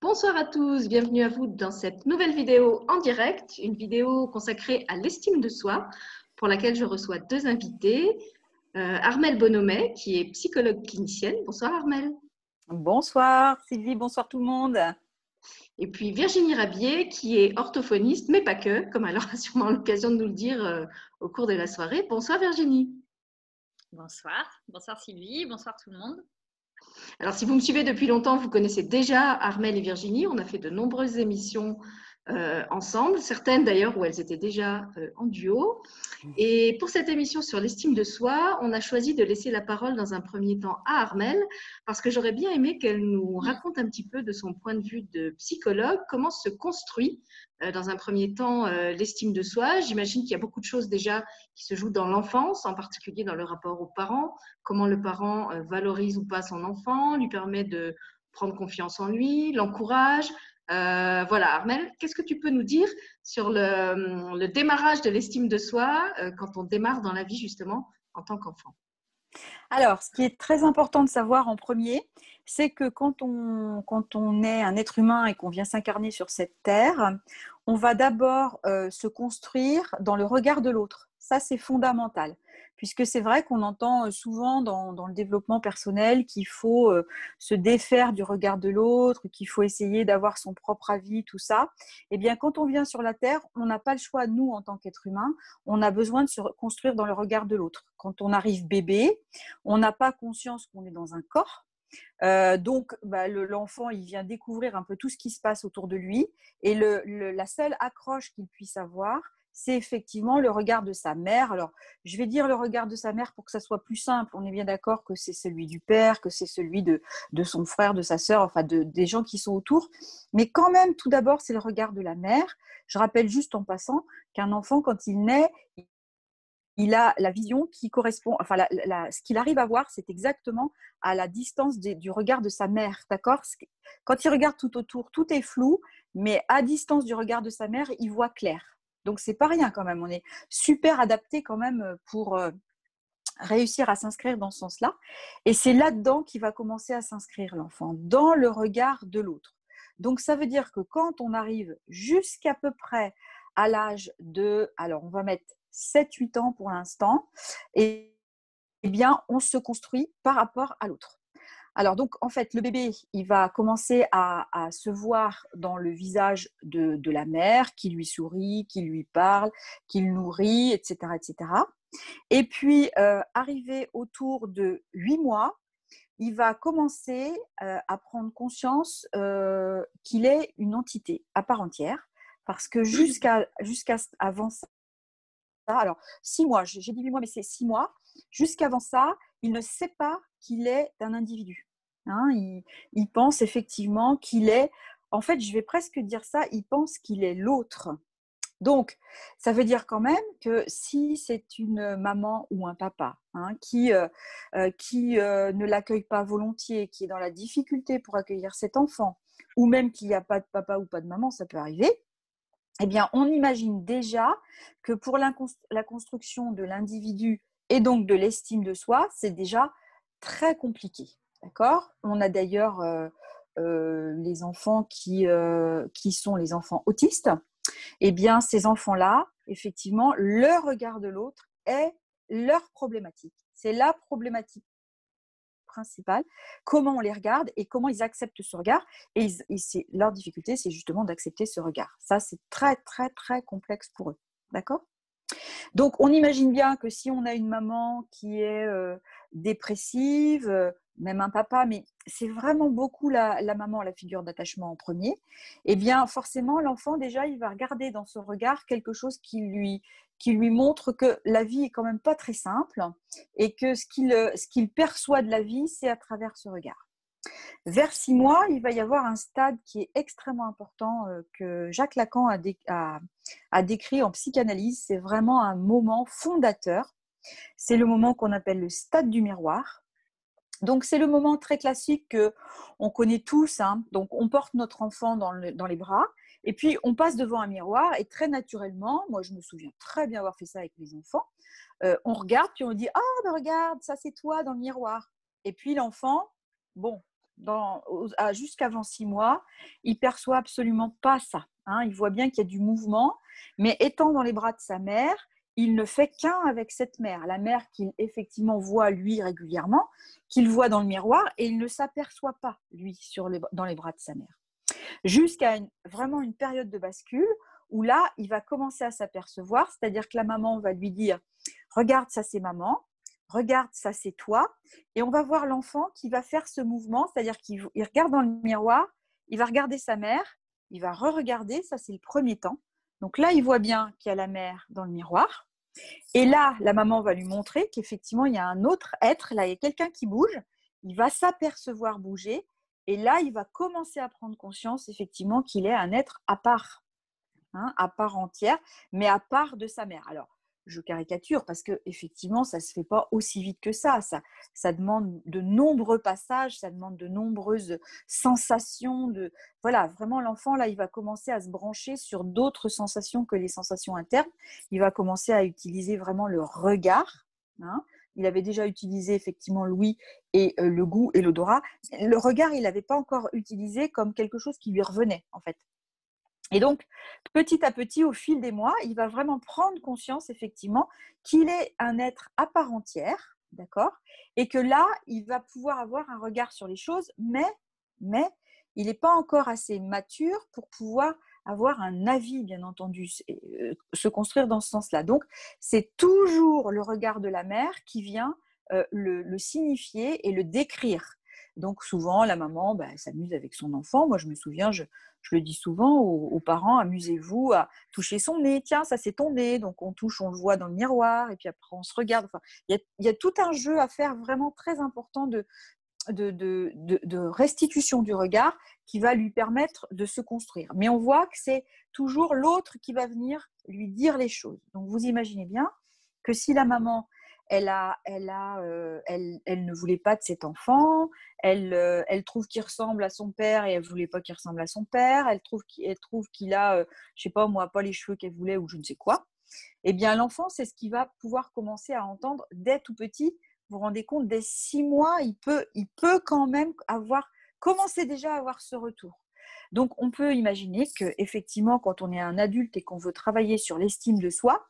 Bonsoir à tous, bienvenue à vous dans cette nouvelle vidéo en direct, une vidéo consacrée à l'estime de soi, pour laquelle je reçois deux invités. Euh, Armelle Bonomet, qui est psychologue clinicienne. Bonsoir Armelle. Bonsoir Sylvie, bonsoir tout le monde. Et puis Virginie Rabier, qui est orthophoniste, mais pas que, comme elle aura sûrement l'occasion de nous le dire euh, au cours de la soirée. Bonsoir Virginie. Bonsoir, bonsoir Sylvie, bonsoir tout le monde. Alors, si vous me suivez depuis longtemps, vous connaissez déjà Armel et Virginie. On a fait de nombreuses émissions euh, ensemble, certaines d'ailleurs où elles étaient déjà euh, en duo. Et pour cette émission sur l'estime de soi, on a choisi de laisser la parole dans un premier temps à Armel, parce que j'aurais bien aimé qu'elle nous raconte un petit peu de son point de vue de psychologue, comment se construit euh, dans un premier temps l'estime de soi. J'imagine qu'il y a beaucoup de choses déjà qui se jouent dans l'enfance, en particulier dans le rapport aux parents, comment le parent valorise ou pas son enfant, lui permet de prendre confiance en lui, l'encourage, euh, voilà, Armel, qu'est-ce que tu peux nous dire sur le, démarrage de l'estime de soi euh, quand on démarre dans la vie justement en tant qu'enfant? Alors, ce qui est très important de savoir en premier, c'est que quand on, est un être humain et qu'on vient s'incarner sur cette terre, on va d'abord euh, se construire dans le regard de l'autre. Ça, c'est fondamental puisque c'est vrai qu'on entend souvent dans, le développement personnel qu'il faut se défaire du regard de l'autre, qu'il faut essayer d'avoir son propre avis, tout ça. Eh bien, quand on vient sur la Terre, on n'a pas le choix, nous, en tant qu'être humain, on a besoin de se construire dans le regard de l'autre. Quand on arrive bébé, on n'a pas conscience qu'on est dans un corps. donc, bah, l'enfant, il vient découvrir un peu tout ce qui se passe autour de lui. Et la seule accroche qu'il puisse avoir, c'est effectivement le regard de sa mère. Alors, je vais dire le regard de sa mère pour que ça soit plus simple. On est bien d'accord que c'est celui du père, que c'est celui de, son frère, de sa sœur, enfin de, des gens qui sont autour. Mais quand même, tout d'abord, c'est le regard de la mère. Je rappelle juste en passant qu'un enfant, quand il naît, il a la vision qui correspond, enfin, ce qu'il arrive à voir, c'est exactement à la distance du regard de sa mère, d'accord? Quand il regarde tout autour, tout est flou, mais à distance du regard de sa mère, il voit clair. Donc c'est pas rien quand même. On est super adapté quand même euh, pour euh, réussir à s'inscrire dans ce sens-là. Et c'est là-dedans qu'il va commencer à s'inscrire l'enfant, dans le regard de l'autre. Donc ça veut dire que quand on arrive jusqu'à peu près à l'âge de, alors on va mettre 7-8 ans pour l'instant, et eh bien on se construit par rapport à l'autre. Alors donc en fait le bébé il va commencer à, se voir dans le visage de, la mère qui lui sourit, qui lui parle, qui le nourrit, etc. etc. Et puis euh, arrivé autour de huit mois, il va commencer euh, à prendre conscience euh, qu'il est une entité à part entière parce que jusqu'à jusqu'à avant ça, alors six mois, j'ai dit huit mois mais c'est six mois, jusqu'avant ça, il ne sait pas qu'il est un individu. Hein, il, pense effectivement qu'il est, en fait, je vais presque dire ça, il pense qu'il est l'autre. Donc, ça veut dire quand même que si c'est une maman ou un papa hein, qui, euh, euh, euh, ne l'accueille pas volontiers, qui est dans la difficulté pour accueillir cet enfant, ou même qu'il n'y a pas de papa ou pas de maman, ça peut arriver, eh bien, on imagine déjà que pour la construction de l'individu et donc de l'estime de soi, c'est déjà très compliqué. D'accord? On a d'ailleurs euh, euh, les enfants qui, euh, qui sont les enfants autistes. Eh bien, ces enfants-là, effectivement, leur regard de l'autre est leur problématique. C'est la problématique principale, comment on les regarde et comment ils acceptent ce regard. Et, c'est, leur difficulté, c'est justement d'accepter ce regard. Ça, c'est très, très, très complexe pour eux. D'accord? Donc, on imagine bien que si on a une maman qui est dépressive, même un papa, mais c'est vraiment beaucoup la, maman, la figure d'attachement en premier, eh bien forcément l'enfant déjà il va regarder dans ce regard quelque chose qui lui montre que la vie est quand même pas très simple et que ce qu'il ce qu'il perçoit de la vie c'est à travers ce regard. Vers six mois, il va y avoir un stade qui est extrêmement important euh, que Jacques Lacan a, décrit en psychanalyse. C'est vraiment un moment fondateur. C'est le moment qu'on appelle le stade du miroir. Donc c'est le moment très classique que on connaît tous. Hein. Donc on porte notre enfant dans, les bras et puis on passe devant un miroir et très naturellement, moi je me souviens très bien avoir fait ça avec mes enfants. Euh, on regarde puis on dit ah ben regarde ça c'est toi dans le miroir. Et puis l'enfant, bon jusqu'avant six mois, il perçoit absolument pas ça. Hein. Il voit bien qu'il y a du mouvement, mais étant dans les bras de sa mère, il ne fait qu'un avec cette mère, la mère qu'il effectivement voit lui régulièrement, qu'il voit dans le miroir, et il ne s'aperçoit pas lui sur dans les bras de sa mère. Jusqu'à vraiment une période de bascule où là, il va commencer à s'apercevoir, c'est-à-dire que la maman va lui dire, regarde, ça c'est maman, regarde, ça c'est toi, et on va voir l'enfant qui va faire ce mouvement, c'est-à-dire qu'il regarde dans le miroir, il va regarder sa mère, il va re-regarder, ça c'est le premier temps. Donc là, il voit bien qu'il y a la mère dans le miroir. Et là, la maman va lui montrer qu'effectivement, il y a un autre être, là, il y a quelqu'un qui bouge, il va s'apercevoir bouger, et là, il va commencer à prendre conscience, effectivement, qu'il est un être à part, hein, à part entière, mais à part de sa mère. Alors, je caricature parce que effectivement, ça se fait pas aussi vite que ça. Ça, ça demande de nombreux passages, ça demande de nombreuses sensations. De voilà, vraiment l'enfant là, il va commencer à se brancher sur d'autres sensations que les sensations internes. Il va commencer à utiliser vraiment le regard. Hein. Il avait déjà utilisé effectivement l'ouïe et euh, le goût et l'odorat. Le regard, il n'avait pas encore utilisé comme quelque chose qui lui revenait en fait. Et donc, petit à petit, au fil des mois, il va vraiment prendre conscience, effectivement, qu'il est un être à part entière, d'accord Et que là, il va pouvoir avoir un regard sur les choses, mais, mais il n'est pas encore assez mature pour pouvoir avoir un avis, bien entendu, euh, se construire dans ce sens-là. Donc, c'est toujours le regard de la mère qui vient euh, le, signifier et le décrire. Donc souvent, la maman bah, s'amuse avec son enfant. Moi, je me souviens, je, le dis souvent aux, parents, amusez-vous à toucher son nez. Tiens, ça c'est ton nez. Donc on touche, on le voit dans le miroir, et puis après on se regarde. Enfin, il y a, tout un jeu à faire vraiment très important de, de, restitution du regard qui va lui permettre de se construire. Mais on voit que c'est toujours l'autre qui va venir lui dire les choses. Donc vous imaginez bien que si la maman elle, a, elle, a, euh, elle, elle, ne voulait pas de cet enfant, elle, euh, elle trouve qu'il ressemble à son père et elle voulait pas qu'il ressemble à son père, elle trouve qu'il, trouve qu'il a, euh, je sais pas moi, pas les cheveux qu'elle voulait ou je ne sais quoi. Eh bien, l'enfant, c'est ce qu'il va pouvoir commencer à entendre dès tout petit. Vous vous rendez compte, dès six mois, il peut, il peut quand même avoir, commencer déjà à avoir ce retour. Donc, on peut imaginer que effectivement, quand on est un adulte et qu'on veut travailler sur l'estime de soi,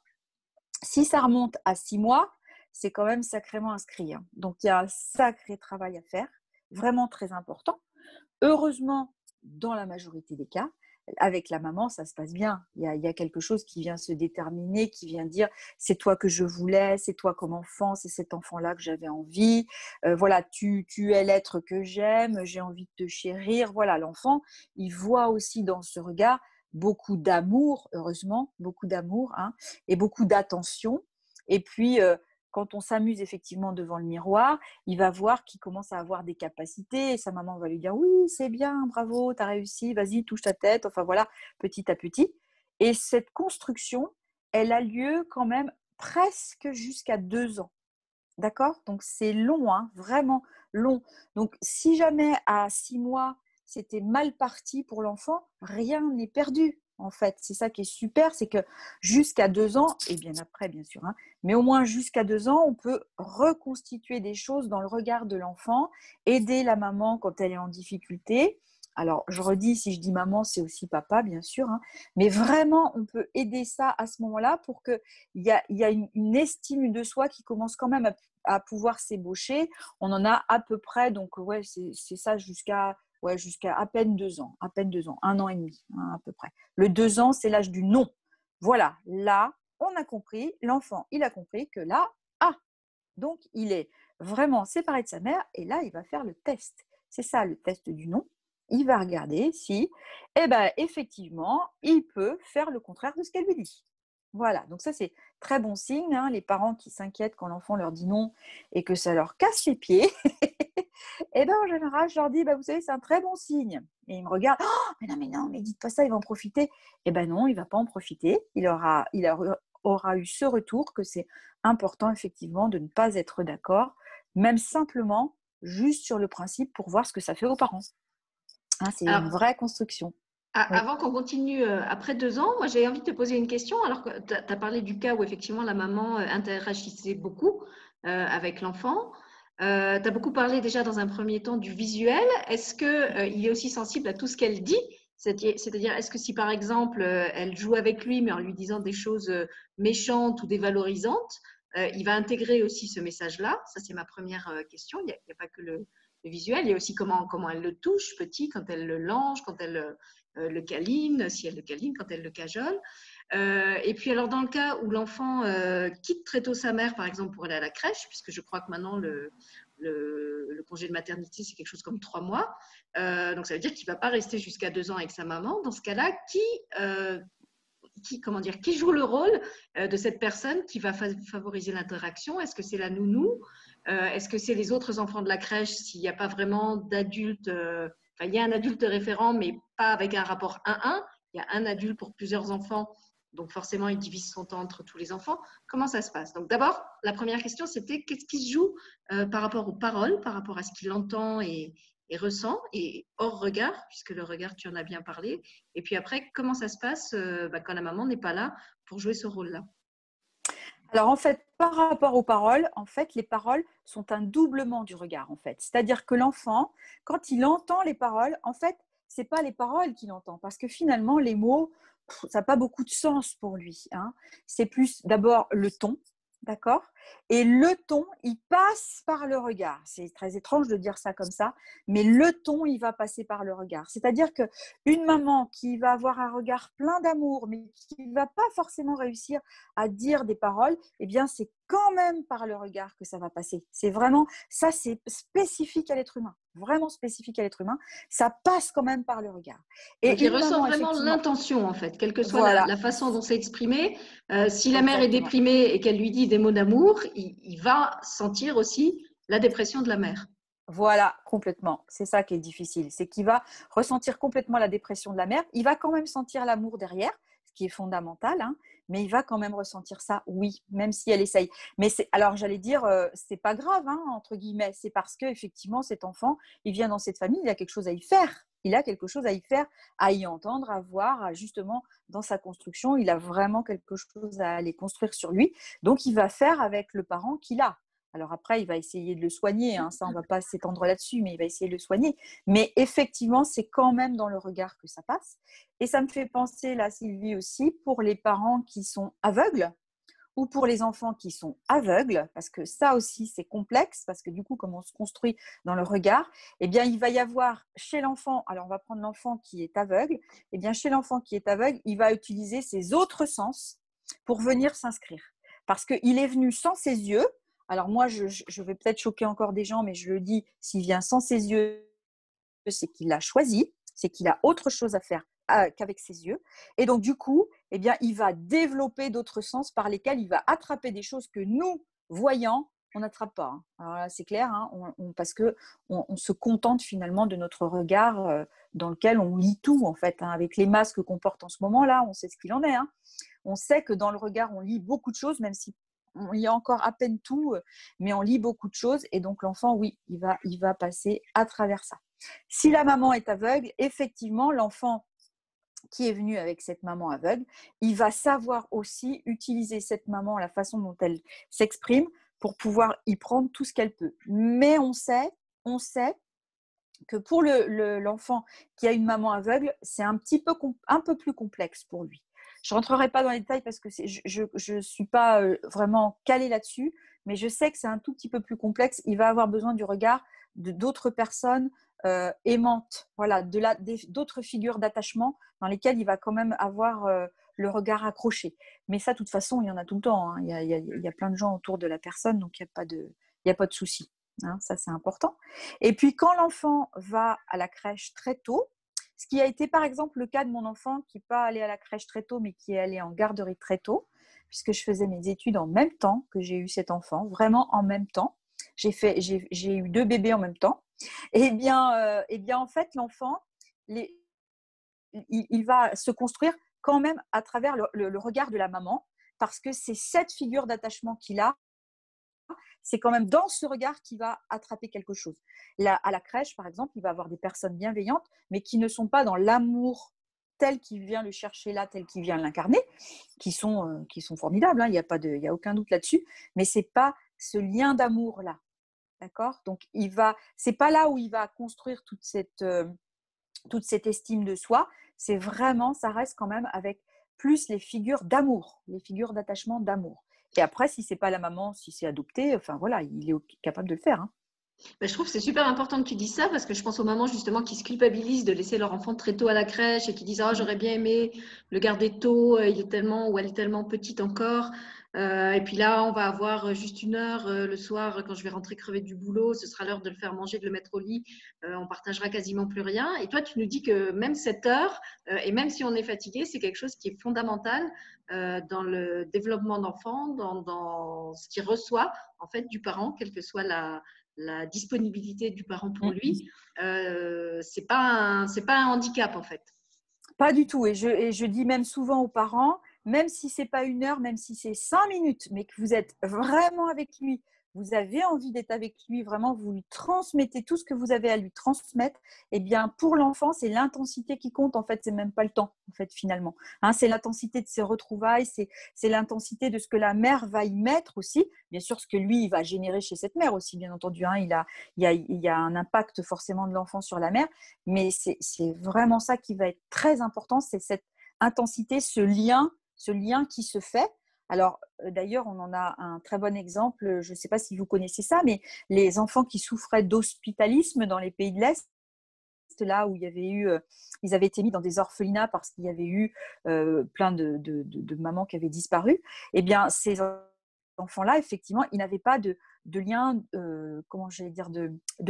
si ça remonte à six mois, c'est quand même sacrément inscrit. Hein. Donc il y a un sacré travail à faire, vraiment très important. Heureusement, dans la majorité des cas, avec la maman, ça se passe bien. Il y, a, quelque chose qui vient se déterminer, qui vient dire c'est toi que je voulais, c'est toi comme enfant, c'est cet enfant-là que j'avais envie. Euh, voilà, tu, tu es l'être que j'aime, j'ai envie de te chérir. Voilà, l'enfant, il voit aussi dans ce regard beaucoup d'amour, heureusement, beaucoup d'amour hein, et beaucoup d'attention. Et puis, euh, quand on s'amuse effectivement devant le miroir, il va voir qu'il commence à avoir des capacités et sa maman va lui dire oui, c'est bien, bravo, tu as réussi, vas-y, touche ta tête, enfin voilà, petit à petit. Et cette construction, elle a lieu quand même presque jusqu'à deux ans. D'accord? Donc c'est long, hein, vraiment long. Donc si jamais à six mois, c'était mal parti pour l'enfant, rien n'est perdu en fait. C'est ça qui est super, c'est que jusqu'à deux ans, et bien après bien sûr, hein, mais au moins jusqu'à deux ans, on peut reconstituer des choses dans le regard de l'enfant, aider la maman quand elle est en difficulté. Alors, je redis, si je dis maman, c'est aussi papa, bien sûr, hein, mais vraiment, on peut aider ça à ce moment-là pour qu'il y a, y a une, estime de soi qui commence quand même à, à pouvoir s'ébaucher. On en a à peu près, donc ouais, c'est ça jusqu'à ouais, jusqu'à à peine deux ans, à peine deux ans, un an et demi hein, à peu près. Le deux ans, c'est l'âge du non. Voilà, là, on a compris, l'enfant, il a compris que là, ah, donc il est vraiment séparé de sa mère et là, il va faire le test. C'est ça le test du non. Il va regarder si, eh ben, effectivement, il peut faire le contraire de ce qu'elle lui dit. Voilà, donc ça c'est très bon signe. Hein, les parents qui s'inquiètent quand l'enfant leur dit non et que ça leur casse les pieds, et bien en général, je leur dis, bah, vous savez, c'est un très bon signe. Et ils me regardent, oh, mais non, mais non, mais dites pas ça, il va en profiter. Et ben non, il va pas en profiter. Il aura, il aura eu ce retour que c'est important effectivement de ne pas être d'accord, même simplement juste sur le principe pour voir ce que ça fait aux parents. Hein, c'est une vraie construction. Avant qu'on continue, euh, après deux ans, moi j'ai envie de te poser une question. Alors que tu as parlé du cas où effectivement la maman euh, interagissait beaucoup euh, avec l'enfant. Euh, tu as beaucoup parlé déjà dans un premier temps du visuel. Est-ce qu'il euh, est aussi sensible à tout ce qu'elle dit? C'est-à-dire, est-ce que si par exemple elle joue avec lui mais en lui disant des choses méchantes ou dévalorisantes, il va intégrer aussi ce message-là? Ça, c'est ma première question. Il n'y a, pas que le, visuel, il y a aussi comment, comment elle le touche petit, quand elle le lange, quand elle le câline, si elle le câline, quand elle le cajole. Euh, et puis alors dans le cas où l'enfant euh, quitte très tôt sa mère, par exemple pour aller à la crèche, puisque je crois que maintenant le, congé de maternité c'est quelque chose comme trois mois, euh, donc ça veut dire qu'il ne va pas rester jusqu'à deux ans avec sa maman. Dans ce cas-là, qui qui, comment dire, qui joue le rôle de cette personne qui va favoriser l'interaction? Est-ce que c'est la nounou? Est-ce que c'est les autres enfants de la crèche? S'il n'y a pas vraiment d'adulte Il y a un adulte référent, mais pas avec un rapport 1-1. Il y a un adulte pour plusieurs enfants donc forcément, il divise son temps entre tous les enfants. Comment ça se passe? Donc d'abord, la première question, c'était qu'est-ce qui se joue euh, par rapport aux paroles, par rapport à ce qu'il entend et, ressent, et hors regard, puisque le regard, tu en as bien parlé. Et puis après, comment ça se passe euh, bah, quand la maman n'est pas là pour jouer ce rôle-là? Alors en fait, par rapport aux paroles, en fait, les paroles sont un doublement du regard en fait. C'est-à-dire que l'enfant, quand il entend les paroles, en fait, c'est pas les paroles qu'il entend parce que finalement les mots ça n'a pas beaucoup de sens pour lui. Hein. C'est plus d'abord le ton, d'accord? Et le ton, il passe par le regard. C'est très étrange de dire ça comme ça, mais le ton, il va passer par le regard. C'est-à-dire que une maman qui va avoir un regard plein d'amour, mais qui ne va pas forcément réussir à dire des paroles, eh bien, c'est quand même par le regard que ça va passer. C'est vraiment, ça, c'est spécifique à l'être humain vraiment spécifique à l'être humain, ça passe quand même par le regard. Et il ressent vraiment l'intention, en fait, quelle que soit la, façon dont c'est exprimé. Euh, si la mère est déprimée et qu'elle lui dit des mots d'amour, il, va sentir aussi la dépression de la mère. Voilà, complètement. C'est ça qui est difficile. C'est qu'il va ressentir complètement la dépression de la mère. Il va quand même sentir l'amour derrière, qui est fondamental. Hein mais il va quand même ressentir ça, oui, même si elle essaye. Mais c'est, alors j'allais dire, euh, c'est pas grave, hein, entre guillemets, c'est parce que effectivement cet enfant, il vient dans cette famille, il a quelque chose à y faire, il a quelque chose à y faire, à y entendre, à voir, justement dans sa construction, il a vraiment quelque chose à aller construire sur lui, donc il va faire avec le parent qu'il a. Alors après, il va essayer de le soigner, hein, ça on va pas s'étendre là-dessus, mais il va essayer de le soigner. Mais effectivement, c'est quand même dans le regard que ça passe. Et ça me fait penser, là, Sylvie aussi, pour les parents qui sont aveugles ou pour les enfants qui sont aveugles, parce que ça aussi c'est complexe, parce que du coup, comme on se construit dans le regard, eh bien, il va y avoir chez l'enfant, alors on va prendre l'enfant qui est aveugle, eh bien, chez l'enfant qui est aveugle, il va utiliser ses autres sens pour venir s'inscrire. Parce qu'il est venu sans ses yeux, alors moi, je, vais peut-être choquer encore des gens, mais je le dis, s'il vient sans ses yeux, c'est qu'il a choisi, c'est qu'il a autre chose à faire euh, qu'avec ses yeux. Et donc, du coup, eh bien, il va développer d'autres sens par lesquels il va attraper des choses que nous, voyants, on n'attrape pas. Hein. Là, c'est clair, hein, parce que on, se contente finalement de notre regard euh, dans lequel on lit tout, en fait. Hein. avec les masques qu'on porte en ce moment-là, on sait ce qu'il en est. On sait que dans le regard, on lit beaucoup de choses, même si on lit encore à peine tout, euh, mais on lit beaucoup de choses. Et donc l'enfant, oui, il va, il va passer à travers ça. Si la maman est aveugle, effectivement, l'enfant qui est venu avec cette maman aveugle, il va savoir aussi utiliser cette maman, la façon dont elle s'exprime, pour pouvoir y prendre tout ce qu'elle peut. Mais on sait, on sait que pour l'enfant qui a une maman aveugle, c'est un petit peu un peu plus complexe pour lui. Je ne rentrerai pas dans les détails parce que je ne suis pas euh, vraiment calée là-dessus, mais je sais que c'est un tout petit peu plus complexe. Il va avoir besoin du regard d'autres personnes euh, aimantes, voilà, d'autres figures d'attachement dans lesquelles il va quand même avoir euh, le regard accroché. Mais ça, de toute façon, il y en a tout le temps. Hein. Il, y a, plein de gens autour de la personne, donc il n'y a pas de, a pas de souci. Hein. ça, c'est important. Et puis, quand l'enfant va à la crèche très tôt, ce qui a été par exemple le cas de mon enfant qui n'est pas allé à la crèche très tôt, mais qui est allé en garderie très tôt, puisque je faisais mes études en même temps que j'ai eu cet enfant, vraiment en même temps. J'ai, eu deux bébés en même temps. Eh bien, euh, eh bien en fait, l'enfant, il, va se construire quand même à travers le regard de la maman, parce que c'est cette figure d'attachement qu'il a c'est quand même dans ce regard qu'il va attraper quelque chose. À la crèche, par exemple, il va avoir des personnes bienveillantes, mais qui ne sont pas dans l'amour tel qu'il vient le chercher là, tel qu'il vient l'incarner, qui sont, euh, formidables, hein, il n'y a, a aucun doute là-dessus, mais ce n'est pas ce lien d'amour-là. D'accord? Donc, il va, c'est pas là où il va construire toute cette, euh, toute cette estime de soi. C'est vraiment, ça reste quand même avec plus les figures d'amour, les figures d'attachement d'amour. Et après, si c'est pas la maman, si c'est adopté, enfin voilà, il est capable de le faire. Hein. Bah, je trouve que c'est super important que tu dises ça parce que je pense aux mamans justement qui se culpabilisent de laisser leur enfant très tôt à la crèche et qui disent oh, j'aurais bien aimé le garder tôt, euh, il est tellement ou elle est tellement petite encore. Euh, et puis là, on va avoir juste une heure euh, le soir quand je vais rentrer crever du boulot. Ce sera l'heure de le faire manger, de le mettre au lit. Euh, on partagera quasiment plus rien. Et toi, tu nous dis que même cette heure, et même si on est fatigué, c'est quelque chose qui est fondamental dans le développement d'enfant, dans, ce qu'il reçoit en fait du parent, quelle que soit la, disponibilité du parent pour lui. Euh, c'est pas c'est pas un handicap en fait. Pas du tout. Et je, et je dis même souvent aux parents, même si c'est pas une heure, même si c'est cinq minutes, mais que vous êtes vraiment avec lui, vous avez envie d'être avec lui, vraiment, vous lui transmettez tout ce que vous avez à lui transmettre, eh bien, pour l'enfant, c'est l'intensité qui compte. En fait, c'est même pas le temps, en fait, finalement. Hein, c'est l'intensité de ses retrouvailles, c'est, l'intensité de ce que la mère va y mettre aussi. Bien sûr, ce que lui, va générer chez cette mère aussi, bien entendu. Hein, il, a, il, y a, il y a un impact forcément de l'enfant sur la mère, mais c'est vraiment ça qui va être très important, c'est cette intensité, ce lien ce lien qui se fait. Alors, d'ailleurs, on en a un très bon exemple, je ne sais pas si vous connaissez ça, mais les enfants qui souffraient d'hospitalisme dans les pays de l'Est, là où il y ils avaient été mis dans des orphelinats parce qu'il y avait eu plein de, mamans qui avaient disparu, eh bien, ces enfants-là, effectivement, ils n'avaient pas de, lien, de,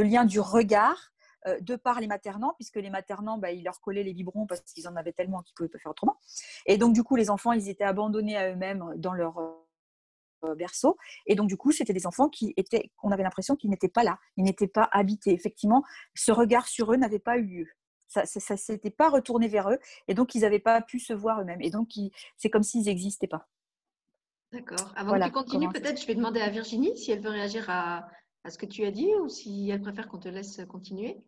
lien du regard euh, de par les maternants, puisque les maternants, bah, ils leur collaient les biberons parce qu'ils en avaient tellement qu'ils ne pouvaient pas faire autrement. Et donc, du coup, les enfants, ils étaient abandonnés à eux-mêmes dans leur euh, berceau. Et donc, du coup, c'était des enfants qui étaient, on avait l'impression qu'ils n'étaient pas là, ils n'étaient pas habités. Effectivement, ce regard sur eux n'avait pas eu lieu. Ça ne s'était pas retourné vers eux. Et donc, ils n'avaient pas pu se voir eux-mêmes. Et donc, c'est comme s'ils n'existaient pas. D'accord. Avant que tu continues, peut-être je vais demander à Virginie si elle veut réagir à, à ce que tu as dit ou si elle préfère qu'on te laisse continuer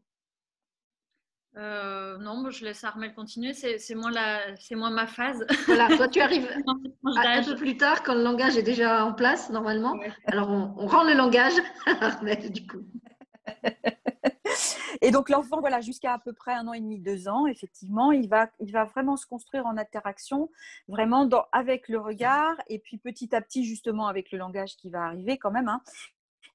euh, non, je laisse Armel continuer. C'est moins, moins ma phase. Voilà, toi tu arrives un peu plus tard quand le langage est déjà en place normalement. Alors on, rend le langage à Armel du coup. Et donc l'enfant, voilà, jusqu'à à peu près un an et demi, deux ans, effectivement, il va, il va vraiment se construire en interaction, vraiment dans, avec le regard, et puis petit à petit, justement, avec le langage qui va arriver quand même. Hein,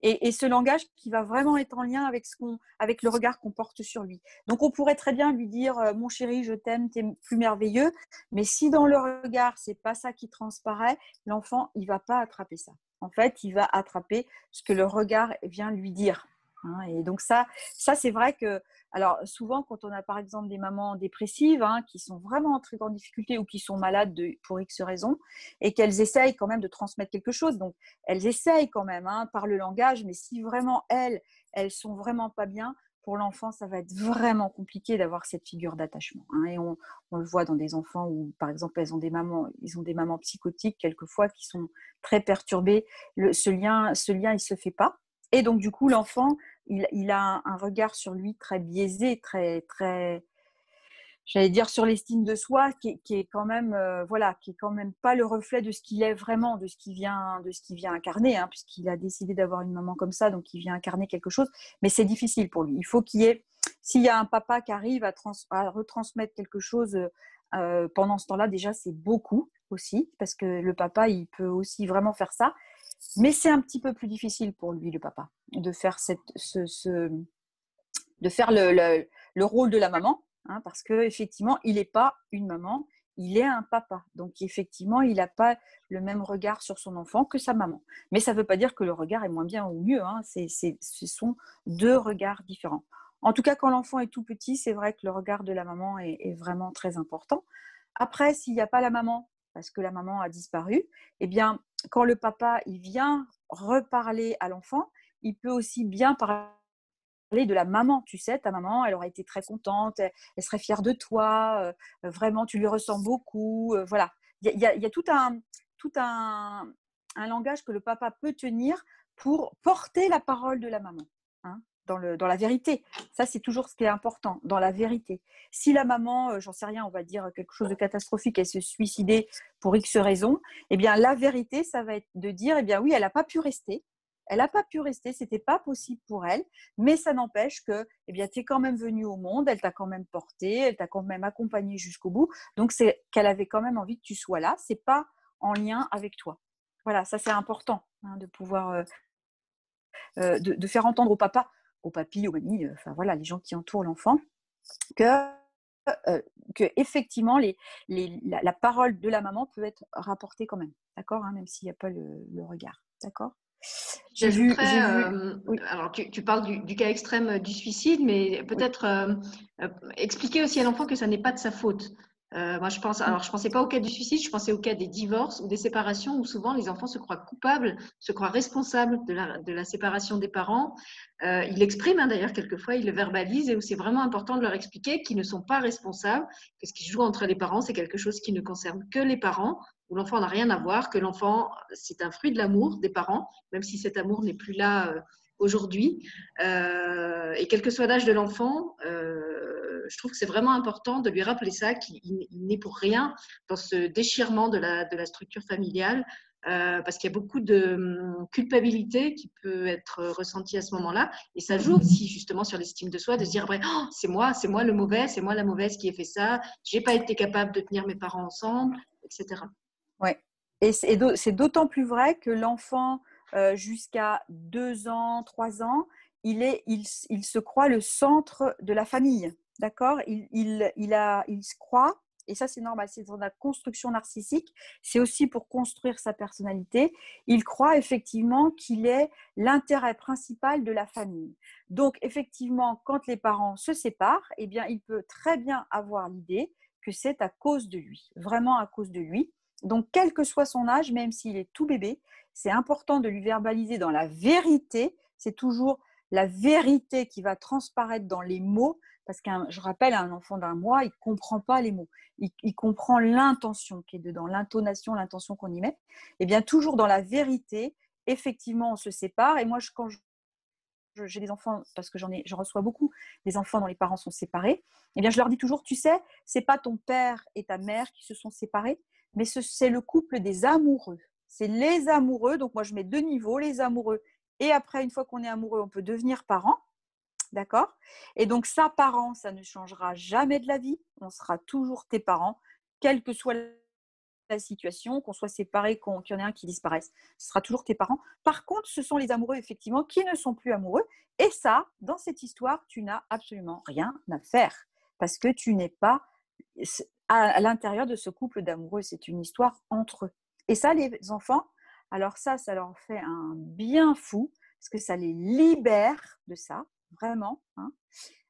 et, ce langage qui va vraiment être en lien avec, ce qu'on, avec le regard qu'on porte sur lui. Donc on pourrait très bien lui dire euh, mon chéri, je t'aime, tu es plus merveilleux, mais si dans le regard c'est pas ça qui transparaît, l'enfant il va pas attraper ça. En fait, il va attraper ce que le regard vient lui dire. Hein. Et donc ça, ça c'est vrai que alors, souvent, quand on a par exemple des mamans dépressives hein, qui sont vraiment en très grande difficulté ou qui sont malades de, pour X raisons et qu'elles essayent quand même de transmettre quelque chose, donc elles essayent quand même hein, par le langage, mais si vraiment elles, elles sont vraiment pas bien, pour l'enfant, ça va être vraiment compliqué d'avoir cette figure d'attachement. Et on, le voit dans des enfants où, par exemple, elles ont des mamans, ils ont des mamans psychotiques quelquefois qui sont très perturbées. ce lien, ce lien, il se fait pas. Et donc, du coup, l'enfant, il, a un, regard sur lui très biaisé, très, très, j'allais dire sur l'estime de soi, qui, est quand même, euh, voilà, qui est quand même pas le reflet de ce qu'il est vraiment, de ce qu'il vient, de ce qu'il vient incarner, hein, puisqu'il a décidé d'avoir une maman comme ça, donc il vient incarner quelque chose. Mais c'est difficile pour lui. Il faut qu'il y ait, s'il y a un papa qui arrive à, retransmettre quelque chose euh, pendant ce temps-là, déjà c'est beaucoup aussi, parce que le papa, il peut aussi vraiment faire ça. Mais c'est un petit peu plus difficile pour lui, le papa, de faire, ce, de faire le, le, rôle de la maman, hein, parce qu'effectivement, il n'est pas une maman, il est un papa. Donc, effectivement, il n'a pas le même regard sur son enfant que sa maman. Mais ça ne veut pas dire que le regard est moins bien ou mieux. Hein. ce sont deux regards différents. En tout cas, quand l'enfant est tout petit, c'est vrai que le regard de la maman est, est vraiment très important. Après, s'il n'y a pas la maman, parce que la maman a disparu, eh bien, quand le papa il vient reparler à l'enfant, il peut aussi bien parler de la maman, tu sais, ta maman, elle aurait été très contente, elle, serait fière de toi, euh, vraiment, tu lui ressens beaucoup, euh, voilà. Il y, a, tout, un, langage que le papa peut tenir pour porter la parole de la maman. Hein dans, le, dans la vérité. Ça, c'est toujours ce qui est important, dans la vérité. Si la maman, euh, j'en sais rien, on va dire quelque chose de catastrophique, elle se suicidait pour X raisons, eh bien, la vérité, ça va être de dire, eh bien, oui, elle n'a pas pu rester. Elle n'a pas pu rester, c'était pas possible pour elle, mais ça n'empêche que, eh bien, tu es quand même venue au monde, elle t'a quand même porté, elle t'a quand même accompagné jusqu'au bout. Donc, c'est qu'elle avait quand même envie que tu sois là. C'est pas en lien avec toi. Voilà, ça c'est important hein, de pouvoir euh, euh, de, faire entendre au papa, au papy, aux mamies, enfin voilà, les gens qui entourent l'enfant, que euh, que effectivement les, la, parole de la maman peut être rapportée quand même, d'accord, hein, même s'il n'y a pas le, regard, d'accord. J'ai vu, euh, alors tu, parles du, cas extrême du suicide, mais peut-être euh, expliquer aussi à l'enfant que ça n'est pas de sa faute. Euh, moi, je pense, alors je pensais pas au cas du suicide, je pensais au cas des divorces ou des séparations où souvent les enfants se croient coupables, se croient responsables de la, séparation des parents. Euh, ils l'expriment hein, d'ailleurs quelquefois, ils le verbalisent et où c'est vraiment important de leur expliquer qu'ils ne sont pas responsables, que ce qui joue entre les parents, c'est quelque chose qui ne concerne que les parents, où l'enfant n'a rien à voir, que l'enfant, c'est un fruit de l'amour des parents, même si cet amour n'est plus là euh, aujourd'hui. Et quel que soit l'âge de l'enfant, je trouve que c'est vraiment important de lui rappeler ça, qu'il n'est pour rien dans ce déchirement de la, structure familiale, euh, parce qu'il y a beaucoup de hum, culpabilité qui peut être ressentie à ce moment-là. Et ça joue aussi justement sur l'estime de soi, de se dire oh, c'est moi, c'est moi le mauvais, c'est moi la mauvaise qui ai fait ça, j'ai pas été capable de tenir mes parents ensemble, etc. Ouais. Et c'est d'autant plus vrai que l'enfant euh, jusqu'à deux ans, trois ans, il, est, il, se croit le centre de la famille. D'accord? Il, il, il, il se croit, et ça c'est normal, c'est dans la construction narcissique, c'est aussi pour construire sa personnalité. Il croit effectivement qu'il est l'intérêt principal de la famille. Donc effectivement, quand les parents se séparent, eh bien, il peut très bien avoir l'idée que c'est à cause de lui, vraiment à cause de lui. Donc, quel que soit son âge, même s'il est tout bébé, c'est important de lui verbaliser dans la vérité. C'est toujours la vérité qui va transparaître dans les mots, parce que je rappelle, un enfant d'un mois, il ne comprend pas les mots. Il, comprend l'intention qui est dedans, l'intonation, l'intention qu'on y met. Et bien, toujours dans la vérité, effectivement, on se sépare. Et moi, quand j'ai des enfants, parce que j'en reçois beaucoup des enfants dont les parents sont séparés, bien, je leur dis toujours, tu sais, c'est pas ton père et ta mère qui se sont séparés, mais c'est le couple des amoureux. C'est les amoureux. Donc, moi, je mets deux niveaux, les amoureux. Et après, une fois qu'on est amoureux, on peut devenir parent. D'accord? Et donc, ça, parent, ça ne changera jamais de la vie. On sera toujours tes parents, quelle que soit la situation, qu'on soit séparés, qu'il y en ait un qui disparaisse. Ce sera toujours tes parents. Par contre, ce sont les amoureux, effectivement, qui ne sont plus amoureux. Et ça, dans cette histoire, tu n'as absolument rien à faire parce que tu n'es pas à l'intérieur de ce couple d'amoureux. C'est une histoire entre eux. Et ça, les enfants, alors ça, ça leur fait un bien fou, parce que ça les libère de ça, vraiment. Hein.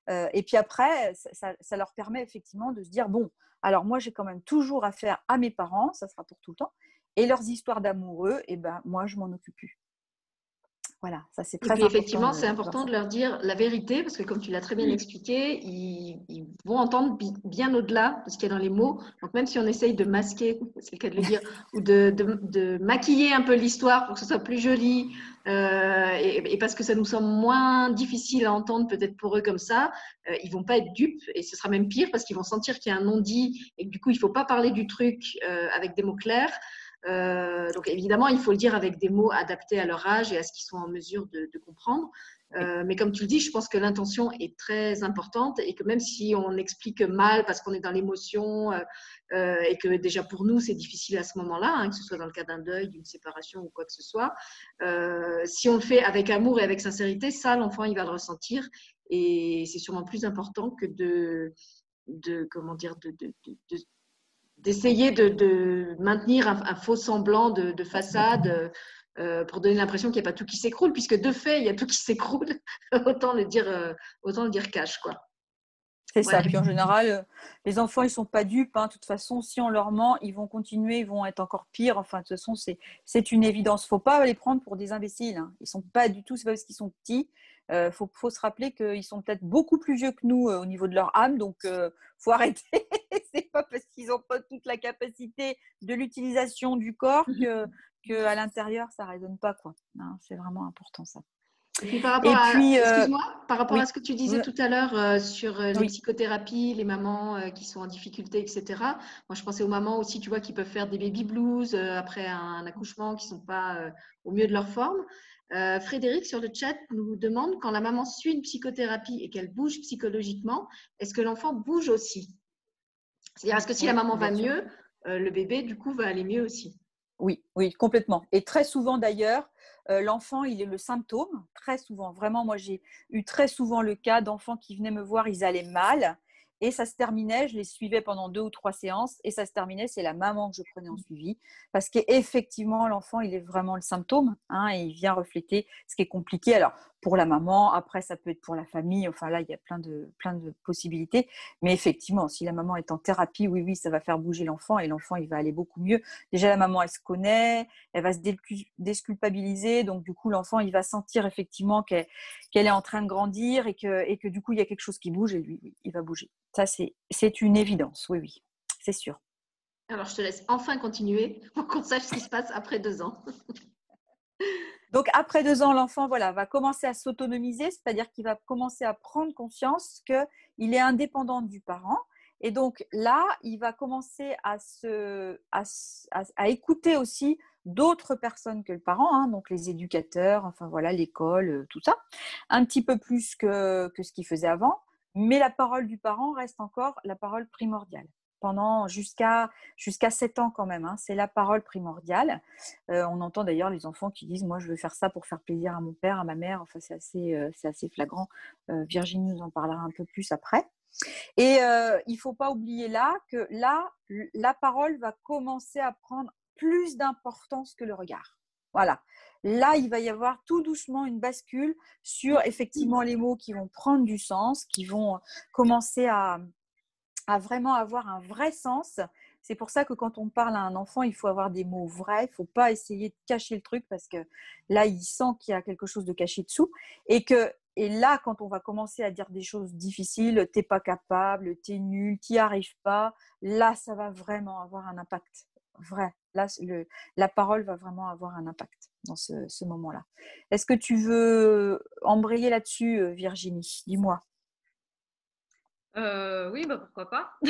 Euh, et puis après, ça, leur permet effectivement de se dire, bon, alors moi, j'ai quand même toujours affaire à mes parents, ça sera pour tout le temps, et leurs histoires d'amoureux, et eh ben moi, je m'en occupe plus. Voilà, ça c'est très important. Effectivement, c'est important de leur dire la vérité parce que comme tu l'as très bien expliqué, ils, vont entendre bien au-delà de ce qu'il y a dans les mots. Donc même si on essaye de masquer, c'est le cas de le dire, ou de, maquiller un peu l'histoire pour que ce soit plus joli, euh, et, parce que ça nous semble moins difficile à entendre peut-être pour eux comme ça, ils euh, ils vont pas être dupes et ce sera même pire parce qu'ils vont sentir qu'il y a un non-dit et que du coup il faut pas parler du truc euh, avec des mots clairs. Euh, donc évidemment, il faut le dire avec des mots adaptés à leur âge et à ce qu'ils sont en mesure de, comprendre. Euh, mais comme tu le dis, je pense que l'intention est très importante et que même si on explique mal parce qu'on est dans l'émotion euh, et que déjà pour nous c'est difficile à ce moment-là, hein, que ce soit dans le cas d'un deuil, d'une séparation ou quoi que ce soit, si on le fait avec amour et avec sincérité, ça l'enfant il va le ressentir et c'est sûrement plus important que de, comment dire de, d'essayer de, maintenir un, faux semblant de, façade euh, pour donner l'impression qu'il n'y a pas tout qui s'écroule, puisque de fait, il y a tout qui s'écroule. autant le dire, euh, autant le dire cash, quoi. C'est ça. Puis en général, euh, les enfants, ils sont pas dupes. Hein. De toute façon, si on leur ment, ils vont continuer, ils vont être encore pires. Enfin, de toute façon, c'est une évidence. Faut pas les prendre pour des imbéciles. Hein. Ils sont pas du tout. C'est pas parce qu'ils sont petits il euh, faut, se rappeler qu'ils sont peut-être beaucoup plus vieux que nous euh, au niveau de leur âme, donc il euh, faut arrêter. c'est pas parce qu'ils n'ont pas toute la capacité de l'utilisation du corps que, que à l'intérieur ça résonne pas quoi. C'est vraiment important ça. Et puis par rapport, à, euh, par rapport à ce que tu disais tout à l'heure euh, sur euh, les psychothérapies, les mamans qui sont en difficulté, etc. Moi, je pensais aux mamans aussi, tu vois, qui peuvent faire des baby blues après un, accouchement, qui ne sont pas au mieux de leur forme. Frédéric, sur le chat, nous demande quand la maman suit une psychothérapie et qu'elle bouge psychologiquement, est-ce que l'enfant bouge aussi? C'est-à-dire, est-ce que si la maman va mieux, le bébé, du coup, va aller mieux aussi? Oui, oui, complètement. Et très souvent d'ailleurs, euh, l'enfant, il est le symptôme, très souvent. Vraiment, moi, j'ai eu très souvent le cas d'enfants qui venaient me voir, ils allaient mal. Et ça se terminait, je les suivais pendant deux ou trois séances, et ça se terminait, c'est la maman que je prenais en suivi, parce qu'effectivement, l'enfant, il est vraiment le symptôme, hein, et il vient refléter ce qui est compliqué. Alors, pour la maman, après, ça peut être pour la famille, enfin là, il y a plein de, plein de possibilités, mais effectivement, si la maman est en thérapie, oui, oui, ça va faire bouger l'enfant, et l'enfant, il va aller beaucoup mieux. Déjà, la maman, elle se connaît, elle va se désculpabiliser, donc du coup, l'enfant, il va sentir effectivement qu'elle est en train de grandir, et que, et que du coup, il y a quelque chose qui bouge, et lui, il va bouger. Ça, c'est une évidence, oui, oui, c'est sûr. Alors, je te laisse enfin continuer pour qu'on sache ce qui se passe après deux ans. Donc, après deux ans, l'enfant voilà, va commencer à s'autonomiser, c'est-à-dire qu'il va commencer à prendre conscience qu'il est indépendant du parent. Et donc là, il va commencer à, se, à, écouter aussi d'autres personnes que le parent, hein, donc les éducateurs, enfin voilà, l'école, tout ça, un petit peu plus que, que ce qu'il faisait avant mais la parole du parent reste encore la parole primordiale pendant jusqu'à jusqu'à 7 ans quand même. Hein. C'est la parole primordiale. Euh, on entend d'ailleurs les enfants qui disent moi je veux faire ça pour faire plaisir à mon père, à ma mère. Enfin c'est assez euh, c'est assez flagrant. Euh, Virginie nous en parlera un peu plus après. Et il faut pas oublier là que là la parole va commencer à prendre plus d'importance que le regard. Voilà. Là, il va y avoir tout doucement une bascule sur effectivement les mots qui vont prendre du sens, qui vont commencer à, vraiment avoir un vrai sens. C'est pour ça que quand on parle à un enfant, il faut avoir des mots vrais. Il ne faut pas essayer de cacher le truc parce que là, il sent qu'il y a quelque chose de caché dessous. Et que et là, quand on va commencer à dire des choses difficiles, t'es pas capable, t'es nul, t'y arrives pas, là, ça va vraiment avoir un impact vrai. Là, la parole va vraiment avoir un impact dans ce, moment-là. Est-ce que tu veux embrayer là-dessus, euh, Virginie? Dis-moi. Euh, oui, bah, pourquoi pas.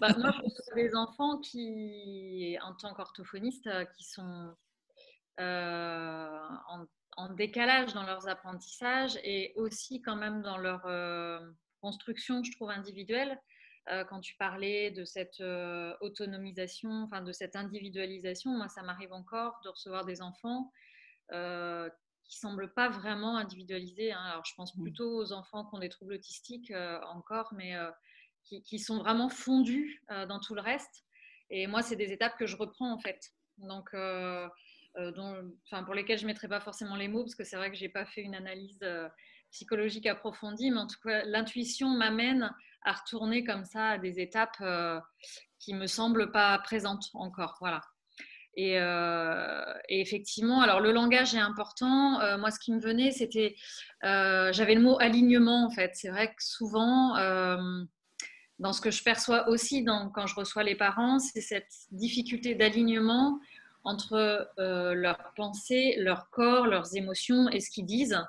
bah, moi, je pense des enfants qui, en tant qu'orthophonistes, euh, qui sont en, en, décalage dans leurs apprentissages et aussi quand même dans leur construction, je trouve, individuelle. Euh, quand tu parlais de cette euh, autonomisation, enfin de cette individualisation, moi ça m'arrive encore de recevoir des enfants euh, qui semblent pas vraiment individualisés. Hein. Alors je pense mmh. plutôt aux enfants qui ont des troubles autistiques encore, mais qui, sont vraiment fondus dans tout le reste. Et moi c'est des étapes que je reprends en fait. Donc pour lesquelles je ne mettrai pas forcément les mots, parce que c'est vrai que je n'ai pas fait une analyse psychologique approfondie, mais en tout cas, l'intuition m'amène à retourner comme ça à des étapes euh, qui me semblent pas présentes encore. Voilà. Euh, et, effectivement, alors le langage est important. Euh, moi, ce qui me venait, c'était, j'avais le mot alignement en fait. C'est vrai que souvent, dans ce que je perçois aussi quand je reçois les parents, c'est cette difficulté d'alignement entre leurs pensées, leur corps, leurs émotions et ce qu'ils disent.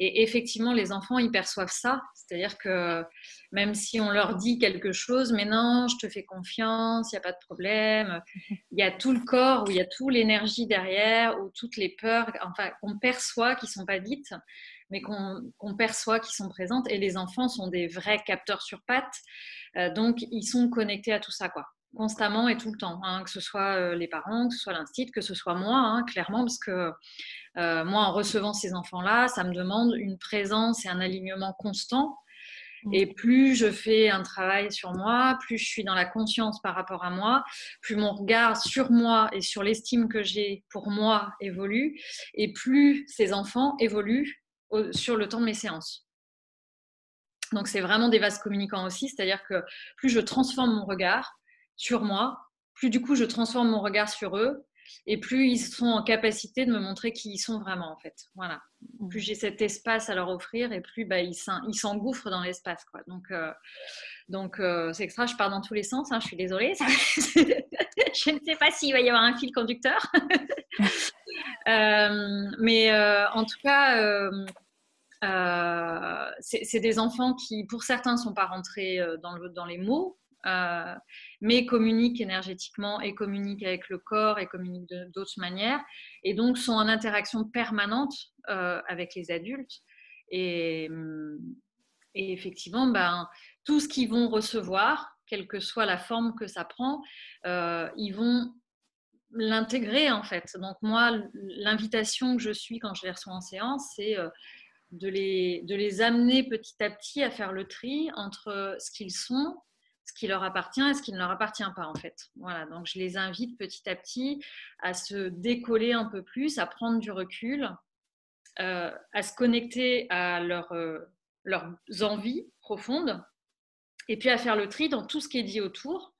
Et effectivement, les enfants, ils perçoivent ça. C'est-à-dire que même si on leur dit quelque chose, mais non, je te fais confiance, il n'y a pas de problème, il y a tout le corps, où il y a toute l'énergie derrière, ou toutes les peurs, enfin, qu'on perçoit qui ne sont pas dites, mais qu'on perçoit qui sont présentes. Et les enfants sont des vrais capteurs sur pattes. Euh, donc, ils sont connectés à tout ça, quoi constamment et tout le temps, hein, que ce soit euh, les parents, que ce soit l'institut, que ce soit moi, hein, clairement, parce que euh, moi, en recevant ces enfants-là, ça me demande une présence et un alignement constant. Mm. Et plus je fais un travail sur moi, plus je suis dans la conscience par rapport à moi, plus mon regard sur moi et sur l'estime que j'ai pour moi évolue, et plus ces enfants évoluent sur le temps de mes séances. Donc c'est vraiment des vases communicants aussi, c'est-à-dire que plus je transforme mon regard sur moi, plus du coup je transforme mon regard sur eux, et plus ils sont en capacité de me montrer qui ils sont vraiment en fait. Voilà. Mmh. Plus j'ai cet espace à leur offrir et plus bah, ils s'engouffrent dans l'espace. Quoi. Donc, euh, donc euh, c'est extra, je pars dans tous les sens, hein, je suis désolée. je ne sais pas s'il va y avoir un fil conducteur. mais en tout cas, c'est des enfants qui, pour certains, ne sont pas rentrés dans, le, dans les mots, mais communiquent énergétiquement et communiquent avec le corps et communiquent d'autres manières, et donc sont en interaction permanente avec les adultes. Et, et effectivement, ben, tout ce qu'ils vont recevoir, quelle que soit la forme que ça prend, euh, ils vont l'intégrer en fait. Donc moi, l'invitation que je suis quand je les reçois en séance, c'est euh, de, les, de les amener petit à petit à faire le tri entre ce qu'ils sont, ce qui leur appartient et ce qui ne leur appartient pas en fait. Voilà, donc je les invite petit à petit à se décoller un peu plus, à prendre du recul, euh, à se connecter à leur, leurs envies profondes et puis à faire le tri dans tout ce qui est dit autour,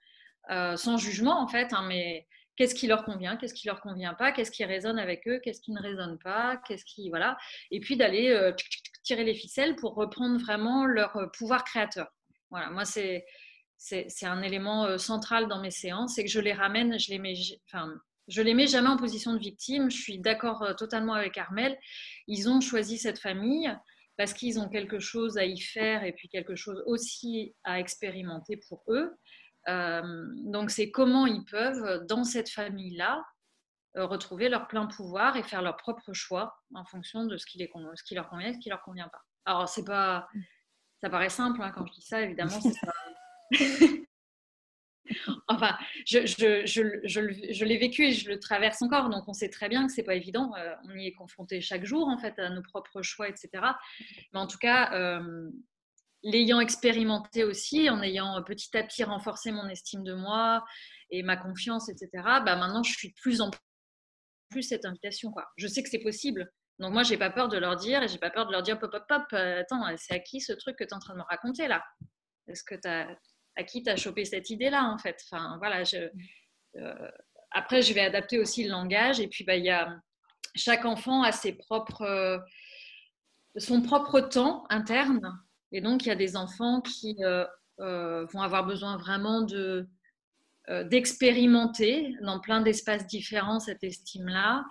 euh, sans jugement en fait, hein, mais qu'est-ce qui leur convient, qu'est-ce qui leur convient pas, qu'est-ce qui résonne avec eux, qu'est-ce qui ne résonne pas, qu'est-ce qui voilà, et puis d'aller euh, tirer les ficelles pour reprendre vraiment leur euh, pouvoir créateur. Voilà, moi c'est c'est un élément central dans mes séances, c'est que je les ramène, je les mets, enfin je les mets jamais en position de victime. Je suis d'accord totalement avec Armel. Ils ont choisi cette famille parce qu'ils ont quelque chose à y faire et puis quelque chose aussi à expérimenter pour eux. Euh, donc c'est comment ils peuvent, dans cette famille-là, euh, retrouver leur plein pouvoir et faire leur propre choix en fonction de ce qui, les, ce qui leur convient et ce qui leur convient pas. Alors c'est pas, ça paraît simple hein, quand je dis ça, évidemment. enfin, je, l'ai vécu et je le traverse encore, donc on sait très bien que c'est pas évident. Euh, on y est confronté chaque jour, en fait, à nos propres choix, etc. Mais en tout cas, euh, l'ayant expérimenté aussi, en ayant petit à petit renforcé mon estime de moi et ma confiance, etc., bah maintenant, je suis de plus en plus cette invitation. Je sais que c'est possible. Donc moi, j'ai pas peur de leur dire, et j'ai pas peur de leur dire, pop, pop, pop, euh, attends, c'est à qui ce truc que tu es en train de me raconter là? Est-ce que tu as à qui tu as chopé cette idée-là, en fait. Enfin, voilà, euh, après, je vais adapter aussi le langage. Et puis, bah, y a, chaque enfant a ses propres, euh, son propre temps interne. Et donc, il y a des enfants qui euh, vont avoir besoin vraiment de, d'expérimenter dans plein d'espaces différents cette estime-là.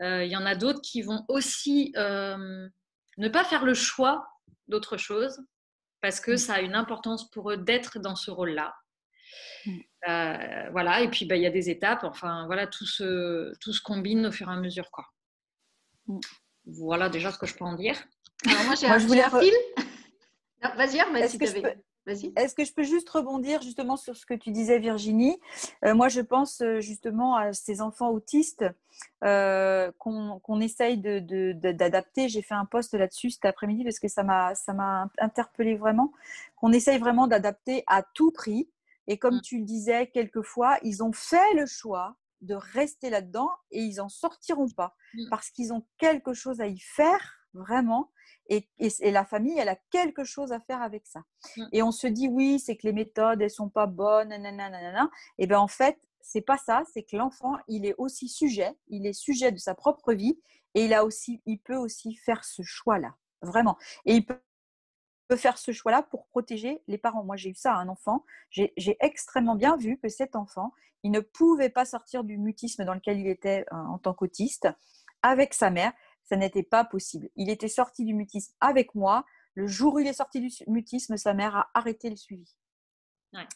Il y en a d'autres qui vont aussi ne pas faire le choix d'autre chose, parce que mmh. ça a une importance pour eux d'être dans ce rôle-là. Mmh. Euh, voilà, et puis bah, il y a des étapes, enfin voilà, tout se, tout se combine au fur et à mesure. Quoi. Mmh. Voilà déjà ce que je peux en dire. Alors moi j'ai un, voulais... fil. Vas-y, Armel, si tu est-ce que je peux juste rebondir justement sur ce que tu disais, Virginie? Euh, Moi, je pense euh, justement à ces enfants autistes euh, qu'on essaye d'adapter. J'ai fait un post là-dessus cet après-midi parce que ça m'a interpellé vraiment. Qu'on essaye vraiment d'adapter à tout prix. Et comme mm. tu le disais, quelquefois, ils ont fait le choix de rester là-dedans et ils n'en sortiront pas mm. parce qu'ils ont quelque chose à y faire vraiment et, la famille, elle a quelque chose à faire avec ça. Mmh. Et on se dit, oui, c'est que les méthodes, elles sont pas bonnes, nanana, Et bien en fait, c'est pas ça, c'est que l'enfant, il est aussi sujet, il est sujet de sa propre vie et il, a aussi, il peut aussi faire ce choix-là, vraiment. Et il peut faire ce choix-là pour protéger les parents. Moi, j'ai eu ça à un enfant. J'ai extrêmement bien vu que cet enfant, il ne pouvait pas sortir du mutisme dans lequel il était euh, en tant qu'autiste avec sa mère ça n'était pas possible. Il était sorti du mutisme avec moi. Le jour où il est sorti du mutisme, sa mère a arrêté le suivi.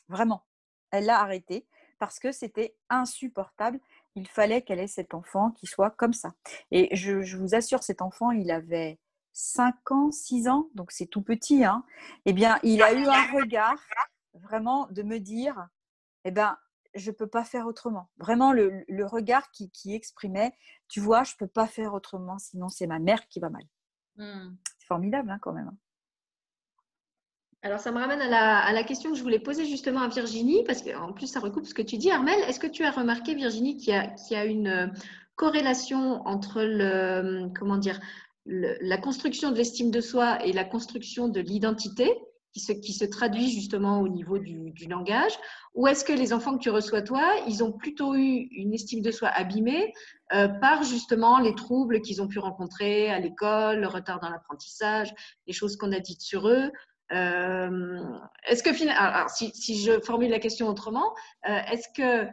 Vraiment. Elle l'a arrêté parce que c'était insupportable. Il fallait qu'elle ait cet enfant qui soit comme ça. Et je, vous assure, cet enfant, il avait 5 ans, 6 ans, donc c'est tout petit. Hein. Eh bien, il a eu un regard vraiment de me dire, eh ben, je ne peux pas faire autrement. Vraiment, le, regard qui, exprimait, tu vois, je ne peux pas faire autrement, sinon c'est ma mère qui va mal. Hmm. C'est formidable hein, quand même. Hein. Alors, ça me ramène à la, question que je voulais poser justement à Virginie, parce qu'en plus, ça recoupe ce que tu dis, Armel. Est-ce que tu as remarqué, Virginie, qu'il y, a, une euh, corrélation entre le, comment dire, la construction de l'estime de soi et la construction de l'identité? Qui se, traduit justement au niveau du, langage Ou est-ce que les enfants que tu reçois toi, ils ont plutôt eu une estime de soi abîmée euh, par justement les troubles qu'ils ont pu rencontrer à l'école, le retard dans l'apprentissage, les choses qu'on a dites sur eux euh, Est-ce que alors, si, si, je formule la question autrement, euh, est-ce que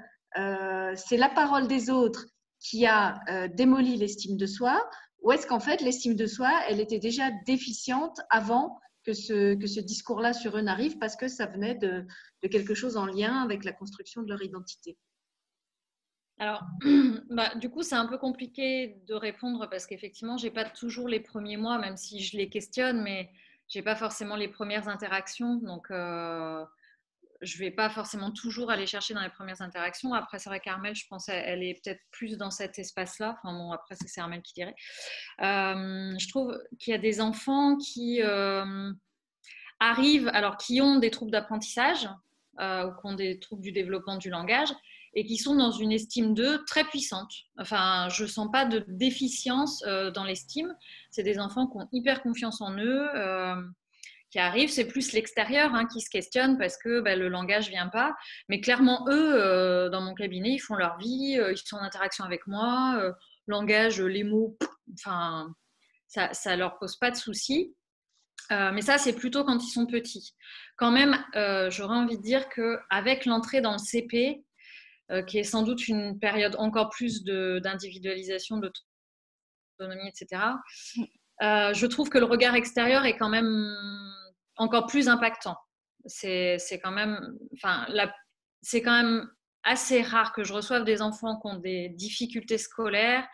c'est la parole des autres qui a démoli l'estime de soi ou est-ce qu'en fait l'estime de soi, elle était déjà déficiente avant que ce, que ce discours-là sur eux n'arrive parce que ça venait de, de, quelque chose en lien avec la construction de leur identité alors, bah, du coup, c'est un peu compliqué de répondre parce qu'effectivement, je n'ai pas toujours les premiers mois, même si je les questionne, mais je n'ai pas forcément les premières interactions. Donc, euh, je ne vais pas forcément toujours aller chercher dans les premières interactions. Après, c'est vrai qu'Armel, je pense, elle est peut-être plus dans cet espace-là. Enfin bon, après, c'est Armel qui dirait. Euh, je trouve qu'il y a des enfants qui euh, arrivent, alors qui ont des troubles d'apprentissage ou qui ont des troubles du développement du langage et qui sont dans une estime d'eux très puissante. Enfin, je ne sens pas de déficience euh, dans l'estime. C'est des enfants qui ont hyper confiance en eux, euh, qui arrivent. C'est plus l'extérieur hein, qui se questionne parce que bah, le langage ne vient pas. Mais clairement, eux, euh, dans mon cabinet, ils font leur vie, ils sont en interaction avec moi. langage, les mots, enfin, ça ne leur pose pas de soucis. mais ça, c'est plutôt quand ils sont petits. Quand même, j'aurais envie de dire qu'avec l'entrée dans le CP, euh, qui est sans doute une période encore plus d'individualisation, d'autonomie, etc. Euh, je trouve que le regard extérieur est quand même encore plus impactant. C'est quand même, enfin, c'est quand même assez rare que je reçoive des enfants qui ont des difficultés scolaires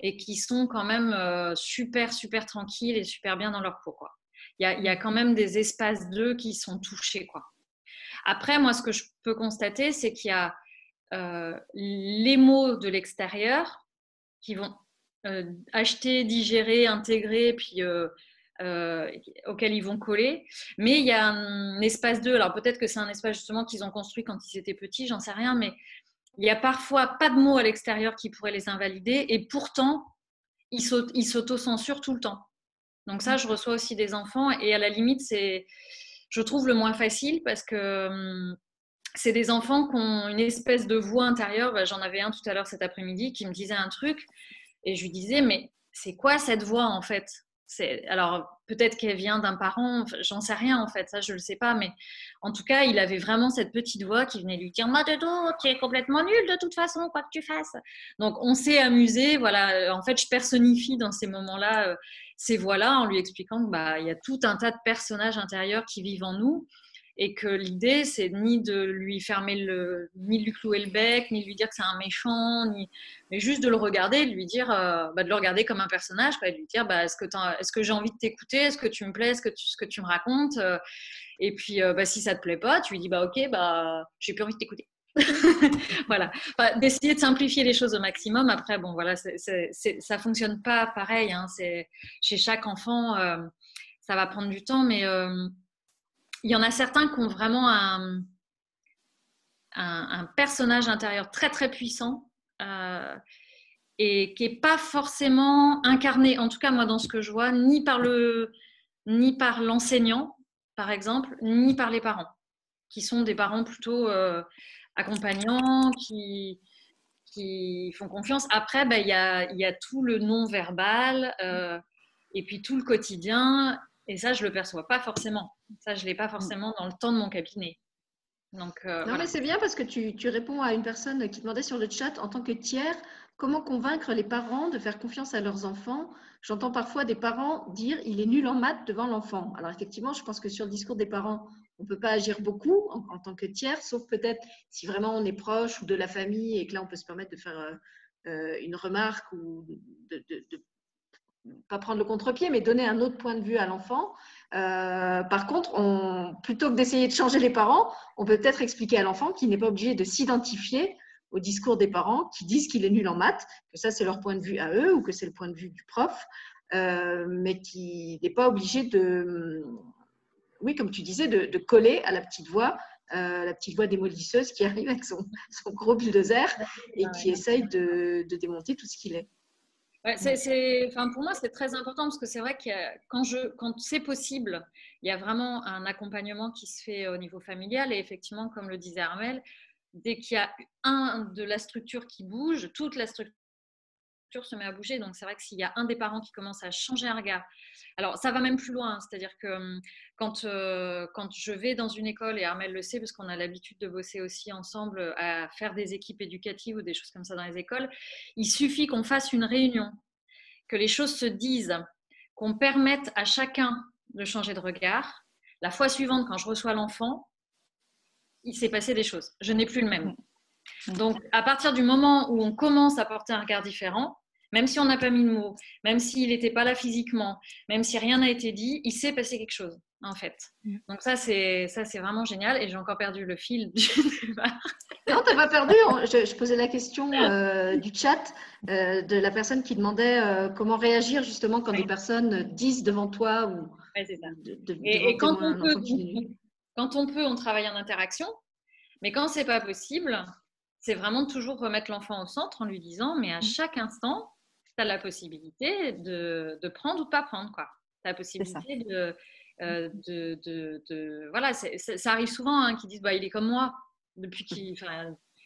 et qui sont quand même euh, super, super tranquilles et super bien dans leur. Quoi. Il, y a, quand même des espaces d'eux qui sont touchés. Après, moi, ce que je peux constater, c'est qu'il y a euh, les mots de l'extérieur qui vont euh, acheter, digérer, intégrer, puis euh, auxquels ils vont coller. Mais il y a un espace d'eux. Alors peut-être que c'est un espace justement qu'ils ont construit quand ils étaient petits, j'en sais rien, mais il y a parfois pas de mots à l'extérieur qui pourraient les invalider et pourtant ils s'auto-censurent tout le temps. Donc ça, je reçois aussi des enfants et à la limite, c'est, je trouve le moins facile parce que hum, c'est des enfants qui ont une espèce de voix intérieure. Bah, j'en avais un tout à l'heure cet après-midi qui me disait un truc et je lui disais, mais c'est quoi cette voix en fait? Alors peut-être qu'elle vient d'un parent, j'en sais rien en fait, ça je le sais pas, mais en tout cas il avait vraiment cette petite voix qui venait lui dire "Moi de dos, tu es complètement nul de toute façon, quoi que tu fasses." Donc on s'est amusé, voilà. En fait je personnifie dans ces moments-là euh, ces voix-là en lui expliquant qu'il bah, y a tout un tas de personnages intérieurs qui vivent en nous et que l'idée c'est ni de lui fermer le ni lui clouer le bec ni de lui dire que c'est un méchant ni mais juste de le regarder de lui dire euh, bah, de le regarder comme un personnage de lui dire bah, est-ce que est-ce que j'ai envie de t'écouter est-ce que tu me plais est-ce que tu, ce que tu me racontes euh, et puis euh, bah, si ça te plaît pas tu lui dis bah ok bah j'ai plus envie de t'écouter voilà, d'essayer de simplifier les choses au maximum. Après, bon, voilà, ça fonctionne pas pareil. Hein. C'est chez chaque enfant, ça va prendre du temps, mais il y en a certains qui ont vraiment un, personnage intérieur très très puissant euh, et qui n'est pas forcément incarné, en tout cas moi dans ce que je vois, ni par le ni par l'enseignant par exemple, ni par les parents, qui sont des parents plutôt euh, accompagnants, qui, qui font confiance. Après, bah, il y, a, y, a, tout le non-verbal euh, et puis tout le quotidien et ça, je ne le perçois pas forcément. Ça, je ne l'ai pas forcément dans le temps de mon cabinet. Donc, euh, non, mais c'est bien parce que tu, tu, réponds à une personne qui demandait sur le chat en tant que tiers, comment convaincre les parents de faire confiance à leurs enfants? J'entends parfois des parents dire il est nul en maths devant l'enfant. Alors effectivement, je pense que sur le discours des parents, on ne peut pas agir beaucoup en, tant que tiers, sauf peut-être si vraiment on est proche ou de la famille et que là on peut se permettre de faire euh, euh, une remarque ou de, de, de pas prendre le contre-pied, mais donner un autre point de vue à l'enfant. Euh, par contre, on, plutôt que d'essayer de changer les parents, on peut peut-être expliquer à l'enfant qu'il n'est pas obligé de s'identifier au discours des parents qui disent qu'il est nul en maths, que ça c'est leur point de vue à eux ou que c'est le point de vue du prof, euh, mais qui n'est pas obligé de, oui, comme tu disais, de, coller à la petite voix, euh, la petite voix démolisseuse qui arrive avec son, son gros bulldozer et qui essaye de, de démonter tout ce qu'il est. Pour moi, c'est très important parce que c'est vrai que quand, quand c'est possible, il y a vraiment un accompagnement qui se fait au niveau familial. Et effectivement, comme le disait Armel, dès qu'il y a un de la structure qui bouge, toute la structure structure se met à bouger. Donc c'est vrai que s'il y a un des parents qui commence à changer un regard, alors ça va même plus loin, hein. c'est-à-dire que hum, quand, euh, quand je vais dans une école, et Armel le sait parce qu'on a l'habitude de bosser aussi ensemble à faire des équipes éducatives ou des choses comme ça dans les écoles, il suffit qu'on fasse une réunion, que les choses se disent, qu'on permette à chacun de changer de regard. La fois suivante, quand je reçois l'enfant, il s'est passé des choses. Je n'ai plus le même. Donc, à partir du moment où on commence à porter un regard différent, même si on n'a pas mis de mots, même s'il n'était pas là physiquement, même si rien n'a été dit, il s'est passé quelque chose, en fait. Mm. Donc ça, c'est ça, c'est vraiment génial. Et j'ai encore perdu le fil du débat. Non, t'as pas perdu. Je, posais la question euh, du chat euh, de la personne qui demandait euh, comment réagir justement quand des personnes disent devant toi ou. ça. et, quand on peut, quand on peut, on travaille en interaction. Mais quand c'est pas possible, c'est vraiment toujours remettre l'enfant au centre en lui disant, mais à mmh. chaque instant, tu as la possibilité de, prendre ou de pas prendre. Tu as la possibilité euh, de, de, Voilà, ça arrive souvent hein, qu'ils disent, bah, il est comme moi, depuis qu'il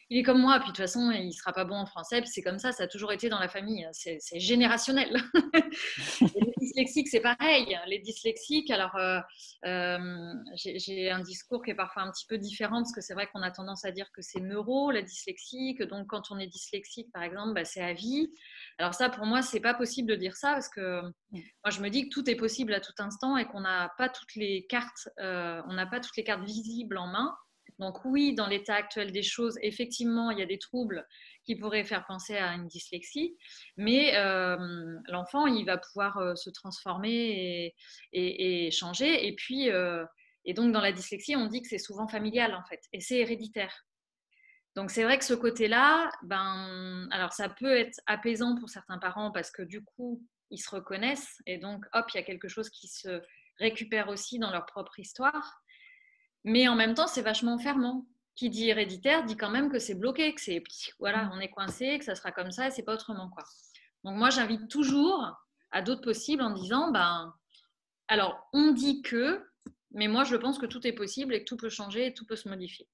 il est comme moi, puis de toute façon, il sera pas bon en français, puis c'est comme ça, ça a toujours été dans la famille, hein. c'est générationnel. les dyslexiques, c'est pareil. Les dyslexiques, alors euh, euh, j'ai un discours qui est parfois un petit peu différent, parce que c'est vrai qu'on a tendance à dire que c'est neuro, la dyslexie, que donc quand on est dyslexique, par exemple, bah, c'est à vie. Alors ça, pour moi, c'est pas possible de dire ça, parce que moi, je me dis que tout est possible à tout instant et qu'on n'a pas toutes les cartes, euh, on n'a pas toutes les cartes visibles en main. Donc oui, dans l'état actuel des choses, effectivement, il y a des troubles qui pourraient faire penser à une dyslexie, mais euh, l'enfant, il va pouvoir euh, se transformer et, changer. Et puis, euh, et donc dans la dyslexie, on dit que c'est souvent familial en fait, et c'est héréditaire. Donc c'est vrai que ce côté-là, ben, alors ça peut être apaisant pour certains parents parce que du coup, ils se reconnaissent et donc hop, il y a quelque chose qui se récupère aussi dans leur propre histoire. Mais en même temps, c'est vachement fermant. Qui dit héréditaire dit quand même que c'est bloqué, que c'est voilà, mm. on est coincé, que ça sera comme ça et c'est pas autrement quoi. Donc moi, j'invite toujours à d'autres possibles en disant ben alors on dit que, mais moi je pense que tout est possible et que tout peut changer et tout peut se modifier.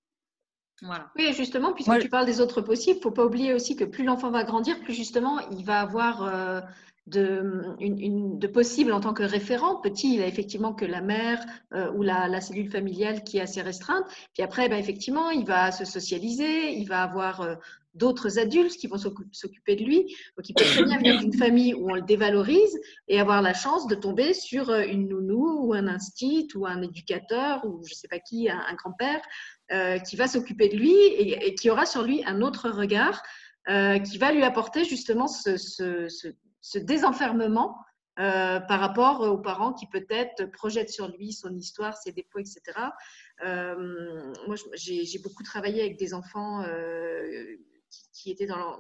Voilà. Oui, justement, puisque tu parles des autres possibles, il ne faut pas oublier aussi que plus l'enfant va grandir, plus justement il va avoir euh, de, possible en tant que référent. Petit, il a effectivement que la mère euh, ou la, cellule familiale qui est assez restreinte. Puis après, ben, effectivement, il va se socialiser, il va avoir euh, d'autres adultes qui vont s'occuper de lui. Donc, il peut très bien venir d'une famille où on le dévalorise et avoir la chance de tomber sur euh, une nounou ou un instit ou un éducateur ou je ne sais pas qui, un, grand-père qui va s'occuper de lui et, qui aura sur lui un autre regard. qui va lui apporter justement ce ce désenfermement euh, par rapport aux parents qui peut-être projettent sur lui son histoire, ses défauts, etc. Euh, moi, j'ai beaucoup travaillé avec des enfants euh, qui, étaient dans,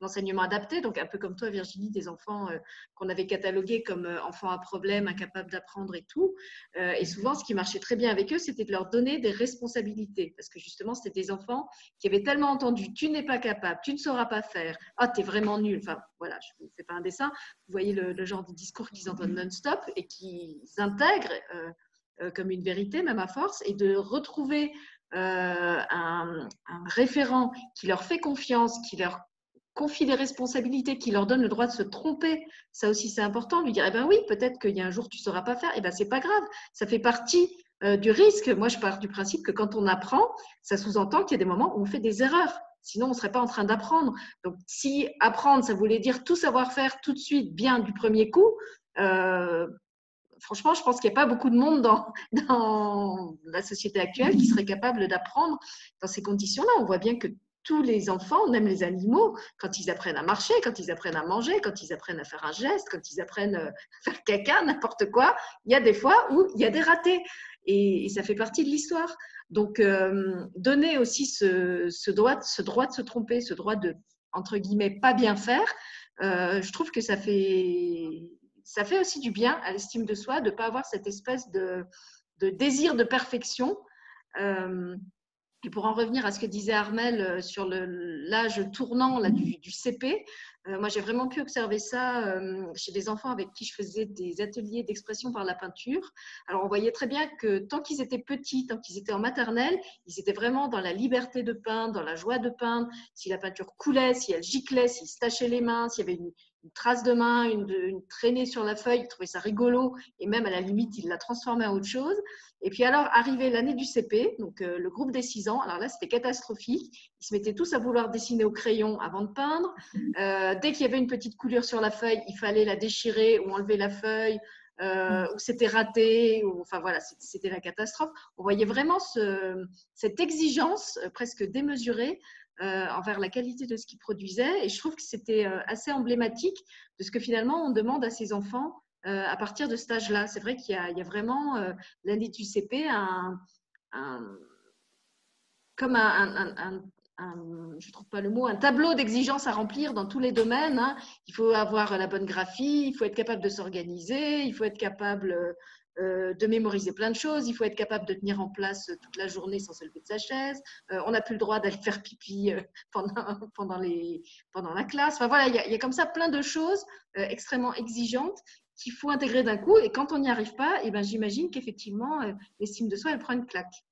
l'enseignement adapté, donc un peu comme toi Virginie, des enfants euh, qu'on avait catalogués comme euh, enfants à problème, incapables d'apprendre et tout. Euh, et souvent, ce qui marchait très bien avec eux, c'était de leur donner des responsabilités, parce que justement, c'était des enfants qui avaient tellement entendu tu n'es pas capable, tu ne sauras pas faire, ah tu es vraiment nul. Enfin voilà, je ne vous fais pas un dessin. Vous voyez le, genre de discours qu'ils entendent non-stop et qu'ils intègrent comme une vérité, même à force, et de retrouver un, un, référent qui leur fait confiance, qui leur confie des responsabilités, qui leur donne le droit de se tromper, ça aussi c'est important, lui dire, eh ben oui, peut-être qu'il y a un jour tu ne sauras pas faire, eh ben c'est pas grave, ça fait partie euh, du risque. Moi, je pars du principe que quand on apprend, ça sous-entend qu'il y a des moments où on fait des erreurs. Sinon, on ne serait pas en train d'apprendre. Donc, si apprendre, ça voulait dire tout savoir faire tout de suite, bien du premier coup, euh, franchement, je pense qu'il n'y a pas beaucoup de monde dans, dans la société actuelle qui serait capable d'apprendre dans ces conditions-là. On voit bien que tous les enfants, même les animaux, quand ils apprennent à marcher, quand ils apprennent à manger, quand ils apprennent à faire un geste, quand ils apprennent euh, à faire caca, n'importe quoi, il y a des fois où il y a des ratés. Et, ça fait partie de l'histoire. Donc, euh, donner aussi ce, droit, de se tromper, ce droit de, entre guillemets, pas bien faire, euh, je trouve que ça fait, aussi du bien à l'estime de soi de ne pas avoir cette espèce de désir de perfection Et pour en revenir à ce que disait Armel euh, sur l'âge tournant là, du, CP, euh, moi j'ai vraiment pu observer ça euh, chez des enfants avec qui je faisais des ateliers d'expression par la peinture. Alors on voyait très bien que tant qu'ils étaient petits, tant qu'ils étaient en maternelle, ils étaient vraiment dans la liberté de peindre, dans la joie de peindre. Si la peinture coulait, si elle giclait, s'ils se tachaient les mains, s'il y avait une, une trace de main, une, une, traînée sur la feuille, il trouvait ça rigolo et même à la limite, il l'a transformé en autre chose. Et puis alors, arrivé l'année du CP, donc euh, le groupe des 6 ans, alors là, c'était catastrophique. Ils se mettaient tous à vouloir dessiner au crayon avant de peindre. Euh, dès qu'il y avait une petite coulure sur la feuille, il fallait la déchirer ou enlever la feuille. Euh, ou c'était raté, ou, enfin voilà, c'était la catastrophe. On voyait vraiment ce, cette exigence presque démesurée euh, envers la qualité de ce qu'ils produisaient. Et je trouve que c'était euh, assez emblématique de ce que finalement on demande à ces enfants euh, à partir de cet âge-là. C'est vrai qu'il y, a vraiment l'année du CP un, comme un, je trouve pas le mot, un tableau d'exigences à remplir dans tous les domaines. Hein. Il faut avoir la bonne graphie, il faut être capable de s'organiser, il faut être capable euh, de mémoriser plein de choses. Il faut être capable de tenir en place toute la journée sans se lever de sa chaise. Euh, on n'a plus le droit d'aller faire pipi euh, pendant la classe. Enfin voilà, il y, a, comme ça plein de choses extrêmement exigeantes qu'il faut intégrer d'un coup. Et quand on n'y arrive pas, eh ben, j'imagine qu'effectivement, l'estime de soi, elle prend une claque.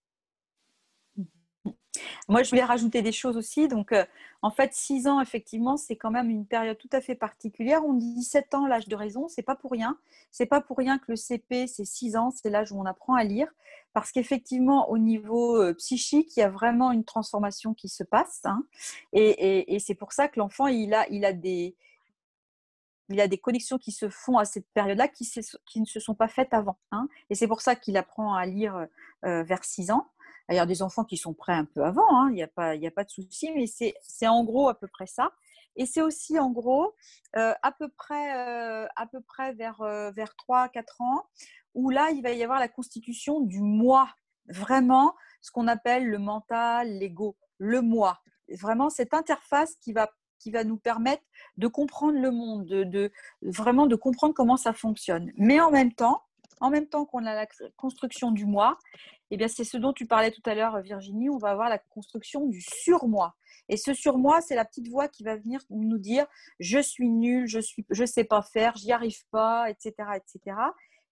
Moi, je voulais rajouter des choses aussi. Donc, euh, en fait, 6 ans, effectivement, c'est quand même une période tout à fait particulière. On dit 7 ans, l'âge de raison. C'est pas pour rien. C'est pas pour rien que le CP, c'est 6 ans. C'est l'âge où on apprend à lire. Parce qu'effectivement, au niveau euh, psychique, il y a vraiment une transformation qui se passe. Hein. Et, c'est pour ça que l'enfant, il a, il a des il a des connexions qui se font à cette période-là qui, ne se sont pas faites avant. Hein. Et c'est pour ça qu'il apprend à lire euh, vers 6 ans. Il y a des enfants qui sont prêts un peu avant, hein, il n'y a, pas, de souci, mais c'est en gros à peu près ça. Et c'est aussi en gros euh, à, peu près, euh, à peu près vers, euh, vers 3-4 ans, où là, il va y avoir la constitution du moi, vraiment ce qu'on appelle le mental, l'ego, le moi. Vraiment cette interface qui va, nous permettre de comprendre le monde, de, de, vraiment de comprendre comment ça fonctionne. Mais en même temps, en même temps qu'on a la construction du moi, eh bien, c'est ce dont tu parlais tout à l'heure, Virginie. On va avoir la construction du surmoi. Et ce surmoi, c'est la petite voix qui va venir nous dire je suis nul, je ne je sais pas faire, j'y arrive pas, etc., etc.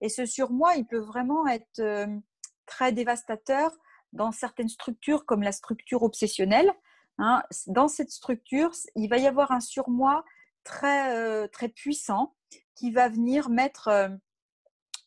Et ce surmoi, il peut vraiment être euh, très dévastateur dans certaines structures comme la structure obsessionnelle. Hein. Dans cette structure, il va y avoir un surmoi très, euh, très puissant qui va venir mettre euh,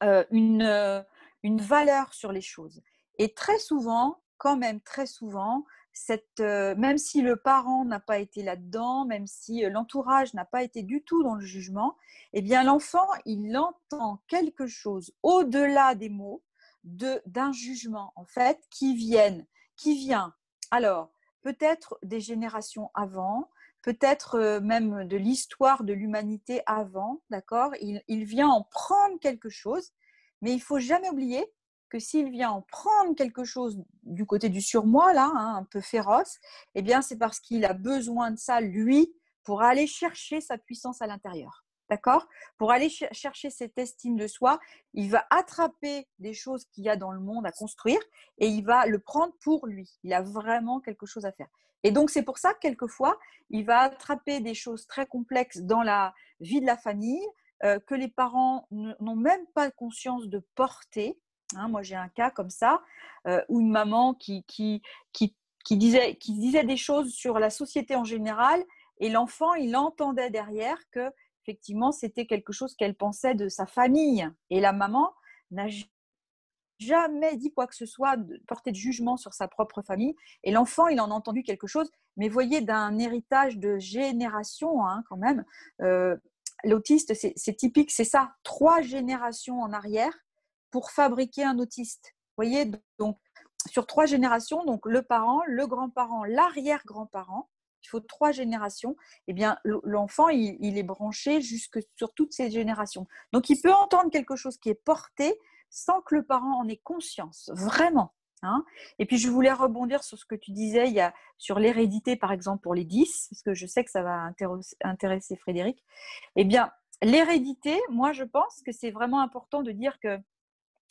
une, une valeur sur les choses. Et très souvent, quand même très souvent, cette, euh, même si le parent n'a pas été là-dedans, même si euh, l'entourage n'a pas été du tout dans le jugement, eh bien l'enfant, il entend quelque chose au-delà des mots d'un jugement en fait qui viennent, qui vient. Alors peut-être des générations avant, peut-être euh, même de l'histoire de l'humanité avant, d'accord? Il, vient en prendre quelque chose, mais il faut jamais oublier que s'il vient en prendre quelque chose du côté du surmoi, là, hein, un peu féroce, eh bien, c'est parce qu'il a besoin de ça, lui, pour aller chercher sa puissance à l'intérieur. D'accord? Pour aller chercher cette estime de soi, il va attraper des choses qu'il y a dans le monde à construire et il va le prendre pour lui. Il a vraiment quelque chose à faire. Et donc, c'est pour ça que quelquefois, il va attraper des choses très complexes dans la vie de la famille euh, que les parents n'ont même pas conscience de porter Hein, moi, j'ai un cas comme ça, euh, où une maman qui, qui, qui, disait, qui disait des choses sur la société en général, et l'enfant, il entendait derrière que, effectivement, c'était quelque chose qu'elle pensait de sa famille. Et la maman n'a jamais dit quoi que ce soit, de porter de jugement sur sa propre famille. Et l'enfant, il en a entendu quelque chose, mais voyez, d'un héritage de génération, hein, quand même. Euh, l'autiste, c'est typique, c'est ça, trois générations en arrière, pour fabriquer un autiste. Voyez, donc sur trois générations, donc le parent, le grand-parent, l'arrière-grand-parent, il faut trois générations, eh bien l'enfant, il, est branché jusque sur toutes ces générations. Donc il peut entendre quelque chose qui est porté sans que le parent en ait conscience, vraiment. Hein. Et puis je voulais rebondir sur ce que tu disais, il y a sur l'hérédité par exemple pour les 10, parce que je sais que ça va intéresser Frédéric. Eh bien, l'hérédité, moi je pense que c'est vraiment important de dire que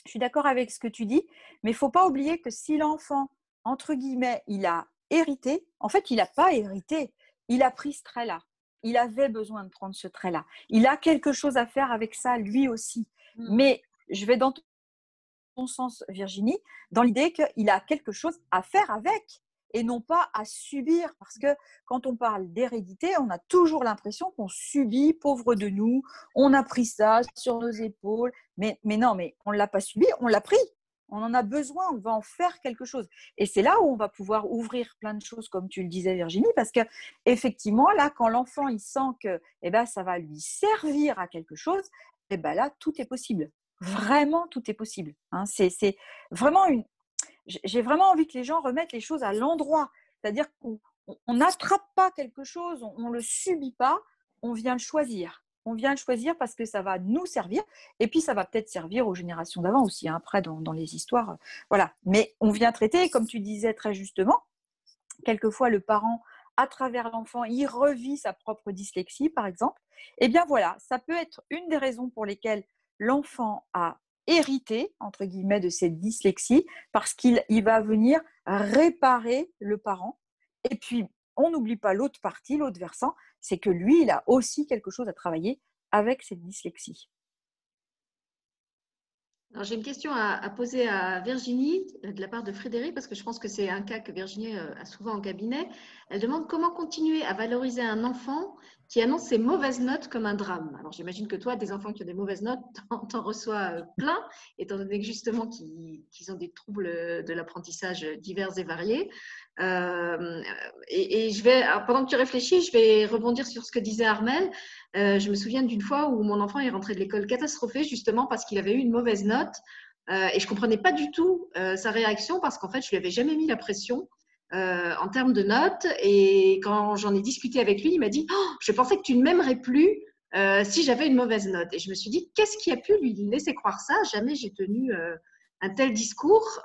je suis d'accord avec ce que tu dis, mais il ne faut pas oublier que si l'enfant entre guillemets, il a hérité. En fait, il n'a pas hérité. Il a pris ce trait-là. Il avait besoin de prendre ce trait-là. Il a quelque chose à faire avec ça, lui aussi. Mmh. Mais je vais dans sens, Virginie, dans l'idée qu'il a quelque chose à faire avec et non pas à subir. Parce que quand on parle d'hérédité, on a toujours l'impression qu'on subit, pauvre de nous, on a pris ça sur nos épaules. Mais, mais non, mais on ne l'a pas subi, on l'a pris. On en a besoin, on va en faire quelque chose. Et c'est là où on va pouvoir ouvrir plein de choses, comme tu le disais, Virginie, parce que effectivement, là, quand l'enfant il sent que eh ben, ça va lui servir à quelque chose, eh ben là, tout est possible. Vraiment, tout est possible. Hein. C'est vraiment une, j'ai vraiment envie que les gens remettent les choses à l'endroit. C'est-à-dire qu'on n'attrape pas quelque chose, on ne le subit pas, on vient le choisir. On vient le choisir parce que ça va nous servir et puis ça va peut-être servir aux générations d'avant aussi, hein, après dans, les histoires. Voilà. Mais on vient traiter, comme tu disais très justement, quelquefois le parent, à travers l'enfant, il revit sa propre dyslexie, par exemple. Eh bien voilà, ça peut être une des raisons pour lesquelles l'enfant a hérité, entre guillemets, de cette dyslexie parce qu'il va venir réparer le parent. Et puis, on n'oublie pas l'autre partie, l'autre versant, c'est que lui, il a aussi quelque chose à travailler avec cette dyslexie. J'ai une question à, poser à Virginie euh, de la part de Frédéric, parce que je pense que c'est un cas que Virginie euh, a souvent en cabinet. Elle demande comment continuer à valoriser un enfant qui annonce ses mauvaises notes comme un drame. Alors j'imagine que toi, des enfants qui ont des mauvaises notes, t'en reçois euh, plein, étant donné que justement qu'ils ont des troubles de l'apprentissage divers et variés. Euh, et, je vais, pendant que tu réfléchis, je vais rebondir sur ce que disait Armel. Euh, je me souviens d'une fois où mon enfant est rentré de l'école catastrophé justement parce qu'il avait eu une mauvaise note. et je comprenais pas du tout sa réaction parce qu'en fait, je lui avais jamais mis la pression. Euh, en termes de notes. Et quand j'en ai discuté avec lui, il m'a dit oh, Je pensais que tu ne m'aimerais plus euh, si j'avais une mauvaise note. Et je me suis dit Qu'est-ce qui a pu lui laisser croire ça? Jamais j'ai tenu euh, un tel discours.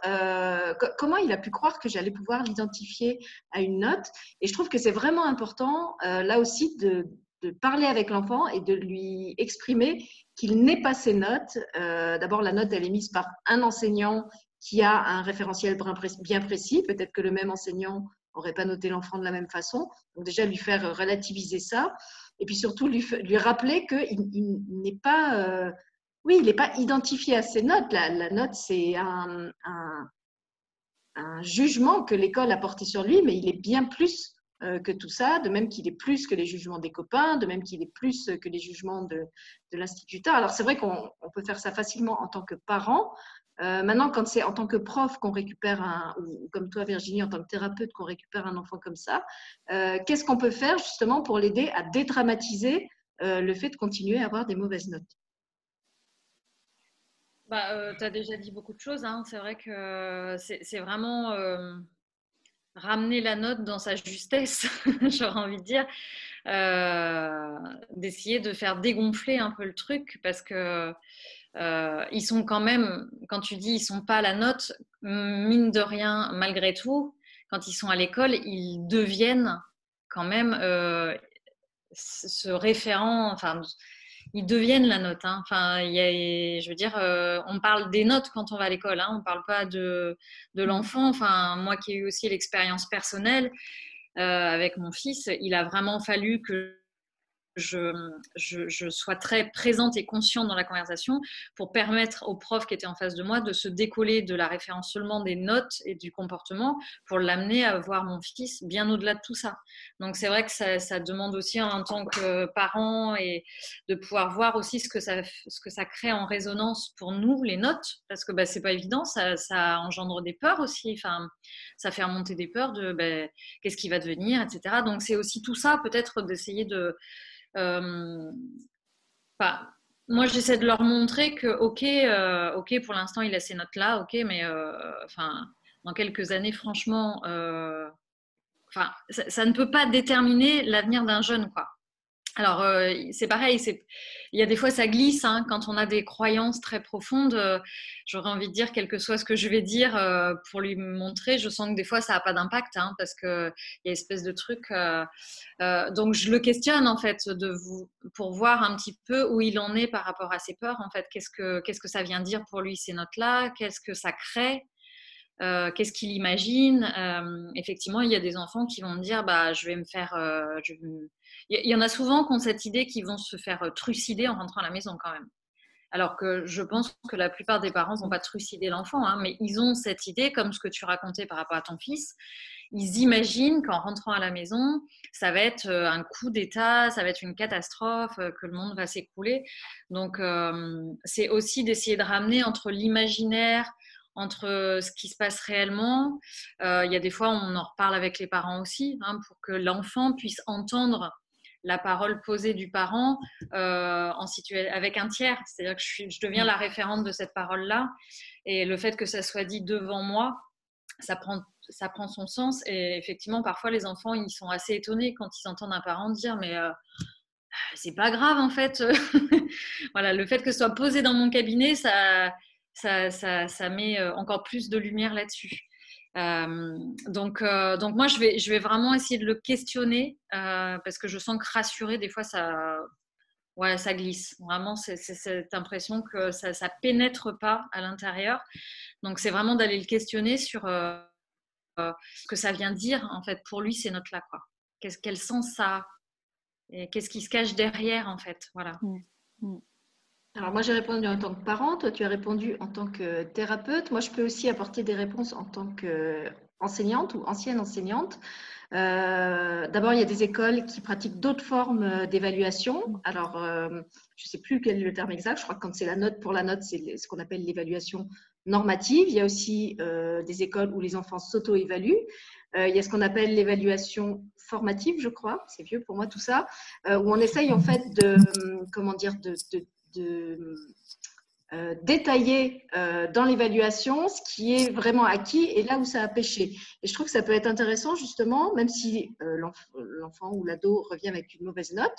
comment il a pu croire que j'allais pouvoir l'identifier à une note? Et je trouve que c'est vraiment important, là aussi, de, parler avec l'enfant et de lui exprimer qu'il n'est pas ses notes. D'abord, la note, elle est mise par un enseignant qui a un référentiel bien précis. Peut-être que le même enseignant n'aurait pas noté l'enfant de la même façon. Donc déjà, lui faire relativiser ça. Et puis surtout, lui rappeler qu'il n'est pas... Oui, il n'est pas identifié à ses notes. La, note, c'est un, jugement que l'école a porté sur lui, mais il est bien plus euh, que tout ça, de même qu'il est plus que les jugements des copains, de même qu'il est plus que les jugements de, l'instituteur. Alors c'est vrai qu'on peut faire ça facilement en tant que parent, euh, maintenant, quand c'est en tant que prof qu'on récupère un, ou comme toi Virginie, en tant que thérapeute qu'on récupère un enfant comme ça, euh, qu'est-ce qu'on peut faire justement pour l'aider à dédramatiser le fait de continuer à avoir des mauvaises notes? Bah, Tu as déjà dit beaucoup de choses. Hein. C'est vrai que c'est vraiment ramener la note dans sa justesse, j'aurais envie de dire. d'essayer de faire dégonfler un peu le truc parce que euh, ils sont quand même, quand tu dis ils sont pas à la note, mine de rien, malgré tout, quand ils sont à l'école, ils deviennent quand même euh, ce référent, enfin, ils deviennent la note. Hein. Enfin, je veux dire, euh, on parle des notes quand on va à l'école, hein. on ne parle pas de, de l'enfant. Enfin, moi qui ai eu aussi l'expérience personnelle avec mon fils, il a vraiment fallu que je, sois très présente et consciente dans la conversation pour permettre au prof qui était en face de moi de se décoller de la référence seulement des notes et du comportement pour l'amener à voir mon fils bien au-delà de tout ça. Donc c'est vrai que ça, demande aussi en tant que parent et de pouvoir voir aussi ce que ça, ce que ça crée en résonance pour nous, les notes, parce que bah, c'est pas évident, ça, engendre des peurs aussi, enfin, ça fait remonter des peurs de bah, qu'est-ce qui va devenir, etc. Donc c'est aussi tout ça, peut-être d'essayer de euh, moi, j'essaie de leur montrer que, ok, euh, ok, pour l'instant, il a ces notes-là, ok, mais euh, dans quelques années, franchement, enfin, ça, ne peut pas déterminer l'avenir d'un jeune, quoi. Alors, c'est pareil, il y a des fois ça glisse hein, quand on a des croyances très profondes. Euh, j'aurais envie de dire, quel que soit ce que je vais dire euh, pour lui montrer, je sens que des fois ça n'a pas d'impact hein, parce qu'il y a espèce de truc. donc, je le questionne en fait de vous, pour voir un petit peu où il en est par rapport à ses peurs. En fait, qu'est-ce que, qu'est-ce que ça vient dire pour lui ces notes-là? Qu'est-ce que ça crée? Qu'est-ce qu'il imagine? effectivement, il y a des enfants qui vont me dire, bah, je vais me faire. Il y en a souvent qui ont cette idée qu'ils vont se faire trucider en rentrant à la maison quand même. Alors que je pense que la plupart des parents vont pas trucider l'enfant, hein, mais ils ont cette idée, comme ce que tu racontais par rapport à ton fils. Ils imaginent qu'en rentrant à la maison, ça va être euh, un coup d'État, ça va être une catastrophe, euh, que le monde va s'écrouler. Donc, euh, c'est aussi d'essayer de ramener entre l'imaginaire, entre ce qui se passe réellement. il y a des fois, on en reparle avec les parents aussi, hein, pour que l'enfant puisse entendre la parole posée du parent euh, en avec un tiers. C'est-à-dire que je, je, deviens la référente de cette parole-là. Et le fait que ça soit dit devant moi, ça prend, ça prend son sens. Et effectivement, parfois, les enfants, ils sont assez étonnés quand ils entendent un parent dire, mais... Euh, c'est pas grave en fait. voilà, le fait que ce soit posé dans mon cabinet, ça, ça, ça, ça met euh, encore plus de lumière là-dessus. Euh, donc, euh, donc moi, je vais, je vais vraiment essayer de le questionner parce que je sens que rassurer, des fois, ça, ouais, ça glisse. Vraiment, c'est cette impression que ça ne pénètre pas à l'intérieur. Donc, c'est vraiment d'aller le questionner sur ce que ça vient dire, en fait, pour lui, ces notes-là. Quel sens ça a? Et qu'est-ce qui se cache derrière, en fait? Voilà. Mmh. Mmh. Alors moi j'ai répondu en tant que parent, toi tu as répondu en tant que thérapeute. Moi je peux aussi apporter des réponses en tant qu'enseignante ou ancienne enseignante. Euh, d'abord il y a des écoles qui pratiquent d'autres formes d'évaluation. Alors euh, je ne sais plus quel est le terme exact, je crois que quand c'est la note pour la note c'est ce qu'on appelle l'évaluation normative. Il y a aussi euh, des écoles où les enfants s'auto-évaluent. il y a ce qu'on appelle l'évaluation formative, je crois, c'est vieux pour moi tout ça, où on essaye en fait de, comment dire, de euh, détailler euh, dans l'évaluation ce qui est vraiment acquis et là où ça a pêché. Et je trouve que ça peut être intéressant justement, même si euh, l'enfant ou l'ado revient avec une mauvaise note,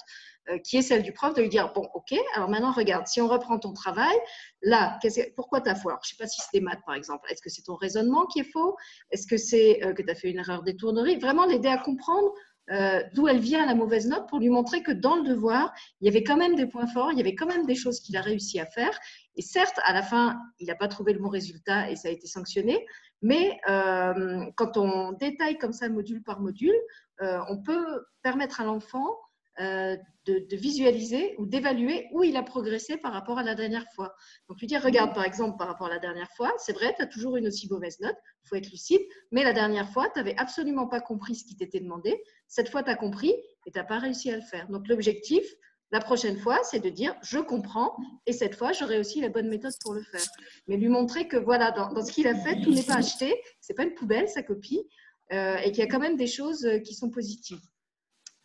qui est celle du prof, de lui dire, bon, ok, alors maintenant regarde, si on reprend ton travail, là, pourquoi tu as faux Je ne sais pas si c'est des maths par exemple. Est-ce que c'est ton raisonnement qui est faux? Est-ce que c'est que tu as fait une erreur d'étournerie Vraiment l'aider à comprendre euh, d'où elle vient la mauvaise note pour lui montrer que dans le devoir, il y avait quand même des points forts, il y avait quand même des choses qu'il a réussi à faire. Et certes, à la fin, il n'a pas trouvé le bon résultat et ça a été sanctionné. Mais euh, quand on détaille comme ça module par module, euh, on peut permettre à l'enfant euh, de, visualiser ou d'évaluer où il a progressé par rapport à la dernière fois. Donc lui dire, regarde par exemple par rapport à la dernière fois, c'est vrai, tu as toujours une aussi mauvaise note, il faut être lucide, mais la dernière fois, tu n'avais absolument pas compris ce qui t'était demandé, cette fois tu as compris et tu n'as pas réussi à le faire. Donc l'objectif, la prochaine fois, c'est de dire, je comprends et cette fois, j'aurai aussi la bonne méthode pour le faire. Mais lui montrer que voilà, dans, ce qu'il a fait, tout n'est pas acheté, c'est pas une poubelle, sa copie, euh, et qu'il y a quand même des choses qui sont positives.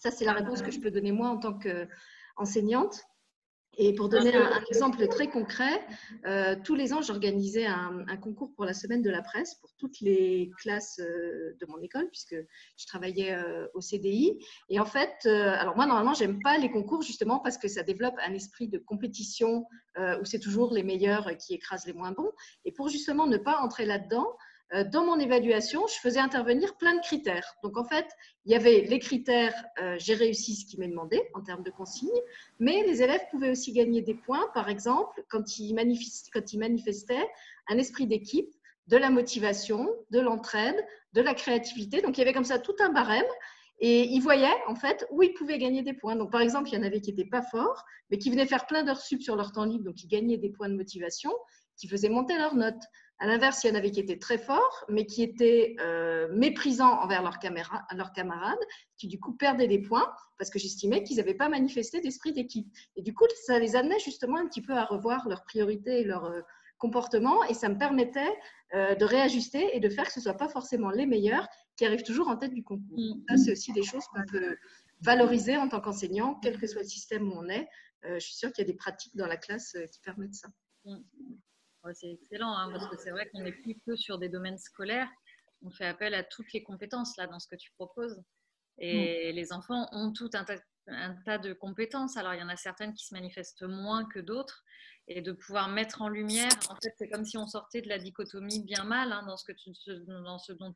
Ça, c'est la réponse que je peux donner moi en tant qu'enseignante. Et pour donner un, exemple très concret, euh, tous les ans, j'organisais un, concours pour la semaine de la presse pour toutes les classes euh, de mon école, puisque je travaillais euh, au CDI. Et en fait, alors moi, normalement, j'aime pas les concours justement parce que ça développe un esprit de compétition où c'est toujours les meilleurs qui écrasent les moins bons. Et pour justement ne pas entrer là-dedans, dans mon évaluation, je faisais intervenir plein de critères. Donc, en fait, il y avait les critères euh, j'ai réussi ce qui m'est demandé en termes de consignes, mais les élèves pouvaient aussi gagner des points, par exemple, quand ils, quand ils manifestaient un esprit d'équipe, de la motivation, de l'entraide, de la créativité. Donc, il y avait comme ça tout un barème. Et ils voyaient en fait où ils pouvaient gagner des points. Donc, par exemple, il y en avait qui n'étaient pas forts, mais qui venaient faire plein d'heures sup sur leur temps libre, donc ils gagnaient des points de motivation, qui faisaient monter leurs notes. À l'inverse, il y en avait qui étaient très forts, mais qui étaient euh, méprisants envers leurs, camarades, qui du coup perdaient des points parce que j'estimais qu'ils n'avaient pas manifesté d'esprit d'équipe. Et du coup, ça les amenait justement un petit peu à revoir leurs priorités et leur euh, comportement, et ça me permettait euh, de réajuster et de faire que ce ne soit pas forcément les meilleurs qui arrivent toujours en tête du concours. Mm. Ça, c'est aussi des choses qu'on peut valoriser en tant qu'enseignant, quel que soit le système où on est. je suis sûre qu'il y a des pratiques dans la classe qui permettent ça. C'est excellent, hein, parce que c'est vrai qu'on n'est plus que sur des domaines scolaires. On fait appel à toutes les compétences là dans ce que tu proposes. Et mm. les enfants ont tout un tas, de compétences. Alors, il y en a certaines qui se manifestent moins que d'autres. Et de pouvoir mettre en lumière, en fait, c'est comme si on sortait de la dichotomie bien mal hein, dans, ce que tu, dans ce dont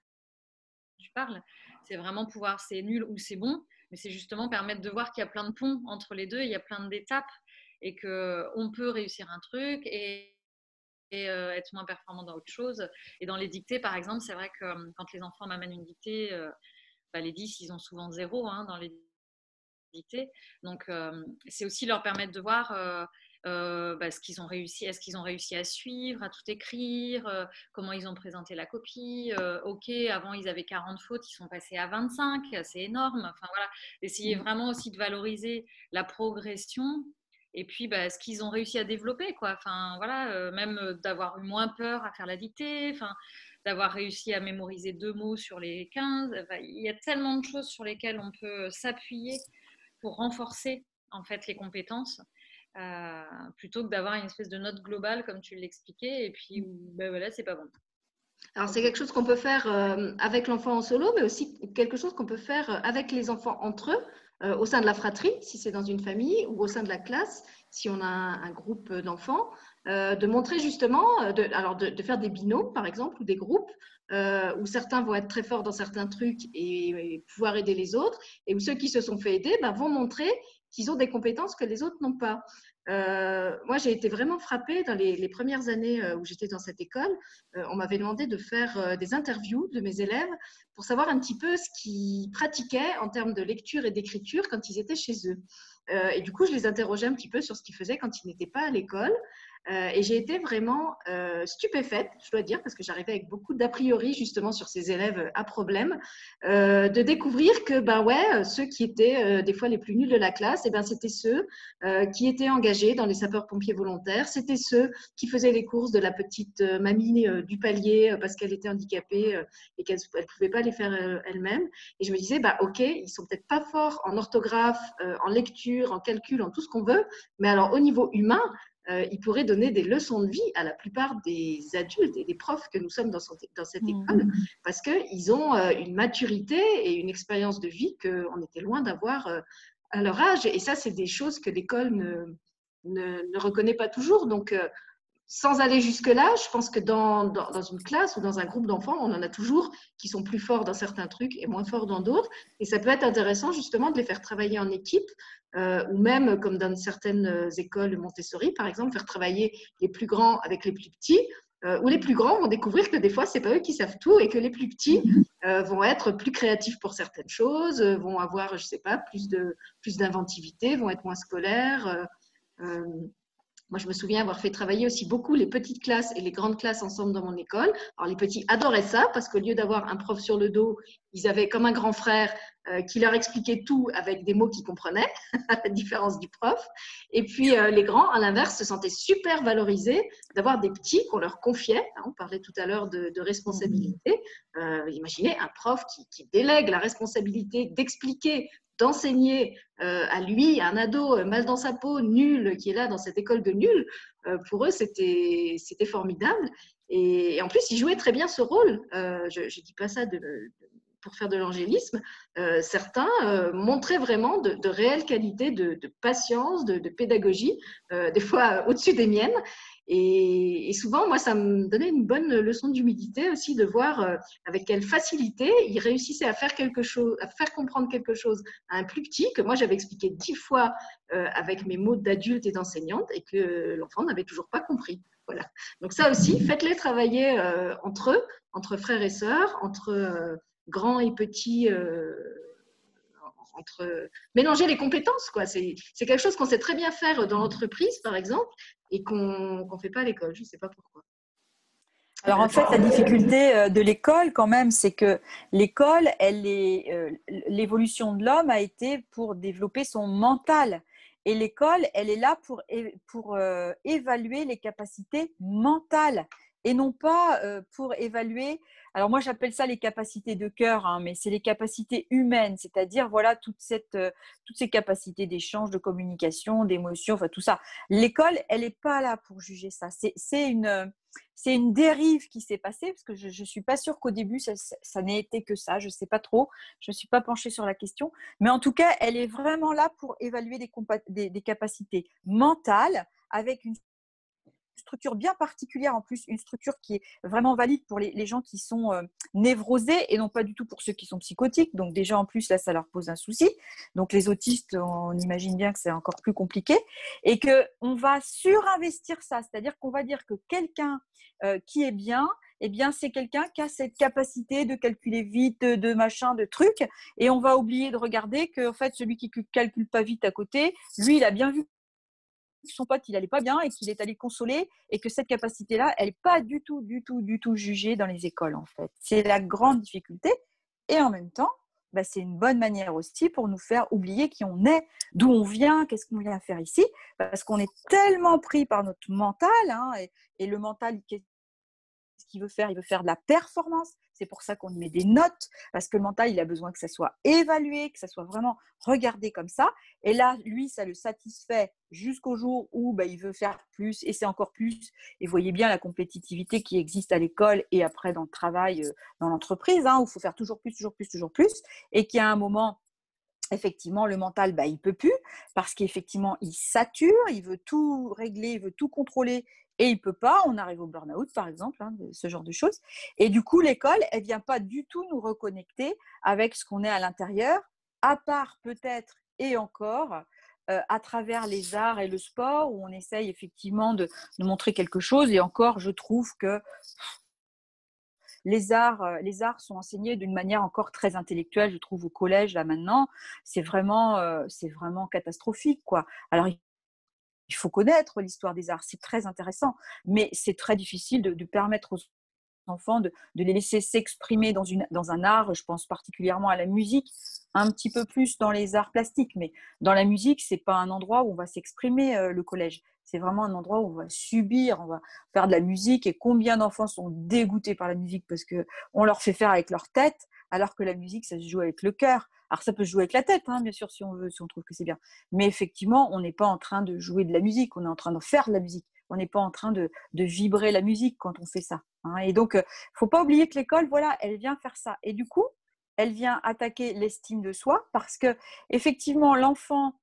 tu parles. C'est vraiment pouvoir, c'est nul ou c'est bon, mais c'est justement permettre de voir qu'il y a plein de ponts entre les deux, il y a plein d'étapes et qu'on peut réussir un truc et être moins performant dans autre chose. Et dans les dictées, par exemple, c'est vrai que quand les enfants m'amènent une dictée, bah, les 10, ils ont souvent zéro hein, dans les dictées. Donc, c'est aussi leur permettre de voir euh, bah, ce qu'ils ont réussi, est-ce qu'ils ont réussi à suivre, à tout écrire, euh, comment ils ont présenté la copie. Euh, ok, avant ils avaient 40 fautes, ils sont passés à 25, c'est énorme. Enfin voilà, essayer mmh. vraiment aussi de valoriser la progression et puis bah, ce qu'ils ont réussi à développer, quoi. Enfin voilà, même d'avoir eu moins peur à faire la dictée, enfin d'avoir réussi à mémoriser deux mots sur les 15. il y a tellement de choses sur lesquelles on peut s'appuyer pour renforcer en fait les compétences. Euh, plutôt que d'avoir une espèce de note globale comme tu l'expliquais et puis ben voilà c'est pas bon. Alors c'est quelque chose qu'on peut faire euh, avec l'enfant en solo, mais aussi quelque chose qu'on peut faire avec les enfants entre eux, euh, au sein de la fratrie, si c'est dans une famille, ou au sein de la classe, si on a un, groupe d'enfants, de montrer justement, de, alors de, faire des binômes par exemple, ou des groupes, où certains vont être très forts dans certains trucs et, pouvoir aider les autres, et où ceux qui se sont fait aider ben, vont montrer qu'ils ont des compétences que les autres n'ont pas. Euh, moi, j'ai été vraiment frappée dans les, premières années euh, où j'étais dans cette école. Euh, on m'avait demandé de faire des interviews de mes élèves pour savoir un petit peu ce qu'ils pratiquaient en termes de lecture et d'écriture quand ils étaient chez eux. et du coup, je les interrogeais un petit peu sur ce qu'ils faisaient quand ils n'étaient pas à l'école. Euh, et j'ai été vraiment euh, stupéfaite, je dois dire, parce que j'arrivais avec beaucoup d'a priori justement sur ces élèves à problème, euh, de découvrir que ben ouais, ceux qui étaient des fois les plus nuls de la classe, et eh ben c'était ceux qui étaient engagés dans les sapeurs-pompiers volontaires, c'était ceux qui faisaient les courses de la petite mamie du palier parce qu'elle était handicapée et qu'elle ne pouvait pas les faire elle-même. Et je me disais, bah ok, ils sont peut-être pas forts en orthographe, en lecture, en calcul, en tout ce qu'on veut, mais alors au niveau humain, euh, il pourrait donner des leçons de vie à la plupart des adultes et des profs que nous sommes dans, dans cette mmh. école, parce qu'ils ont euh, une maturité et une expérience de vie qu'on était loin d'avoir euh, à leur âge. Et ça, c'est des choses que l'école ne, ne, reconnaît pas toujours. Donc, sans aller jusque-là, je pense que dans, une classe ou dans un groupe d'enfants, on en a toujours qui sont plus forts dans certains trucs et moins forts dans d'autres. Et ça peut être intéressant justement de les faire travailler en équipe euh, ou même comme dans certaines euh, écoles Montessori, par exemple, faire travailler les plus grands avec les plus petits, euh, où les plus grands vont découvrir que des fois, c'est pas eux qui savent tout et que les plus petits vont être plus créatifs pour certaines choses, vont avoir, je sais pas, plus de plus d'inventivité, vont être moins scolaires. Moi, je me souviens avoir fait travailler aussi beaucoup les petites classes et les grandes classes ensemble dans mon école. Alors, les petits adoraient ça parce qu'au lieu d'avoir un prof sur le dos, ils avaient comme un grand frère euh, qui leur expliquait tout avec des mots qu'ils comprenaient, à la différence du prof. Et puis, euh, les grands, à l'inverse, se sentaient super valorisés d'avoir des petits qu'on leur confiait. Hein, on parlait tout à l'heure de, responsabilité. Euh, imaginez un prof qui, qui délègue la responsabilité d'expliquer d'enseigner euh, à lui, un ado euh, mal dans sa peau, nul, qui est là dans cette école de nul, euh, pour eux, c'était formidable. Et, en plus, il jouait très bien ce rôle. je ne dis pas ça pour faire de l'angélisme. certains montraient vraiment de, réelles qualités de, patience, de, pédagogie, des fois au-dessus des miennes. Et, souvent, moi, ça me donnait une bonne leçon d'humilité aussi de voir euh, avec quelle facilité ils réussissaient à faire quelque chose, à faire comprendre quelque chose à un plus petit que moi j'avais expliqué dix fois euh, avec mes mots d'adulte et d'enseignante et que l'enfant n'avait toujours pas compris. Voilà. Donc ça aussi, faites-les travailler euh, entre eux, entre frères et sœurs, entre grands et petits entre mélanger les compétences. Quoi. C'est, quelque chose qu'on sait très bien faire dans l'entreprise, par exemple, et qu'on ne fait pas à l'école. Je ne sais pas pourquoi. Alors en fait, la difficulté euh, de l'école, quand même, c'est que l'école, euh, l'évolution de l'homme a été pour développer son mental. Et l'école, elle est là pour, pour euh, évaluer les capacités mentales et non pas pour évaluer alors moi j'appelle ça les capacités de cœur, hein, mais c'est les capacités humaines, c'est-à-dire voilà toute cette, euh, toutes ces capacités d'échange, de communication, d'émotion, enfin tout ça. L'école, elle n'est pas là pour juger ça. C'est une, c'est une dérive qui s'est passée parce que je ne suis pas sûre qu'au début ça, n'ait été que ça. Je ne sais pas trop. Je ne suis pas penchée sur la question, mais en tout cas, elle est vraiment là pour évaluer des capacités mentales avec une structure bien particulière en plus, une structure qui est vraiment valide pour les, gens qui sont euh, névrosés et non pas du tout pour ceux qui sont psychotiques. Donc déjà en plus là, ça leur pose un souci. Donc les autistes, on imagine bien que c'est encore plus compliqué et que on va surinvestir ça, c'est-à-dire qu'on va dire que quelqu'un euh, qui est bien, eh bien, c'est quelqu'un qui a cette capacité de calculer vite, de machin, de trucs, et on va oublier de regarder que, en fait, celui qui calcule pas vite à côté, lui, il a bien vu son pote, il allait pas bien et qu'il est allé consoler, et que cette capacité-là, elle n'est pas du tout, du tout, du tout jugée dans les écoles, en fait. C'est la grande difficulté, et en même temps, bah, c'est une bonne manière aussi pour nous faire oublier qui on est, d'où on vient, qu'est-ce qu'on vient faire ici, parce qu'on est tellement pris par notre mental, hein, et, et, le mental, qu'il veut faire? Il veut faire de la performance. C'est pour ça qu'on y met des notes, parce que le mental, il a besoin que ça soit évalué, que ça soit vraiment regardé comme ça. Et là, lui, ça le satisfait jusqu'au jour où bah, il veut faire plus, et c'est encore plus. Et vous voyez bien la compétitivité qui existe à l'école et après dans le travail, euh, dans l'entreprise, hein, où il faut faire toujours plus, toujours plus, toujours plus, et qu'il y a un moment effectivement, le mental, bah, il peut plus parce qu'effectivement, il sature, il veut tout régler, il veut tout contrôler et il peut pas, on arrive au burn-out par exemple, hein, ce genre de choses. Et du coup, l'école, elle vient pas du tout nous reconnecter avec ce qu'on est à l'intérieur, à part peut-être et encore euh, à travers les arts et le sport, où on essaye effectivement de, montrer quelque chose. Et encore, je trouve que les arts, euh, les arts sont enseignés d'une manière encore très intellectuelle, je trouve, au collège, là maintenant. C'est vraiment, euh, c'est vraiment catastrophique, quoi. Alors, faut connaître l'histoire des arts, c'est très intéressant, mais c'est très difficile de, permettre aux enfants de, les laisser s'exprimer dans, dans un art, je pense particulièrement à la musique, un petit peu plus dans les arts plastiques, mais dans la musique, c'est pas un endroit où on va s'exprimer euh, le collège. C'est vraiment un endroit où on va subir, on va faire de la musique. Et combien d'enfants sont dégoûtés par la musique parce que on leur fait faire avec leur tête, alors que la musique, ça se joue avec le cœur. Alors ça peut jouer avec la tête, hein, bien sûr, si on veut, si on trouve que c'est bien. Mais effectivement, on n'est pas en train de jouer de la musique, on est en train de faire de la musique. On n'est pas en train de, vibrer la musique quand on fait ça. Hein. Et donc, il euh, faut pas oublier que l'école, voilà, elle vient faire ça. Et du coup, elle vient attaquer l'estime de soi parce que effectivement, l'enfant,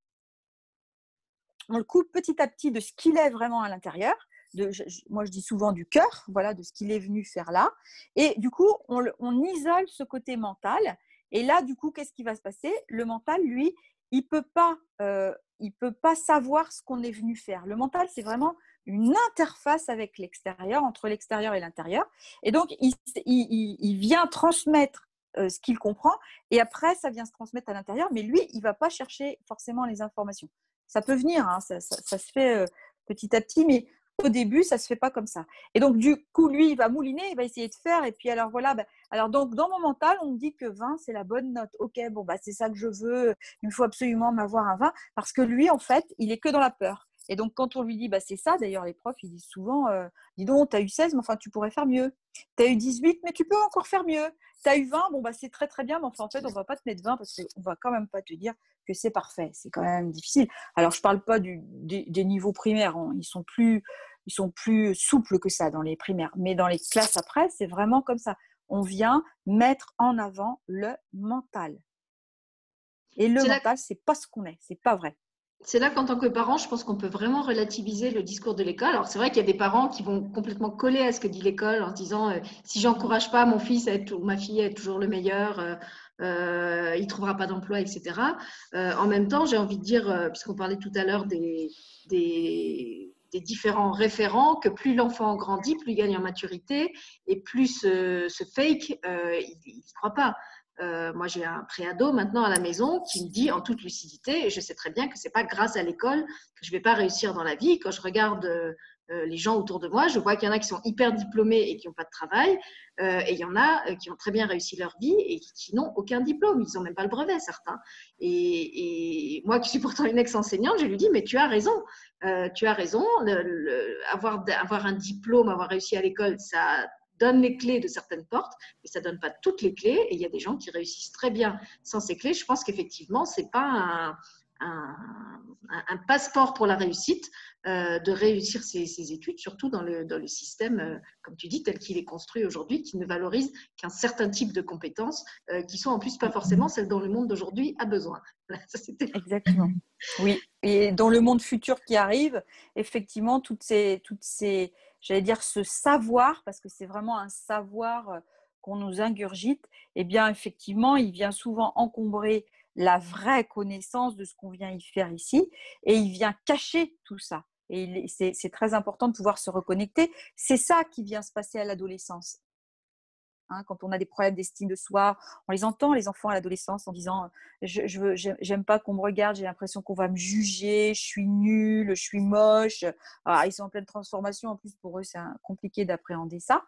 on le coupe petit à petit de ce qu'il est vraiment à l'intérieur. De, moi, je dis souvent du cœur, voilà, de ce qu'il est venu faire là. Et du coup, on isole ce côté mental et là, du coup, qu'est-ce qui va se passer? Le mental, lui, il peut pas, euh, peut pas savoir ce qu'on est venu faire. Le mental, c'est vraiment une interface avec l'extérieur, entre l'extérieur et l'intérieur. Et donc, il, vient transmettre euh, ce qu'il comprend, et après, ça vient se transmettre à l'intérieur, mais lui, il va pas chercher forcément les informations. Ça peut venir, hein, ça, ça, se fait euh, petit à petit, mais au début, ça se fait pas comme ça. Et donc, du coup, lui, il va mouliner, il va essayer de faire. Et puis, alors voilà, ben, alors donc, dans mon mental, on me dit que 20, c'est la bonne note. Ok, bon, bah, c'est ça que je veux. Il me faut absolument m'avoir un 20. Parce que lui, en fait, il est que dans la peur. Et donc, quand on lui dit, bah, c'est ça, d'ailleurs, les profs, ils disent souvent, euh, dis donc, tu as eu 16, mais enfin, tu pourrais faire mieux. Tu as eu 18, mais tu peux encore faire mieux. Tu as eu 20, bon, bah, c'est très, très bien, mais enfin, en fait, on va pas te mettre 20 parce qu'on va quand même pas te dire que c'est parfait. C'est quand même difficile. Alors, je parle pas du, des, niveaux primaires. Hein. Ils sont plus ils sont plus souples que ça dans les primaires. Mais dans les classes après, c'est vraiment comme ça. On vient mettre en avant le mental. Et le mental, c'est pas ce qu'on est, c'est pas vrai. C'est là qu'en tant que parent, je pense qu'on peut vraiment relativiser le discours de l'école. Alors c'est vrai qu'il y a des parents qui vont complètement coller à ce que dit l'école en se disant euh, si j'encourage pas mon fils ou ma fille à être toujours le meilleur, euh, euh, il trouvera pas d'emploi, etc. Euh, en même temps, j'ai envie de dire, puisqu'on parlait tout à l'heure des, différents référents que plus l'enfant grandit, plus il gagne en maturité et plus ce, fake, euh, il ne croit pas. Euh, moi, j'ai un préado maintenant à la maison qui me dit en toute lucidité, et je sais très bien que c'est pas grâce à l'école que je vais pas réussir dans la vie. Quand je regarde euh, euh, les gens autour de moi. Je vois qu'il y en a qui sont hyper diplômés et qui n'ont pas de travail, et il y en a qui ont très bien réussi leur vie et qui, n'ont aucun diplôme. Ils n'ont même pas le brevet, certains. Et, moi, qui suis pourtant une ex-enseignante, je lui dis, mais tu as raison, tu as raison. avoir un diplôme, avoir réussi à l'école, ça donne les clés de certaines portes, mais ça donne pas toutes les clés. Et il y a des gens qui réussissent très bien sans ces clés. Je pense qu'effectivement, c'est pas un passeport pour la réussite, euh, de réussir ses, études, surtout dans le, système, euh, comme tu dis, tel qu'il est construit aujourd'hui, qui ne valorise qu'un certain type de compétences, euh, qui sont en plus pas forcément celles dont le monde d'aujourd'hui a besoin. Exactement. Oui, et dans le monde futur qui arrive, effectivement, toutes ces, toutes ces j'allais dire, ce savoir, parce que c'est vraiment un savoir qu'on nous ingurgite, eh bien, effectivement, il vient souvent encombrer la vraie connaissance de ce qu'on vient y faire ici et il vient cacher tout ça. Et c'est très important de pouvoir se reconnecter. C'est ça qui vient se passer à l'adolescence. Hein, quand on a des problèmes d'estime de soi, on les entend, les enfants à l'adolescence, en disant Je j'aime pas qu'on me regarde, j'ai l'impression qu'on va me juger, je suis nulle, je suis moche. ils sont en pleine transformation, en plus pour eux, c'est compliqué d'appréhender ça.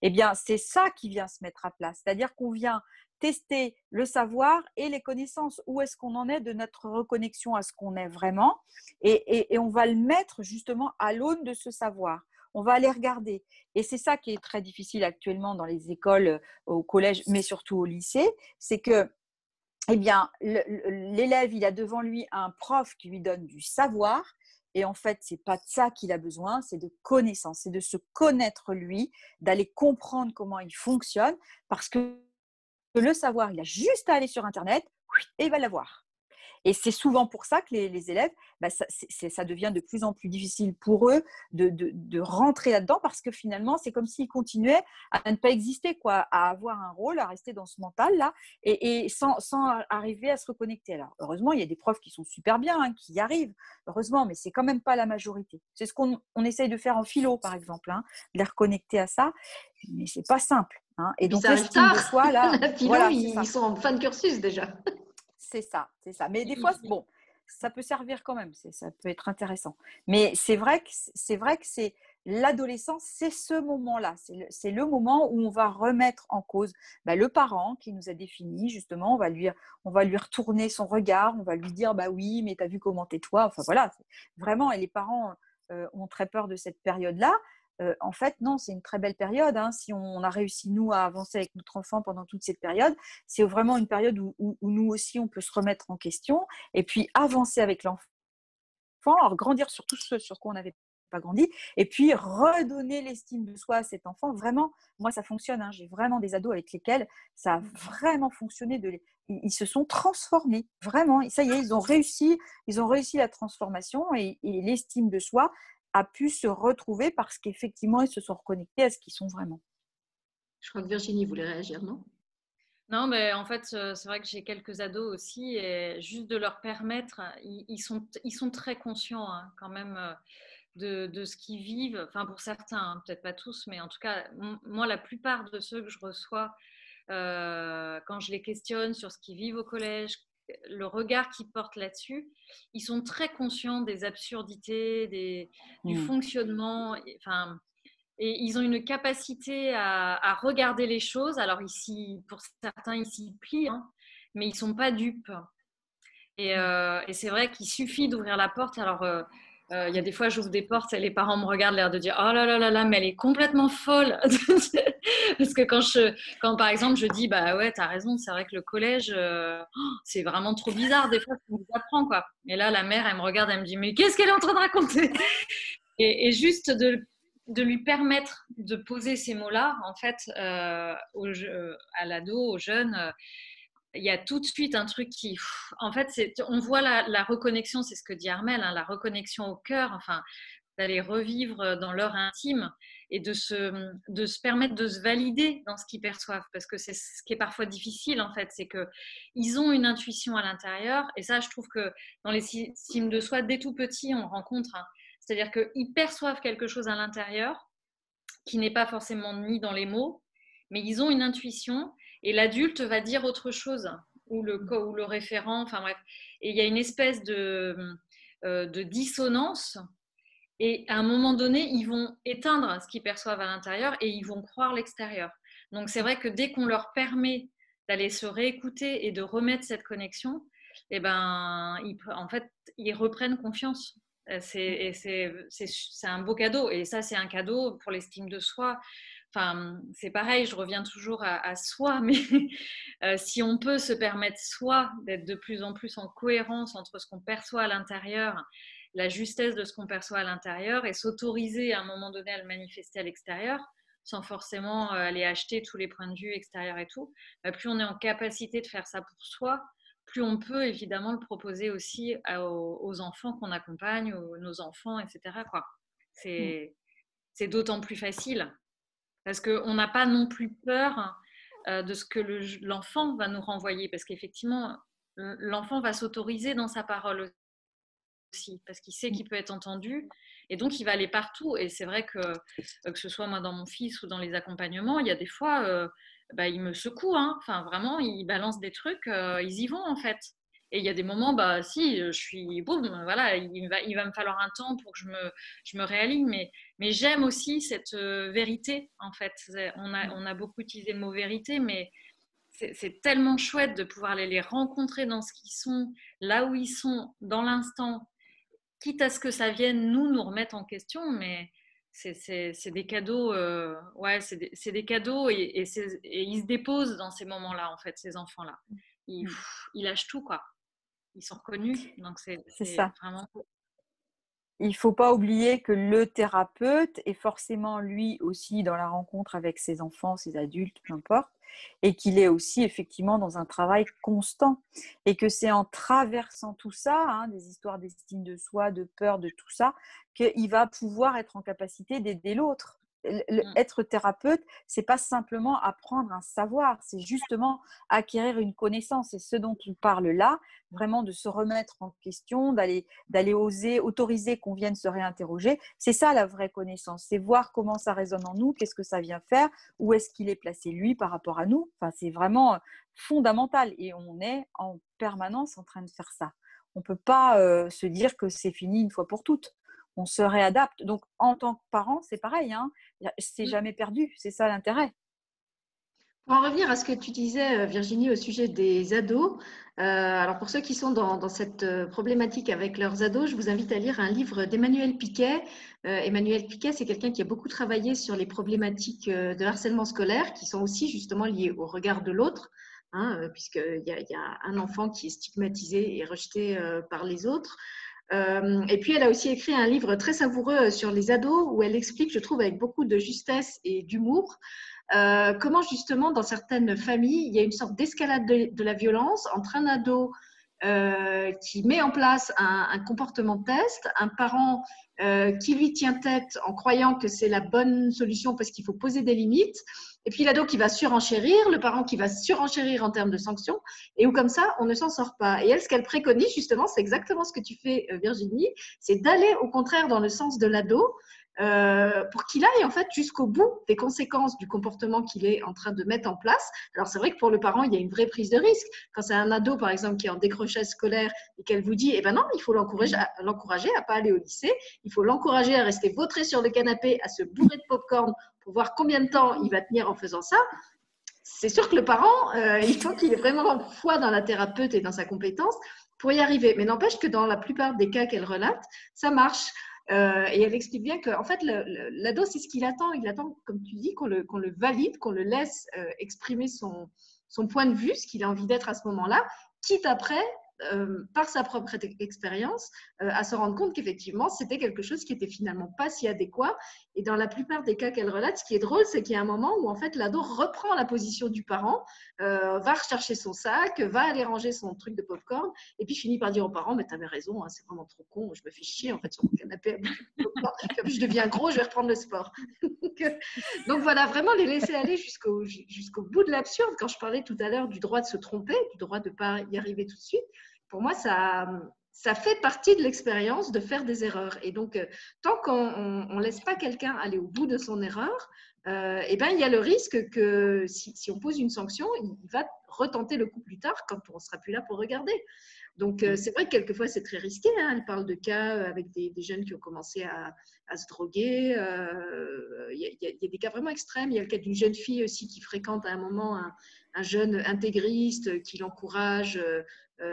Eh bien, c'est ça qui vient se mettre à place. C'est-à-dire qu'on vient tester le savoir et les connaissances. Où est-ce qu'on en est de notre reconnexion à ce qu'on est vraiment? Et, on va le mettre justement à l'aune de ce savoir. On va aller regarder. Et c'est ça qui est très difficile actuellement dans les écoles, euh, au collège, mais surtout au lycée, c'est que eh bien, l'élève, il a devant lui un prof qui lui donne du savoir, et en fait, c'est pas de ça qu'il a besoin, c'est de connaissance, c'est de se connaître lui, d'aller comprendre comment il fonctionne, parce que le savoir, il a juste à aller sur Internet et il va l'avoir. Et c'est souvent pour ça que les, élèves, bah, ça, devient de plus en plus difficile pour eux de, rentrer là-dedans parce que finalement, c'est comme s'ils continuaient à ne pas exister, quoi, à avoir un rôle, à rester dans ce mental-là et, sans, arriver à se reconnecter. Alors, heureusement, il y a des profs qui sont super bien, hein, qui y arrivent, heureusement, mais c'est quand même pas la majorité. C'est ce qu'on essaye de faire en philo, par exemple, hein, de les reconnecter à ça, mais c'est pas simple. Hein. Et donc, l'estime de soi, là, voilà, ils sont en fin de cursus déjà. C'est ça, c'est ça. Mais des fois, bon, ça peut servir quand même, ça peut être intéressant. Mais c'est vrai que c'est vrai que c'est l'adolescence, c'est ce moment-là, c'est le, moment où on va remettre en cause bah, le parent qui nous a défini, justement, on va lui, on va lui retourner son regard, on va lui dire, bah oui, mais tu as vu comment t'es toi, enfin voilà, vraiment, et les parents euh, ont très peur de cette période-là, en fait, non, c'est une très belle période. Hein. Si on a réussi, nous, à avancer avec notre enfant pendant toute cette période, c'est vraiment une période où, nous aussi, on peut se remettre en question et puis avancer avec l'enfant, alors grandir sur tout ce sur quoi on n'avait pas grandi, et puis redonner l'estime de soi à cet enfant. Vraiment, moi, ça fonctionne. Hein. J'ai vraiment des ados avec lesquels ça a vraiment fonctionné. De Ils se sont transformés, vraiment. Ça y est, ils ont réussi, ils ont réussi la transformation et l'estime de soi a pu se retrouver parce qu'effectivement, ils se sont reconnectés à ce qu'ils sont vraiment. Je crois que Virginie voulait réagir, non? Non, mais en fait, euh, c'est vrai que j'ai quelques ados aussi, et juste de leur permettre, ils, sont, ils sont très conscients hein, quand même euh, de, de ce qu'ils vivent. Enfin, pour certains, hein, peut-être pas tous, mais en tout cas, moi, la plupart de ceux que je reçois, euh, quand je les questionne sur ce qu'ils vivent au collège, le regard qu'ils portent là-dessus, ils sont très conscients des absurdités, des, du mmh. fonctionnement. Enfin, et ils ont une capacité à, regarder les choses. Alors ici, pour certains, ils s'y plient, hein, mais ils sont pas dupes. Et, mmh. euh, et c'est vrai qu'il suffit d'ouvrir la porte. Alors, euh, euh, il y a des fois, j'ouvre des portes et les parents me regardent, l'air de dire Oh là là là là, mais elle est complètement folle. Parce que quand, je, quand par exemple, je dis Bah ouais, t'as raison, c'est vrai que le collège, euh, c'est vraiment trop bizarre des fois qu'on vous apprend. Quoi. Et là, la mère, elle me regarde, elle me dit Mais qu'est-ce qu'elle est en train de raconter? Et, juste de, de, lui permettre de poser ces mots-là, en fait, euh, au, à l'ado, aux jeunes il y a tout de suite un truc qui, en fait, on voit la, reconnexion, c'est ce que dit Armel, hein, la reconnexion au cœur, enfin, d'aller revivre dans leur intime et de se, de se permettre de se valider dans ce qu'ils perçoivent, parce que c'est ce qui est parfois difficile, en fait, c'est que ils ont une intuition à l'intérieur, et ça, je trouve que dans les signes de soi, dès tout petit, on rencontre, hein. c'est-à-dire qu'ils perçoivent quelque chose à l'intérieur qui n'est pas forcément mis dans les mots, mais ils ont une intuition et l'adulte va dire autre chose, ou le, ou le référent, enfin bref. Et il y a une espèce de, euh, de dissonance. Et à un moment donné, ils vont éteindre ce qu'ils perçoivent à l'intérieur et ils vont croire l'extérieur. Donc c'est vrai que dès qu'on leur permet d'aller se réécouter et de remettre cette connexion, eh ben, ils, en fait, ils reprennent confiance. C'est un beau cadeau. Et ça, c'est un cadeau pour l'estime de soi, enfin, c'est pareil, je reviens toujours à, soi, mais euh, si on peut se permettre soi d'être de plus en plus en cohérence entre ce qu'on perçoit à l'intérieur, la justesse de ce qu'on perçoit à l'intérieur et s'autoriser à un moment donné à le manifester à l'extérieur, sans forcément euh, aller acheter tous les points de vue extérieurs et tout, bah, plus on est en capacité de faire ça pour soi, plus on peut évidemment le proposer aussi aux, enfants qu'on accompagne, aux, nos enfants, etc. C'est, c'est d'autant plus facile parce qu'on n'a pas non plus peur euh, de ce que l'enfant va nous renvoyer, parce qu'effectivement, l'enfant va s'autoriser dans sa parole aussi, parce qu'il sait qu'il peut être entendu, et donc il va aller partout. Et c'est vrai que, euh, que ce soit moi dans mon fils ou dans les accompagnements, il y a des fois, euh, bah, il me secoue, hein. enfin vraiment, il balance des trucs, ils y vont en fait. Et il y a des moments, bah si, je suis, boum, voilà, il va, il va me falloir un temps pour que je me, je me réaligne, mais, mais j'aime aussi cette euh, vérité, en fait. On a, on a beaucoup utilisé le mot vérité, mais c'est tellement chouette de pouvoir aller les rencontrer dans ce qu'ils sont, là où ils sont, dans l'instant, quitte à ce que ça vienne nous, nous remettre en question, mais c'est des cadeaux, euh, ouais, c'est des, des, cadeaux et, et, et, ils se déposent dans ces moments-là, en fait, ces enfants-là. Ils, mmh. ils lâchent tout, quoi ils sont reconnus. Donc c'est ça. Vraiment... Il ne faut pas oublier que le thérapeute est forcément lui aussi dans la rencontre avec ses enfants, ses adultes, peu importe, et qu'il est aussi effectivement dans un travail constant. Et que c'est en traversant tout ça, hein, des histoires d'estime de soi, de peur, de tout ça, qu'il va pouvoir être en capacité d'aider l'autre. Mmh. être thérapeute, c'est pas simplement apprendre un savoir, c'est justement acquérir une connaissance. C'est ce dont tu parles là, vraiment de se remettre en question, d'aller d'aller oser, autoriser qu'on vienne se réinterroger. C'est ça la vraie connaissance, c'est voir comment ça résonne en nous, qu'est-ce que ça vient faire, où est-ce qu'il est placé lui par rapport à nous. Enfin, c'est vraiment fondamental et on est en permanence en train de faire ça. On ne peut pas euh, se dire que c'est fini une fois pour toutes on se réadapte. Donc, en tant que parent, c'est pareil, hein, c'est mmh. jamais perdu, c'est ça l'intérêt. Pour en revenir à ce que tu disais, euh, Virginie, au sujet des ados, euh, alors pour ceux qui sont dans, cette euh, problématique avec leurs ados, je vous invite à lire un livre d'Emmanuel Piquet. Emmanuel Piquet, c'est quelqu'un qui a beaucoup travaillé sur les problématiques de harcèlement scolaire, qui sont aussi justement liées au regard de l'autre. Hein, puisqu'il y, y, a un enfant qui est stigmatisé et rejeté par les autres. Euh, et puis, elle a aussi écrit un livre très savoureux sur les ados où elle explique, je trouve, avec beaucoup de justesse et d'humour, euh, comment justement, dans certaines familles, il y a une sorte d'escalade de, la violence entre un ado euh, qui met en place un, un comportement test, un parent qui lui tient tête en croyant que c'est la bonne solution parce qu'il faut poser des limites, et puis l'ado qui va surenchérir, le parent qui va surenchérir en termes de sanctions, et où comme ça, on ne s'en sort pas. Et elle, ce qu'elle préconise justement, c'est exactement ce que tu fais, euh, Virginie, c'est d'aller au contraire dans le sens de l'ado, euh, pour qu'il aille en fait jusqu'au bout des conséquences du comportement qu'il est en train de mettre en place. Alors c'est vrai que pour le parent, il y a une vraie prise de risque. Quand c'est un ado, par exemple, qui est en décrochage scolaire et qu'elle vous dit, eh ben non, il faut l'encourager à, à pas aller au lycée, il faut l'encourager à rester vautré sur le canapé, à se bourrer de popcorn pour voir combien de temps il va tenir en faisant ça. C'est sûr que le parent, euh, il faut qu'il ait vraiment foi dans la thérapeute et dans sa compétence pour y arriver. Mais n'empêche que dans la plupart des cas qu'elle relate, ça marche. Euh, et elle explique bien qu'en fait, l'ado, c'est ce qu'il attend. Il attend, comme tu dis, qu'on le, le, valide, qu'on le laisse euh, exprimer son, son, point de vue, ce qu'il a envie d'être à ce moment-là, quitte après euh, par sa propre expérience, euh, à se rendre compte qu'effectivement, c'était quelque chose qui était finalement pas si adéquat. Et dans la plupart des cas qu'elle relate, ce qui est drôle, c'est qu'il y a un moment où en fait l'ado reprend la position du parent, euh, va rechercher son sac, va aller ranger son truc de popcorn, et puis finit par dire aux parents, mais t'avais raison, hein, c'est vraiment trop con, je me fais chier en fait sur mon canapé. Comme je deviens gros, je vais reprendre le sport. Donc voilà, vraiment les laisser aller jusqu'au jusqu'au bout de l'absurde. Quand je parlais tout à l'heure du droit de se tromper, du droit de pas y arriver tout de suite, pour moi, ça, fait partie de l'expérience de faire des erreurs. Et donc, euh, tant qu'on ne laisse pas quelqu'un aller au bout de son erreur, euh, eh ben, il y a le risque que si, on pose une sanction, il va retenter le coup plus tard quand on ne sera plus là pour regarder. Donc, euh, c'est vrai que quelquefois, c'est très risqué. Hein. Elle parle de cas avec des, jeunes qui ont commencé à, se droguer. Il y, a des cas vraiment extrêmes. Il y a le cas d'une jeune fille aussi qui fréquente à un moment un, un jeune intégriste qui l'encourage euh,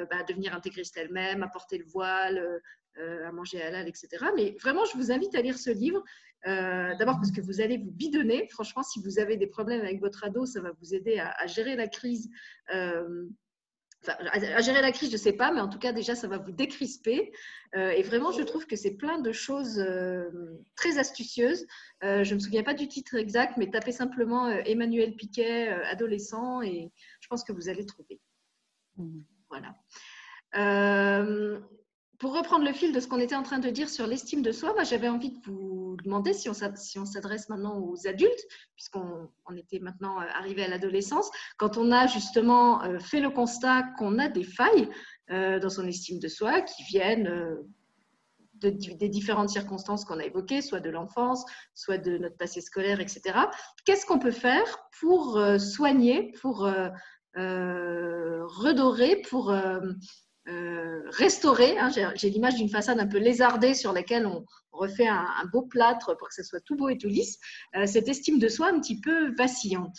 bah, à devenir intégriste elle-même, à porter le voile, à manger halal, etc. Mais vraiment, je vous invite à lire ce livre. D'abord parce que vous allez vous bidonner. Franchement, si vous avez des problèmes avec votre ado, ça va vous aider à, gérer la crise à gérer la crise, je ne sais pas, mais en tout cas, déjà, ça va vous décrisper. Euh, et vraiment, je trouve que c'est plein de choses euh, très astucieuses. Euh, je ne me souviens pas du titre exact, mais tapez simplement Emmanuel Piquet, adolescent, et je pense que vous allez trouver. Mmh. Voilà pour reprendre le fil de ce qu'on était en train de dire sur l'estime de soi, j'avais envie de vous demander si on s'adresse maintenant aux adultes, puisqu'on était maintenant euh, arrivé à l'adolescence, quand on a justement euh, fait le constat qu'on a des failles euh, dans son estime de soi qui viennent des différentes circonstances qu'on a évoquées, soit de l'enfance, soit de notre passé scolaire, etc. Qu'est-ce qu'on peut faire pour soigner, pour redorer, pour euh, restaurer. Hein, j'ai l'image d'une façade un peu lézardée sur laquelle on refait un, beau plâtre pour que ce soit tout beau et tout lisse. Euh, cette estime de soi un petit peu vacillante.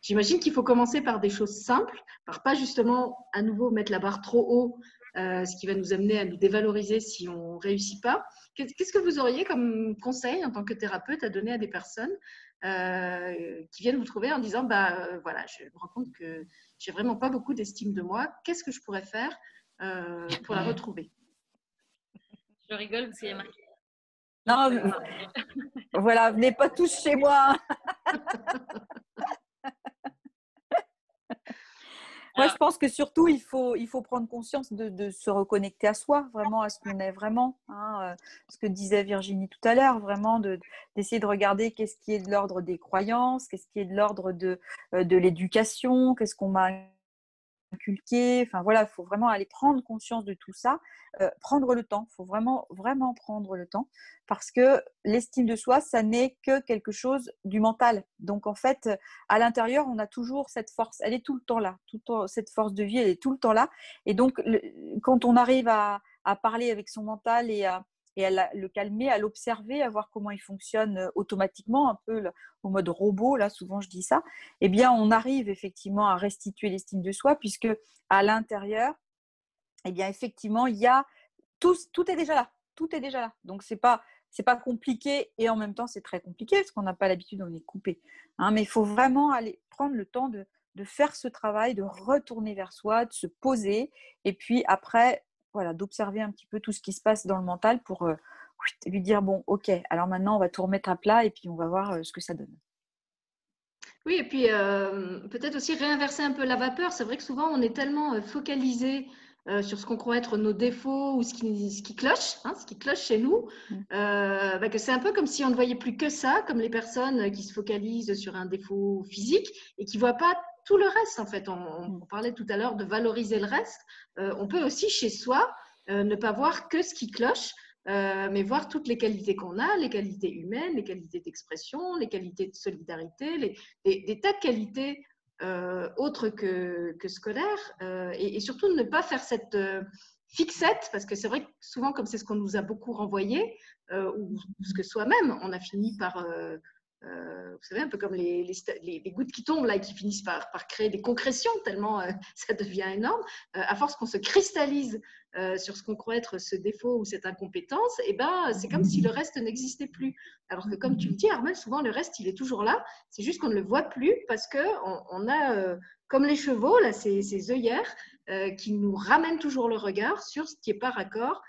J'imagine qu'il faut commencer par des choses simples, par pas justement à nouveau mettre la barre trop haut, euh, ce qui va nous amener à nous dévaloriser si on réussit pas. Qu'est-ce que vous auriez comme conseil en tant que thérapeute à donner à des personnes qui viennent vous trouver en disant bah voilà, je me rends compte que j'ai vraiment pas beaucoup d'estime de moi. Qu'est-ce que je pourrais faire euh, pour la retrouver? Je rigole parce qu'il y a marqué. Non, voilà, venez pas tous chez moi. Moi, je pense que surtout, il faut, il faut prendre conscience de, se reconnecter à soi, vraiment à ce qu'on est vraiment. Hein, euh, ce que disait Virginie tout à l'heure, vraiment d'essayer de, regarder qu'est-ce qui est de l'ordre des croyances, qu'est-ce qui est de l'ordre de, euh, de l'éducation, qu'est-ce qu'on m'a inculquer. Enfin voilà, il faut vraiment aller prendre conscience de tout ça, euh, prendre le temps. Il faut vraiment, vraiment prendre le temps parce que l'estime de soi, ça n'est que quelque chose du mental. Donc en fait, à l'intérieur, on a toujours cette force. Elle est tout le temps là. Tout cette force de vie, elle est tout le temps là. Et donc, quand on arrive à parler avec son mental et à, et à le calmer, à l'observer, à voir comment il fonctionne euh, automatiquement, un peu au mode robot, là souvent je dis ça, eh bien on arrive effectivement à restituer l'estime de soi puisque à l'intérieur, eh bien effectivement il y a tout, tout est déjà là, tout est déjà là. Donc c'est pas pas compliqué et en même temps c'est très compliqué parce qu'on n'a pas l'habitude, on est coupé. Hein, mais il faut vraiment aller prendre le temps de, de faire ce travail, de retourner vers soi, de se poser et puis après voilà, d'observer un petit peu tout ce qui se passe dans le mental pour euh, lui dire bon, ok, alors maintenant on va tout remettre à plat et puis on va voir euh, ce que ça donne. Oui, et puis euh, peut-être aussi réinverser un peu la vapeur. C'est vrai que souvent on est tellement focalisé sur ce qu'on croit être nos défauts ou ce qui, ce qui cloche, hein, ce qui cloche chez nous, mmh. bah, que c'est un peu comme si on ne voyait plus que ça, comme les personnes qui se focalisent sur un défaut physique et qui ne voient pas tout le reste, en fait. On, mm. parlait tout à l'heure de valoriser le reste. Euh, on peut aussi, chez soi, euh, ne pas voir que ce qui cloche, euh, mais voir toutes les qualités qu'on a, les qualités humaines, les qualités d'expression, les qualités de solidarité, des, tas de qualités autres que, que scolaires. Et, et, surtout, ne pas faire cette fixette, parce que c'est vrai que souvent, comme c'est ce qu'on nous a beaucoup renvoyé, ou ce que soi-même, on a fini par euh, vous savez, un peu comme les, les, gouttes qui tombent là et qui finissent par, par créer des concrétions tellement euh, ça devient énorme. Euh, à force qu'on se cristallise sur ce qu'on croit être ce défaut ou cette incompétence, eh ben, c'est comme si le reste n'existait plus. Alors que comme tu le dis, Armel, souvent le reste, il est toujours là. C'est juste qu'on ne le voit plus parce qu'on on a, comme les chevaux, là, ces, ces œillères qui nous ramènent toujours le regard sur ce qui est pas raccord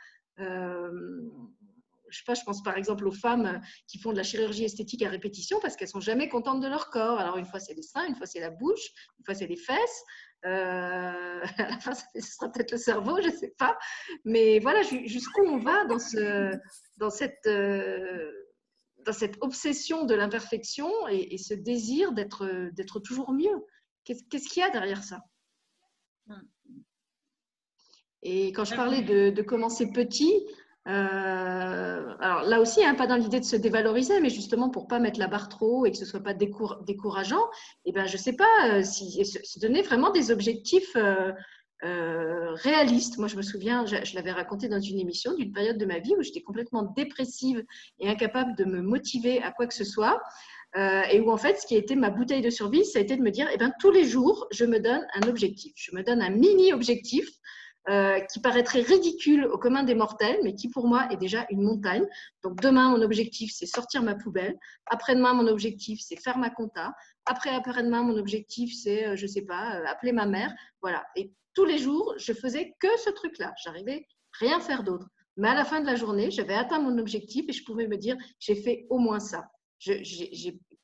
je sais pas, je pense par exemple aux femmes qui font de la chirurgie esthétique à répétition parce qu'elles sont jamais contentes de leur corps. Alors une fois c'est les seins, une fois c'est la bouche, une fois c'est les fesses. Euh, à la fin, ce sera peut-être le cerveau, je ne sais pas. Mais voilà, jusqu'où on va dans, ce, dans, cette, euh, dans cette obsession de l'imperfection et, ce désir d'être toujours mieux? Qu'est-ce qu'il y a derrière ça? Hmm. Et quand je parlais de, de commencer petit, euh, alors là aussi, hein, pas dans l'idée de se dévaloriser, mais justement pour pas mettre la barre trop haut et que ce soit pas décourageant, et eh ben je sais pas euh, si se donner vraiment des objectifs euh, réalistes. Moi, je me souviens, je, l'avais raconté dans une émission d'une période de ma vie où j'étais complètement dépressive et incapable de me motiver à quoi que ce soit. et où en fait, ce qui a été ma bouteille de survie, ça a été de me dire, eh ben, tous les jours, je me donne un objectif. Je me donne un mini objectif euh, qui paraîtrait ridicule au commun des mortels, mais qui pour moi est déjà une montagne. Donc demain, mon objectif, c'est sortir ma poubelle. Après-demain, mon objectif, c'est faire ma compta. Après, après-demain, mon objectif, c'est, euh, je sais pas, euh, appeler ma mère. Voilà. Et tous les jours, je faisais que ce truc-là. J'arrivais rien faire d'autre. Mais à la fin de la journée, j'avais atteint mon objectif et je pouvais me dire, j'ai fait au moins ça. Je,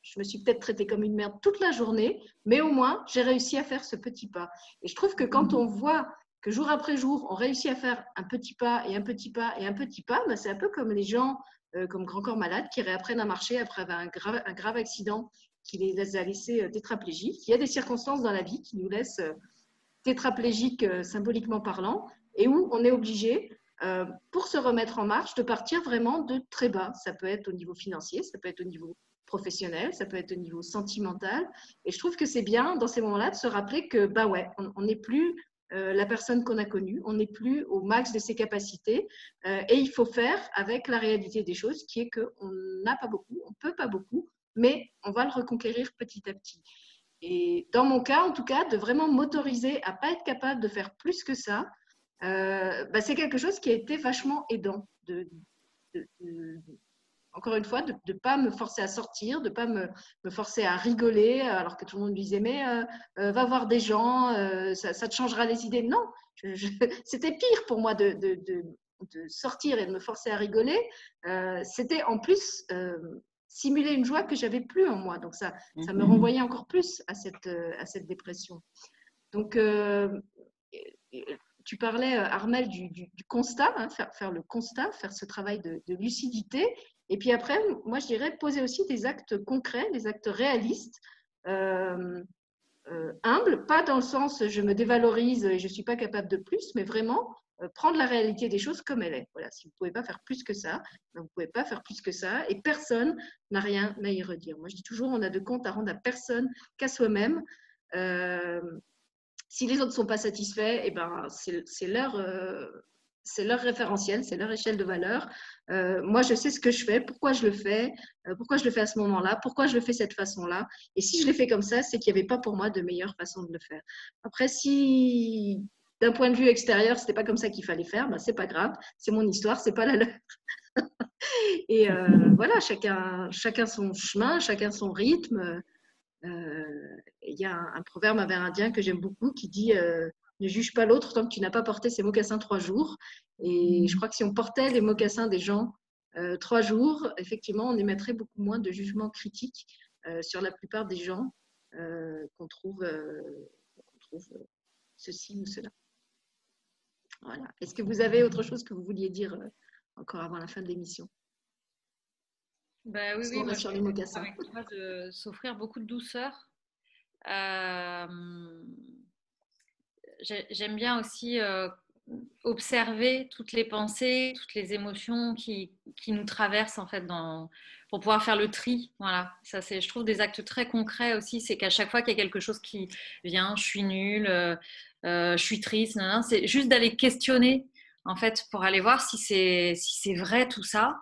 je me suis peut-être traitée comme une merde toute la journée, mais au moins, j'ai réussi à faire ce petit pas. Et je trouve que quand on voit que jour après jour, on réussit à faire un petit pas et un petit pas et un petit pas, ben c'est un peu comme les gens, euh, comme Grand Corps Malade, qui réapprennent à marcher après un grave, un grave accident qui les a laissés euh, tétraplégiques. Il y a des circonstances dans la vie qui nous laissent euh, tétraplégiques symboliquement parlant et où on est obligé, pour se remettre en marche, de partir vraiment de très bas. Ça peut être au niveau financier, ça peut être au niveau professionnel, ça peut être au niveau sentimental. Et je trouve que c'est bien dans ces moments-là de se rappeler que, bah ouais, on n'est plus la personne qu'on a connue. On n'est plus au max de ses capacités euh, et il faut faire avec la réalité des choses qui est qu'on n'a pas beaucoup, on peut pas beaucoup, mais on va le reconquérir petit à petit. Et dans mon cas, en tout cas, de vraiment m'autoriser à pas être capable de faire plus que ça, euh, bah, c'est quelque chose qui a été vachement aidant encore une fois, de ne pas me forcer à sortir, de ne pas me, forcer à rigoler, alors que tout le monde me disait, mais euh, euh, va voir des gens, euh, ça, te changera les idées. Non, c'était pire pour moi de, sortir et de me forcer à rigoler. c'était en plus simuler une joie que j'avais plus en moi. Donc ça, ça me mhm. renvoyait encore plus à cette, à cette dépression. Donc, tu parlais, Armel, du, constat, hein, faire, le constat, faire ce travail de, lucidité. Et puis après, moi, je dirais poser aussi des actes concrets, des actes réalistes, euh, euh, humbles, pas dans le sens je me dévalorise et je ne suis pas capable de plus, mais vraiment euh, prendre la réalité des choses comme elle est. Voilà, si vous ne pouvez pas faire plus que ça, ben, vous ne pouvez pas faire plus que ça et personne n'a rien à y redire. Moi, je dis toujours, on a de compte à rendre à personne qu'à soi-même. si les autres ne sont pas satisfaits, eh ben, c'est leur, c'est leur référentiel, c'est leur échelle de valeur. Euh, moi, je sais ce que je fais, pourquoi je le fais, euh, pourquoi je le fais à ce moment-là, pourquoi je le fais cette façon-là. Et si je l'ai fait comme ça, c'est qu'il n'y avait pas pour moi de meilleure façon de le faire. Après, si d'un point de vue extérieur, ce n'était pas comme ça qu'il fallait faire, ben, c'est pas grave, c'est mon histoire, c'est pas la leur. Et euh, voilà, chacun, chacun son chemin, chacun son rythme. Il y a un, un, proverbe amérindien que j'aime beaucoup qui dit ne juge pas l'autre tant que tu n'as pas porté ces mocassins trois jours. Et je crois que si on portait les mocassins des gens euh, trois jours, effectivement, on émettrait beaucoup moins de jugements critiques euh, sur la plupart des gens euh, qu'on trouve, trouve ceci ou cela. Voilà. Est-ce que vous avez autre chose que vous vouliez dire encore avant la fin de l'émission? Bah, Oui, oui, moi, sur les mocassins. de s'offrir beaucoup de douceur j'aime bien aussi euh, observer toutes les pensées, toutes les émotions qui, qui, nous traversent en fait pour pouvoir faire le tri. Voilà, ça c'est, je trouve des actes très concrets aussi. C'est qu'à chaque fois qu'il y a quelque chose qui vient, je suis nulle, euh, euh, je suis triste, c'est juste d'aller questionner en fait pour aller voir si c'est si c'est vrai tout ça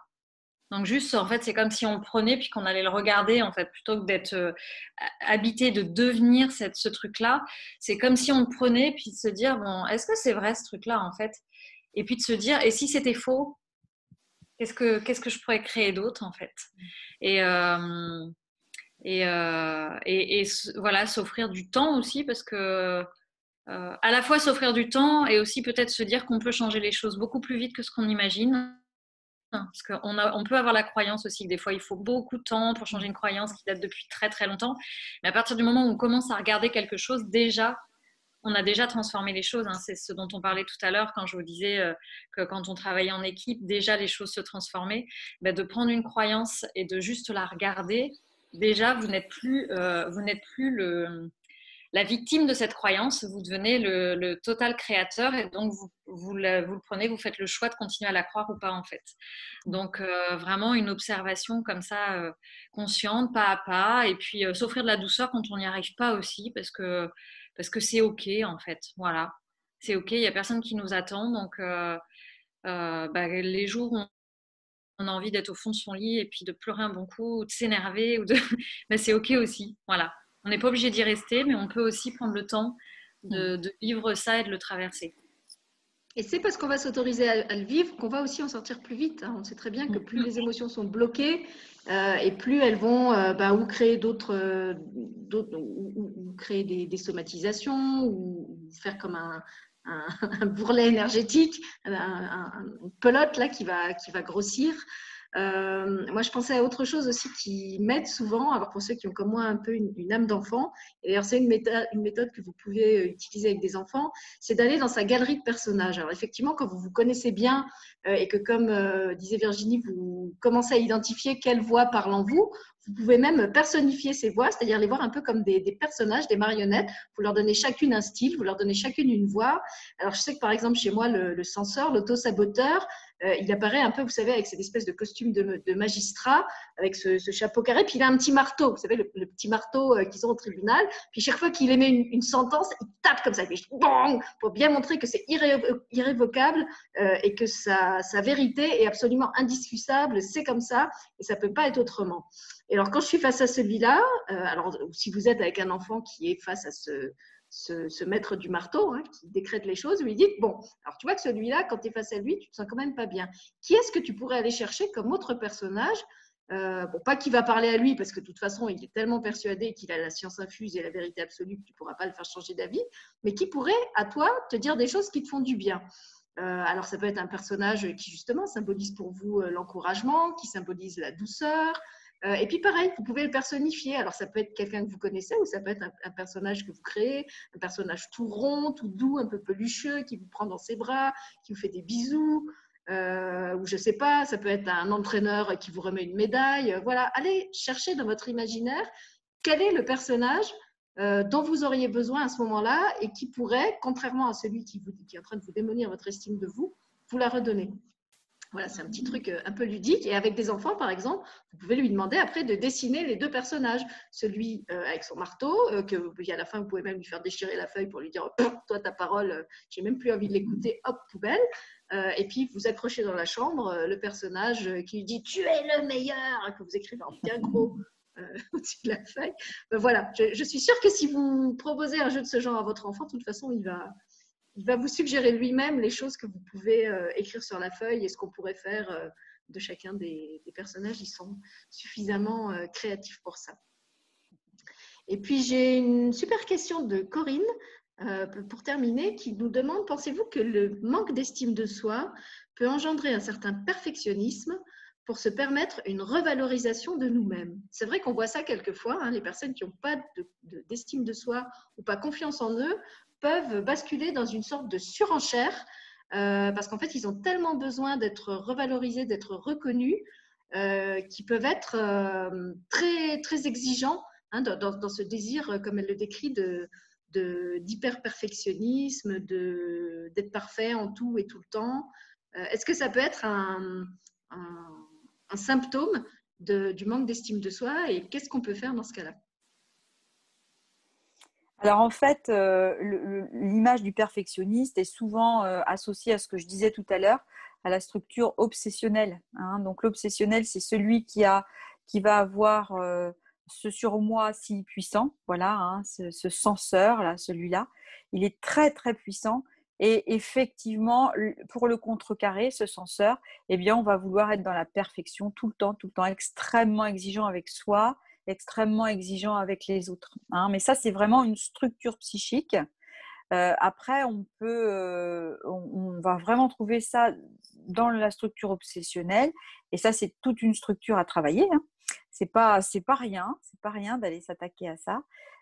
donc juste, en fait, c'est comme si on prenait puis qu'on allait le regarder, en fait, plutôt que d'être euh, habité, de devenir cette, ce truc-là. C'est comme si on le prenait puis de se dire, bon, est-ce que c'est vrai ce truc-là, en fait? Et puis de se dire, et si c'était faux Qu'est-ce que, que je pourrais créer d'autre, en fait? Et, euh, et, euh, voilà, s'offrir du temps aussi, parce que à la fois s'offrir du temps et aussi peut-être se dire qu'on peut changer les choses beaucoup plus vite que ce qu'on imagine parce qu'on on peut avoir la croyance aussi que des fois il faut beaucoup de temps pour changer une croyance qui date depuis très très longtemps. Mais à partir du moment où on commence à regarder quelque chose, déjà, on a déjà transformé les choses. Hein. C'est ce dont on parlait tout à l'heure quand je vous disais euh, que quand on travaillait en équipe, déjà les choses se transformaient. Ben, de prendre une croyance et de juste la regarder, déjà vous n'êtes plus, euh, vous n'êtes plus le, la victime de cette croyance, vous devenez le, total créateur et donc vous, le, prenez, vous faites le choix de continuer à la croire ou pas en fait. Donc euh, vraiment une observation comme ça, euh, consciente, pas à pas, et puis euh, s'offrir de la douceur quand on n'y arrive pas aussi parce que parce que c'est ok en fait. Voilà, c'est ok, il n'y a personne qui nous attend donc bah, les jours où on a envie d'être au fond de son lit et puis de pleurer un bon coup, ou de s'énerver, ou de... Bah, c'est ok aussi. Voilà. On n'est pas obligé d'y rester, mais on peut aussi prendre le temps de, mm. vivre ça et de le traverser. Et c'est parce qu'on va s'autoriser à, le vivre qu'on va aussi en sortir plus vite. Hein. On sait très bien que plus les émotions sont bloquées euh, et plus elles vont euh, bah, ou créer d'autres, euh, ou, créer des, somatisations ou, faire comme un, bourrelet énergétique, un, une pelote là qui va, qui va grossir. Euh, moi, je pensais à autre chose aussi qui m'aide souvent, alors pour ceux qui ont comme moi un peu une, âme d'enfant, et d'ailleurs c'est une méthode, une méthode que vous pouvez euh, utiliser avec des enfants, c'est d'aller dans sa galerie de personnages. Alors effectivement, quand vous vous connaissez bien euh, et que comme disait Virginie, vous commencez à identifier quelle voix parle en vous, vous pouvez même personnifier ces voix, c'est-à-dire les voir un peu comme des, personnages, des marionnettes. Vous leur donnez chacune un style, vous leur donnez chacune une voix. Alors je sais que par exemple chez moi, le, le censeur, l'auto-saboteur, euh, il apparaît un peu, vous savez, avec cette espèce de costume de, magistrat, avec ce, chapeau carré, puis il a un petit marteau, vous savez, le, petit marteau euh, qu'ils ont au tribunal. Puis chaque fois qu'il émet une, sentence, il tape comme ça, il fait pour bien montrer que c'est irrévocable euh, et que sa, vérité est absolument indiscutable, c'est comme ça, et ça peut pas être autrement. Et alors, quand je suis face à celui-là, alors si vous êtes avec un enfant qui est face à ce, maître du marteau hein, qui décrète les choses, lui dit Bon, alors tu vois que celui-là, quand tu es face à lui, tu te sens quand même pas bien. Qui est-ce que tu pourrais aller chercher comme autre personnage euh, Bon, pas qui va parler à lui, parce que de toute façon, il est tellement persuadé qu'il a la science infuse et la vérité absolue que tu ne pourras pas le faire changer d'avis, mais qui pourrait, à toi, te dire des choses qui te font du bien. Euh, alors, ça peut être un personnage qui, justement, symbolise pour vous euh, l'encouragement, qui symbolise la douceur, euh, et puis pareil, vous pouvez le personnifier. Alors ça peut être quelqu'un que vous connaissez ou ça peut être un, personnage que vous créez, un personnage tout rond, tout doux, un peu pelucheux, qui vous prend dans ses bras, qui vous fait des bisous. Euh, ou je sais pas, ça peut être un entraîneur qui vous remet une médaille. Voilà, allez chercher dans votre imaginaire quel est le personnage euh, dont vous auriez besoin à ce moment-là et qui pourrait, contrairement à celui qui, qui est en train de vous démolir votre estime de vous, vous la redonner. Voilà, c'est un petit truc euh, un peu ludique. Et avec des enfants, par exemple, vous pouvez lui demander après de dessiner les deux personnages. Celui euh, avec son marteau, euh, que à la fin, vous pouvez même lui faire déchirer la feuille pour lui dire Toi, ta parole, j'ai même plus envie de l'écouter, hop, poubelle. et puis, vous accrochez dans la chambre le personnage qui lui dit Tu es le meilleur, que vous écrivez en bien gros au-dessus de la feuille. Voilà, je, je, suis sûre que si vous proposez un jeu de ce genre à votre enfant, de toute façon, il va, il va vous suggérer lui-même les choses que vous pouvez euh, écrire sur la feuille et ce qu'on pourrait faire euh, de chacun des, personnages. Ils sont suffisamment euh, créatifs pour ça. Et puis j'ai une super question de Corinne pour terminer qui nous demande pensez-vous que le manque d'estime de soi peut engendrer un certain perfectionnisme pour se permettre une revalorisation de nous-mêmes? C'est vrai qu'on voit ça quelquefois, hein, les personnes qui n'ont pas d'estime de, de, soi ou pas confiance en eux peuvent basculer dans une sorte de surenchère euh, parce qu'en fait, ils ont tellement besoin d'être revalorisés, d'être reconnus, euh, qu'ils peuvent être euh, très, très exigeants hein, dans, ce désir, comme elle le décrit, de, d'hyper-perfectionnisme, de, d'être parfait en tout et tout le temps. Est-ce que ça peut être un, un, symptôme du manque d'estime de soi et qu'est-ce qu'on peut faire dans ce cas-là? Alors en fait, euh, l'image du perfectionniste est souvent euh, associée à ce que je disais tout à l'heure, à la structure obsessionnelle. Hein. Donc l'obsessionnel, c'est celui qui, a, qui va avoir euh, ce surmoi si puissant, voilà, hein, ce, ce, censeur, là, celui-là. Il est très très puissant. Et effectivement, pour le contrecarrer, ce censeur, eh bien, on va vouloir être dans la perfection tout le temps, tout le temps, extrêmement exigeant avec soi, extrêmement exigeant avec les autres. Hein. Mais ça, c'est vraiment une structure psychique. Euh, après, on peut, euh, on, va vraiment trouver ça dans la structure obsessionnelle, et ça, c'est toute une structure à travailler. Hein. C'est pas, c'est pas rien, c'est pas rien d'aller s'attaquer à ça,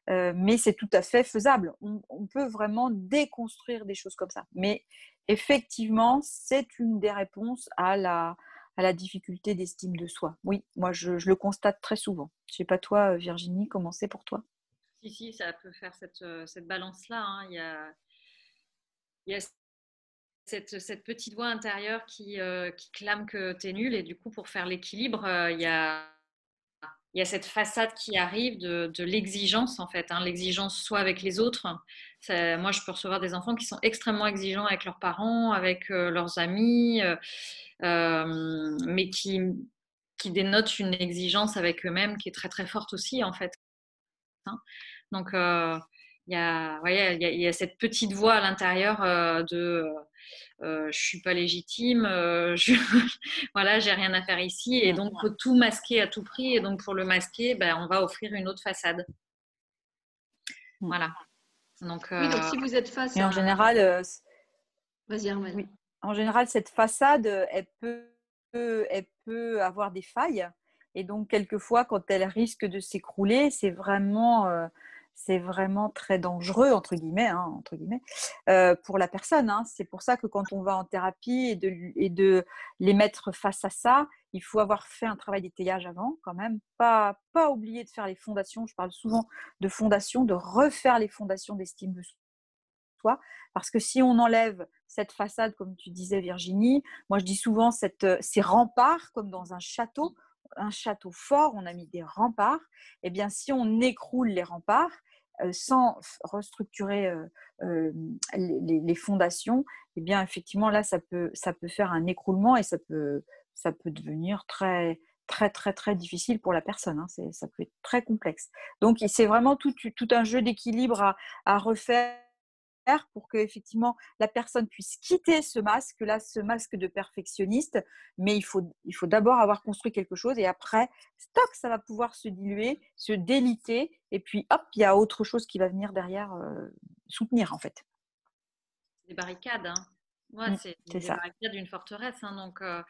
euh, mais c'est tout à fait faisable. On, on, peut vraiment déconstruire des choses comme ça. Mais effectivement, c'est une des réponses à la, à la difficulté d'estime de soi. Oui, moi je, le constate très souvent. Je ne sais pas toi, euh, Virginie, comment c'est pour toi? Si, si, ça peut faire cette, euh, balance-là. Hein. Il, y a, cette, petite voix intérieure qui, euh, clame que tu es nul et du coup, pour faire l'équilibre, il y a il y a cette façade qui arrive de, l'exigence, en fait, hein, l'exigence soit avec les autres. moi, je peux recevoir des enfants qui sont extrêmement exigeants avec leurs parents, avec leurs amis. Euh, mais qui, qui dénotent une exigence avec eux-mêmes qui est très très forte aussi en fait. Hein. Donc euh, il y, a, il, y a, il y, a, cette petite voix à l'intérieur euh, de euh, je suis pas légitime, je, voilà, j'ai rien à faire ici, et donc faut tout masquer à tout prix. Et donc pour le masquer, ben, on va offrir une autre façade. Voilà. Donc, oui, donc si vous êtes face. Et en général, vas-y Oui. En général, cette façade, elle peut, elle peut avoir des failles. Et donc, quelquefois, quand elle risque de s'écrouler, c'est vraiment, euh, c'est vraiment très dangereux, entre guillemets, hein, entre guillemets pour la personne. Hein. C'est pour ça que quand on va en thérapie et de, les mettre face à ça, il faut avoir fait un travail d'étayage avant, quand même. Pas, oublier de faire les fondations. Je parle souvent de fondations, de refaire les fondations d'estime de soi. Parce que si on enlève cette façade, comme tu disais Virginie, moi je dis souvent ces remparts, comme dans un château, un château fort, on a mis des remparts, eh bien si on écroule les remparts euh, sans restructurer euh, euh, les, fondations, eh bien effectivement là ça peut, ça peut faire un écroulement et ça peut, ça peut devenir très très très très difficile pour la personne. Hein. Ça peut être très complexe. Donc c'est vraiment tout, un jeu d'équilibre à refaire pour que effectivement la personne puisse quitter ce masque là, ce masque de perfectionniste. Mais il faut, il faut d'abord avoir construit quelque chose et après, stock, ça va pouvoir se diluer, se déliter et puis hop, il y a autre chose qui va venir derrière euh, soutenir en fait. Des barricades. Hein. Mmh, c'est des barricades d'une forteresse. Hein. donc euh,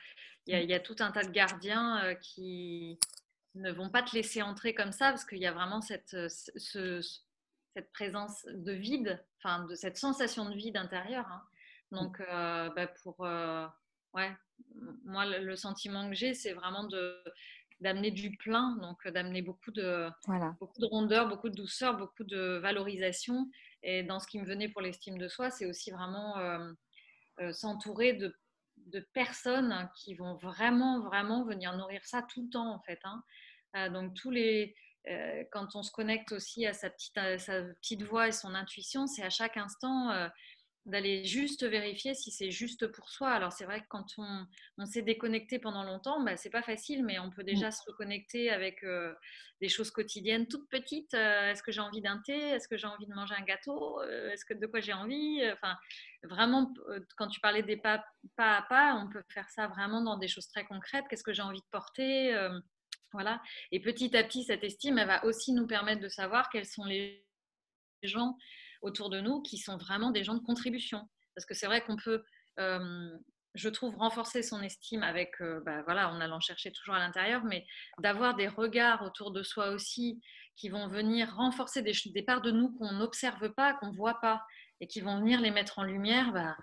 il y, a tout un tas de gardiens euh, qui ne vont pas te laisser entrer comme ça parce qu'il y a vraiment cette, ce, cette présence de vide, enfin de cette sensation de vide intérieur. Hein. Donc, euh, bah, pour euh, ouais, moi le, sentiment que j'ai, c'est vraiment de d'amener du plein, donc d'amener beaucoup de beaucoup de rondeur, beaucoup de douceur, beaucoup de valorisation. Et dans ce qui me venait pour l'estime de soi, c'est aussi vraiment euh, s'entourer de, de, personnes qui vont vraiment vraiment venir nourrir ça tout le temps en fait. Hein. donc tous les euh, quand on se connecte aussi à sa petite, sa petite voix et son intuition, c'est à chaque instant euh, d'aller juste vérifier si c'est juste pour soi. Alors c'est vrai que quand on, on s'est déconnecté pendant longtemps, bah, c'est pas facile, mais on peut mm. déjà se reconnecter avec euh, des choses quotidiennes toutes petites. Est-ce que j'ai envie d'un thé? Est-ce que j'ai envie de manger un gâteau? Est-ce que de quoi j'ai envie? Enfin, vraiment, quand tu parlais des pas, pas à pas, on peut faire ça vraiment dans des choses très concrètes. Qu'est-ce que j'ai envie de porter? Voilà. Et petit à petit, cette estime, va aussi nous permettre de savoir quels sont les gens autour de nous qui sont vraiment des gens de contribution. Parce que c'est vrai qu'on peut, euh, je trouve, renforcer son estime avec, euh, bah, en allant chercher toujours à l'intérieur, mais d'avoir des regards autour de soi aussi qui vont venir renforcer des, des parts de nous qu'on n'observe pas, qu'on ne voit pas et qui vont venir les mettre en lumière, bah,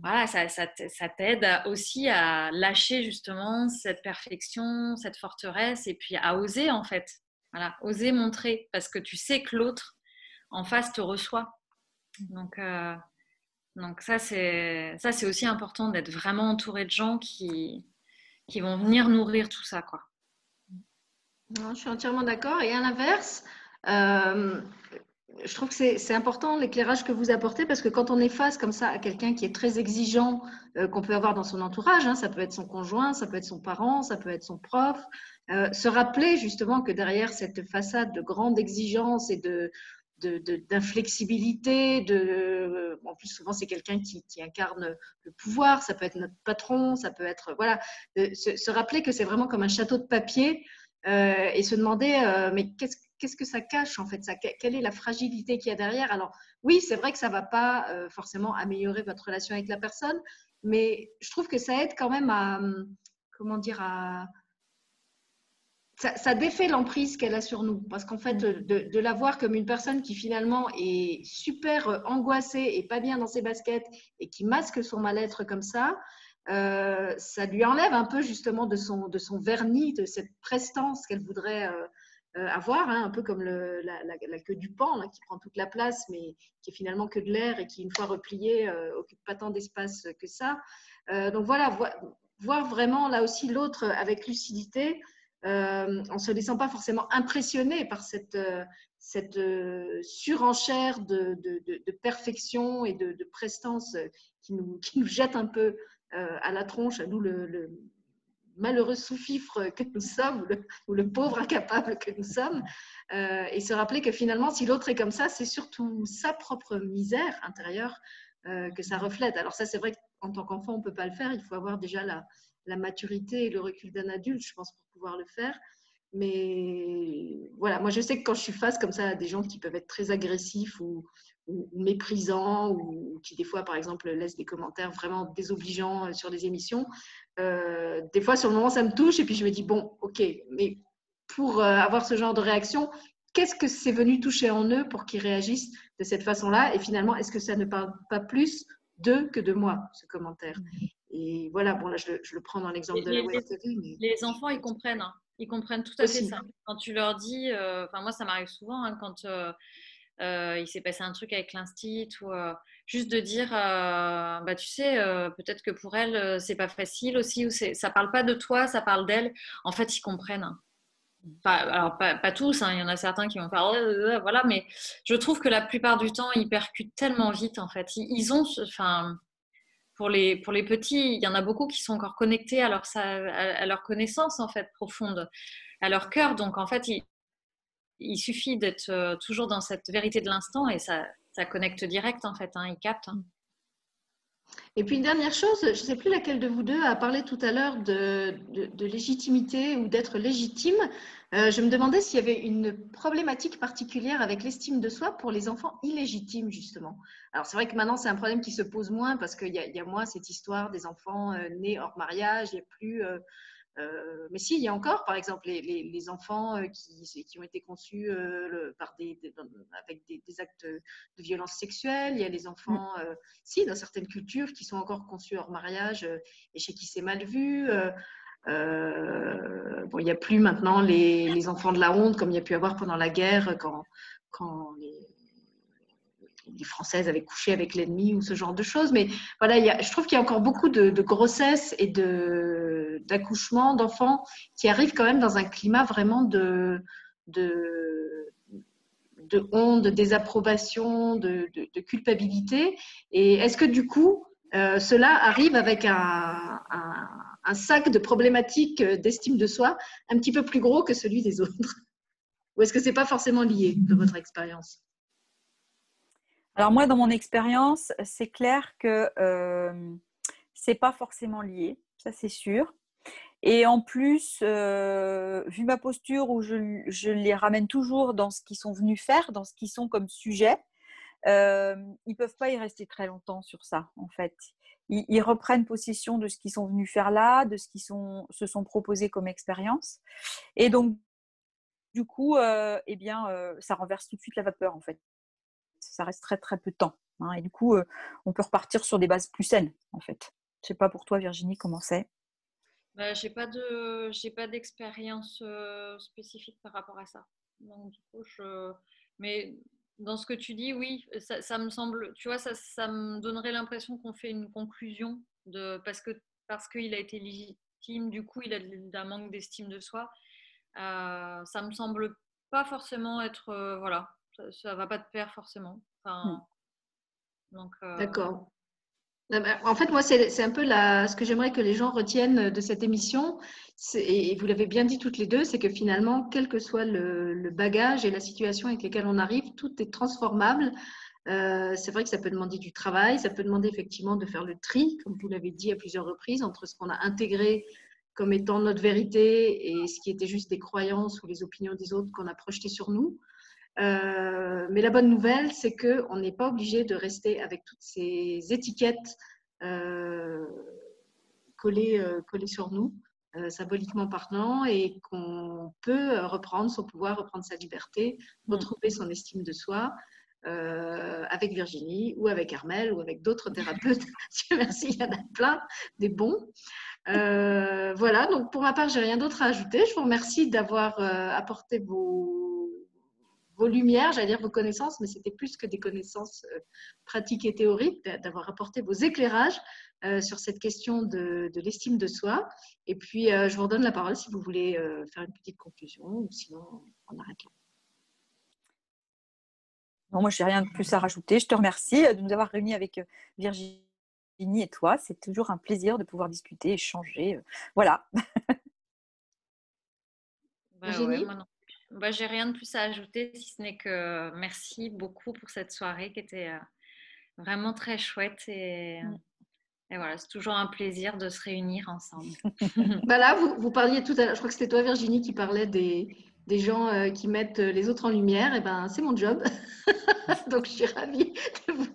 voilà, ça, t'aide aussi à lâcher justement cette perfection, cette forteresse, et puis à oser en fait. Voilà, oser montrer, parce que tu sais que l'autre en face te reçoit. Donc, euh, donc ça, c'est, aussi important d'être vraiment entouré de gens qui, qui vont venir nourrir tout ça. Quoi. je suis entièrement d'accord. Et à l'inverse, euh, je trouve que c'est important l'éclairage que vous apportez parce que quand on est face comme ça à quelqu'un qui est très exigeant, euh, qu'on peut avoir dans son entourage, hein, ça peut être son conjoint, ça peut être son parent, ça peut être son prof, euh, se rappeler justement que derrière cette façade de grande exigence et de d'inflexibilité, de, en plus souvent c'est quelqu'un qui, incarne le pouvoir, ça peut être notre patron, ça peut être voilà, se, rappeler que c'est vraiment comme un château de papier euh, et se demander mais qu'est-ce qu'est-ce que ça cache en fait ça, Quelle est la fragilité qu'il y a derrière? Alors oui, c'est vrai que ça ne va pas euh, forcément améliorer votre relation avec la personne, mais je trouve que ça aide quand même à, hum, comment dire, à... Ça, défait l'emprise qu'elle a sur nous, parce qu'en fait, de, la voir comme une personne qui finalement est super euh, angoissée et pas bien dans ses baskets et qui masque son mal-être comme ça, euh, ça lui enlève un peu justement de son, de son vernis, de cette prestance qu'elle voudrait euh, hein, un peu comme la, queue du pan qui prend toute la place, mais qui est finalement que de l'air et qui, une fois replié, euh, occupe pas tant d'espace que ça. Euh, donc voilà, voir vraiment là aussi l'autre avec lucidité, en se laissant pas forcément impressionner par cette, cette surenchère de, de, perfection et de, prestance qui nous, qui nous jette un peu à la tronche, à nous le malheureux sous-fifre que nous sommes, ou le, pauvre incapable que nous sommes, euh, et se rappeler que finalement, si l'autre est comme ça, c'est surtout sa propre misère intérieure que ça reflète. Alors ça, c'est vrai qu'en tant qu'enfant, on ne peut pas le faire. Il faut avoir déjà la maturité et le recul d'un adulte, je pense, pour pouvoir le faire. Mais voilà, moi je sais que quand je suis face comme ça à des gens qui peuvent être très agressifs ou, méprisants ou qui des fois par exemple laissent des commentaires vraiment désobligeants euh, sur les émissions, euh, des fois sur le moment ça me touche et puis je me dis bon ok, mais pour euh, avoir ce genre de réaction, qu'est-ce que c'est venu toucher en eux pour qu'ils réagissent de cette façon-là? Et finalement, est-ce que ça ne parle pas plus d'eux que de moi, ce commentaire? Et voilà, bon là je, le prends dans l'exemple de la web Les enfants, ils comprennent. Hein. Ils comprennent tout à fait ça. Quand tu leur dis, euh, enfin moi ça m'arrive souvent hein, quand euh, euh, il s'est passé un truc avec l'instit ou juste de dire, bah tu sais, peut-être que pour elle c'est pas facile aussi ou ça parle pas de toi, ça parle d'elle. En fait ils comprennent. Hein. Pas, alors pas, pas tous, hein, il y en a certains qui vont faire, voilà, mais je trouve que la plupart du temps ils percutent tellement vite en fait. Ils, ils ont, enfin pour les, petits, il y en a beaucoup qui sont encore connectés à leur, à leur connaissance en fait profonde, à leur cœur. Donc en fait, il, il suffit d'être euh, toujours dans cette vérité de l'instant et ça, ça connecte direct en fait, hein, ils captent. Hein. Et puis une dernière chose, je ne sais plus laquelle de vous deux a parlé tout à l'heure de, légitimité ou d'être légitime. Euh, je me demandais s'il y avait une problématique particulière avec l'estime de soi pour les enfants illégitimes, justement. Alors c'est vrai que maintenant c'est un problème qui se pose moins parce qu'il y, y, a moins cette histoire des enfants euh, nés hors mariage, il n'y a plus euh, euh, mais si, il y a encore, par exemple, les, enfants euh, qui, qui, ont été conçus euh, par des, avec des, actes de violence sexuelle. Il y a les enfants, mm. si, dans certaines cultures, qui sont encore conçus hors mariage et chez qui c'est mal vu. bon, il n'y a plus maintenant les, les, enfants de la honte comme il y a pu avoir pendant la guerre quand, quand les, les Françaises avaient couché avec l'ennemi ou ce genre de choses. Mais voilà, je trouve qu'il y a encore beaucoup de, de grossesses et d'accouchements d'enfants qui arrivent quand même dans un climat vraiment de, de, de honte, de désapprobation, de, de culpabilité. Et est-ce que du coup, euh, cela arrive avec un, un, un sac de problématiques d'estime de soi un petit peu plus gros que celui des autres? Ou est-ce que ce n'est pas forcément lié de votre expérience? Alors moi, dans mon expérience, c'est clair que euh, c'est pas forcément lié, ça c'est sûr. Et en plus, euh, vu ma posture où je, les ramène toujours dans ce qu'ils sont venus faire, dans ce qu'ils sont comme sujet, euh, ils peuvent pas y rester très longtemps sur ça, en fait. Ils, reprennent possession de ce qu'ils sont venus faire là, de ce qu'ils se sont proposés comme expérience. Et donc, du coup, euh, eh bien, euh, ça renverse tout de suite la vapeur, en fait ça reste très très peu de temps. Hein. et du coup, euh, on peut repartir sur des bases plus saines, en fait. Je sais pas pour toi, Virginie, comment c'est? Bah, j'ai pas pas d'expérience euh, spécifique par rapport à ça. Mais dans ce que tu dis, oui, ça, me semble, tu vois, ça, ça me donnerait l'impression qu'on fait une conclusion de parce que parce qu'il a été légitime, du coup, il a un manque d'estime de soi. Euh, ça me semble pas forcément être voilà ça, ne va pas te plaire forcément. Hmm. Euh, D'accord. En fait, moi, c'est un peu la, ce que j'aimerais que les gens retiennent de cette émission, et vous l'avez bien dit toutes les deux, c'est que finalement, quel que soit le, bagage et la situation avec lesquels on arrive, tout est transformable. Euh, c'est vrai que ça peut demander du travail, ça peut demander effectivement de faire le tri, comme vous l'avez dit à plusieurs reprises, entre ce qu'on a intégré comme étant notre vérité et ce qui était juste des croyances ou les opinions des autres qu'on a projetées sur nous. Euh, mais la bonne nouvelle, c'est qu'on n'est pas obligé de rester avec toutes ces étiquettes euh, collées, euh, collées, sur nous, symboliquement parlant, et qu'on peut reprendre son pouvoir, reprendre sa liberté, mm. retrouver son estime de soi. avec Virginie ou avec Armel ou avec d'autres thérapeutes. Merci, il y en a plein, des bons. voilà, donc pour ma part, j'ai rien d'autre à ajouter. Je vous remercie d'avoir apporté vos, vos lumières, j'allais dire vos connaissances, mais c'était plus que des connaissances euh, pratiques et théoriques, d'avoir apporté vos éclairages euh, sur cette question de, l'estime de soi. Et puis, euh, je vous redonne la parole si vous voulez faire une petite conclusion, ou sinon, on arrête là. Non, moi, je n'ai rien de plus à rajouter. Je te remercie de nous avoir réunis avec Virginie et toi. C'est toujours un plaisir de pouvoir discuter, échanger. Voilà. Bah Virginie? Bah, j'ai rien de plus à ajouter, si ce n'est que merci beaucoup pour cette soirée qui était euh, vraiment très chouette et, Mm. et voilà, c'est toujours un plaisir de se réunir ensemble. Bah là, vous, vous parliez tout à l'heure, je crois que c'était toi Virginie qui parlait des, des gens euh, qui mettent euh, les autres en lumière. Et ben, c'est mon job. Donc, je suis ravie de vous,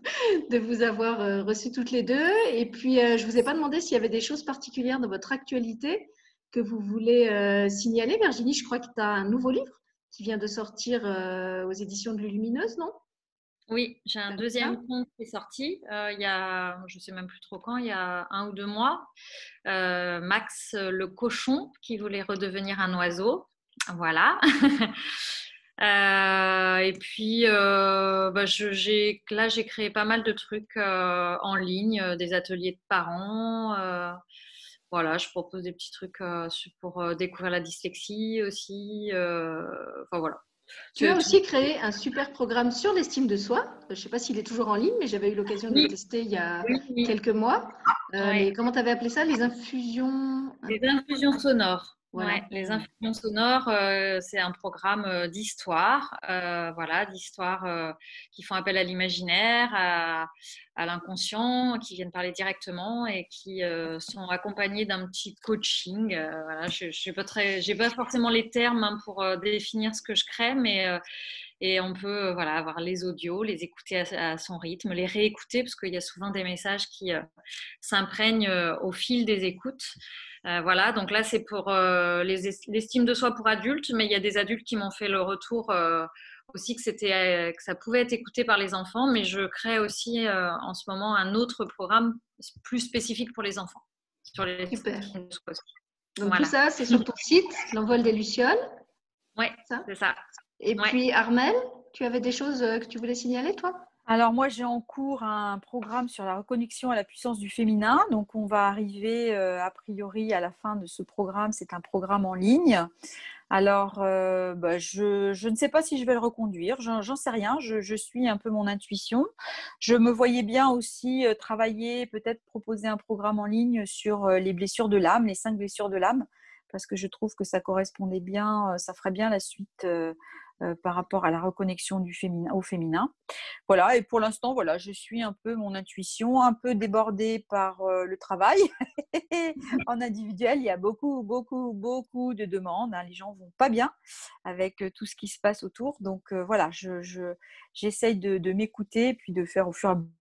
de vous avoir euh, reçus toutes les deux. Et puis, euh, je vous ai pas demandé s'il y avait des choses particulières dans votre actualité que vous voulez euh, signaler. Virginie, je crois que tu as un nouveau livre qui vient de sortir euh, aux éditions de Lumineuse, non? Oui, j'ai un deuxième conte qui est sorti euh, il y a, je sais même plus trop quand, il y a un ou deux mois. Euh, Max le cochon qui voulait redevenir un oiseau. Voilà. Et puis, bah, je- là, j'ai créé pas mal de trucs en ligne, des ateliers de parents. Voilà, je propose des petits trucs euh, pour euh, découvrir la dyslexie aussi. euh, enfin, voilà. Tu as aussi créé un super programme sur l'estime de soi. Je ne sais pas s'il est toujours en ligne, mais j'avais eu l'occasion de le tester il y a Oui, quelques mois. Euh, comment tu avais appelé ça? Les infusions Les infusions sonores. Voilà. Ouais, les infusions sonores, euh, c'est un programme d'histoire, euh, voilà, d'histoire qui font appel à l'imaginaire, à, à l'inconscient, qui viennent parler directement et qui euh, sont accompagnés d'un petit coaching. euh, voilà, je n'ai pas forcément les termes hein, pour euh, définir ce que je crée, mais on peut avoir les audios, les écouter à, à son rythme, les réécouter parce qu'il y a souvent des messages qui s'imprègnent au fil des écoutes. Voilà, donc là c'est pour les est- l'estime de soi pour adultes, mais il y a des adultes qui m'ont fait le retour aussi que c'était euh, que ça pouvait être écouté par les enfants, mais je crée aussi euh, en ce moment un autre programme plus spécifique pour les enfants sur les Super. Donc Voilà. tout ça, c'est sur ton site, l'envol des Lucioles. Ça? c'est ça. Et Ouais. puis Armel, tu avais des choses euh, que tu voulais signaler, toi? Alors moi, j'ai en cours un programme sur la reconnexion à la puissance du féminin. Donc on va arriver euh, a priori à la fin de ce programme. C'est un programme en ligne. Alors euh, bah, je, ne sais pas si je vais le reconduire. J'en sais rien. Je, suis un peu mon intuition. Je me voyais bien aussi euh, travailler, peut-être proposer un programme en ligne sur les blessures de l'âme, les cinq blessures de l'âme, parce que je trouve que ça correspondait bien, ça ferait bien la suite par rapport à la reconnexion du féminin, au féminin. Voilà, et pour l'instant, voilà, je suis un peu mon intuition, un peu débordée par le travail. en individuel, il y a beaucoup, beaucoup, beaucoup de demandes. hein. Les gens vont pas bien avec tout ce qui se passe autour. Donc voilà, je, je- j'essaye de, de m'écouter puis de faire au fur et à mesure.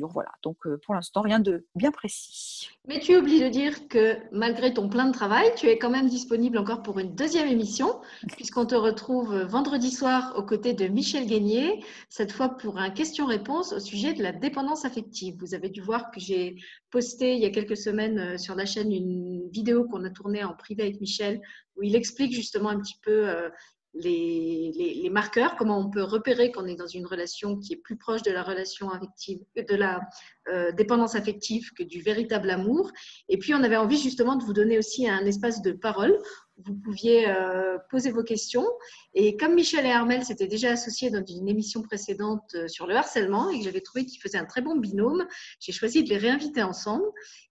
Voilà, donc euh, pour l'instant, rien de bien précis. Mais tu oublies de dire que malgré ton plein de travail, tu es quand même disponible encore pour une deuxième émission, puisqu'on te retrouve vendredi soir aux côtés de Michel Guénier, cette fois pour un question-réponse au sujet de la dépendance affective. Vous avez dû voir que j'ai posté il y a quelques semaines euh, sur la chaîne une vidéo qu'on a tournée en privé avec Michel, où il explique justement un petit peu euh, les, marqueurs, comment on peut repérer qu'on est dans une relation qui est plus proche de la relation affective, de la euh, dépendance affective que du véritable amour. Et puis, on avait envie justement de vous donner aussi un espace de parole vous pouviez euh, poser vos questions. Et comme Michel et Armel s'étaient déjà associés dans une émission précédente euh, sur le harcèlement et que j'avais trouvé qu'ils faisaient un très bon binôme, j'ai choisi de les réinviter ensemble.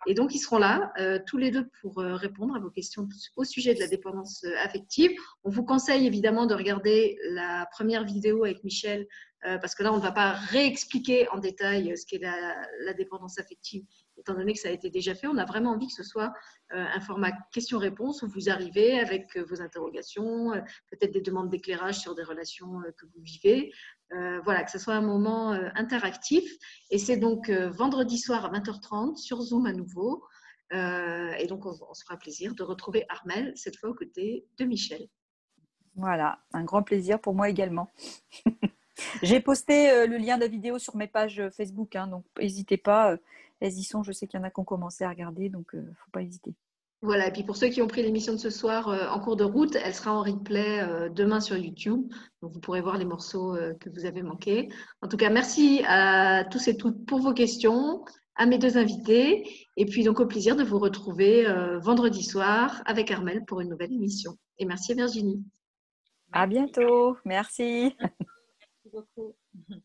Et donc, ils seront là, euh, tous les deux, pour répondre à vos questions au sujet de la dépendance affective. On vous conseille évidemment de regarder la première vidéo avec Michel, parce que là, on ne va pas réexpliquer en détail ce qu'est la dépendance affective, étant donné que ça a été déjà fait. On a vraiment envie que ce soit euh, un format question-réponse où vous arrivez avec euh, vos interrogations, euh, peut-être des demandes d'éclairage sur des relations que vous vivez. Voilà, que ce soit un moment interactif. Et c'est donc vendredi soir à 20h30 sur Zoom à nouveau. Et donc, on, se fera plaisir de retrouver Armel, cette fois aux côtés de Michel. Voilà, un grand plaisir pour moi également. J'ai posté le lien de la vidéo sur mes pages Facebook, hein, donc n'hésitez pas. Euh, elles y sont, je sais qu'il y en a qui ont commencé à regarder, donc il ne faut pas hésiter. Voilà, et puis pour ceux qui ont pris l'émission de ce soir euh, en cours de route, elle sera en replay euh, demain sur YouTube. Donc vous pourrez voir les morceaux euh, que vous avez manqués. En tout cas, merci à tous et toutes pour vos questions, à mes deux invités, et puis donc au plaisir de vous retrouver euh, vendredi soir avec Armel pour une nouvelle émission. Et merci à Virginie. À bientôt, merci. Merci beaucoup.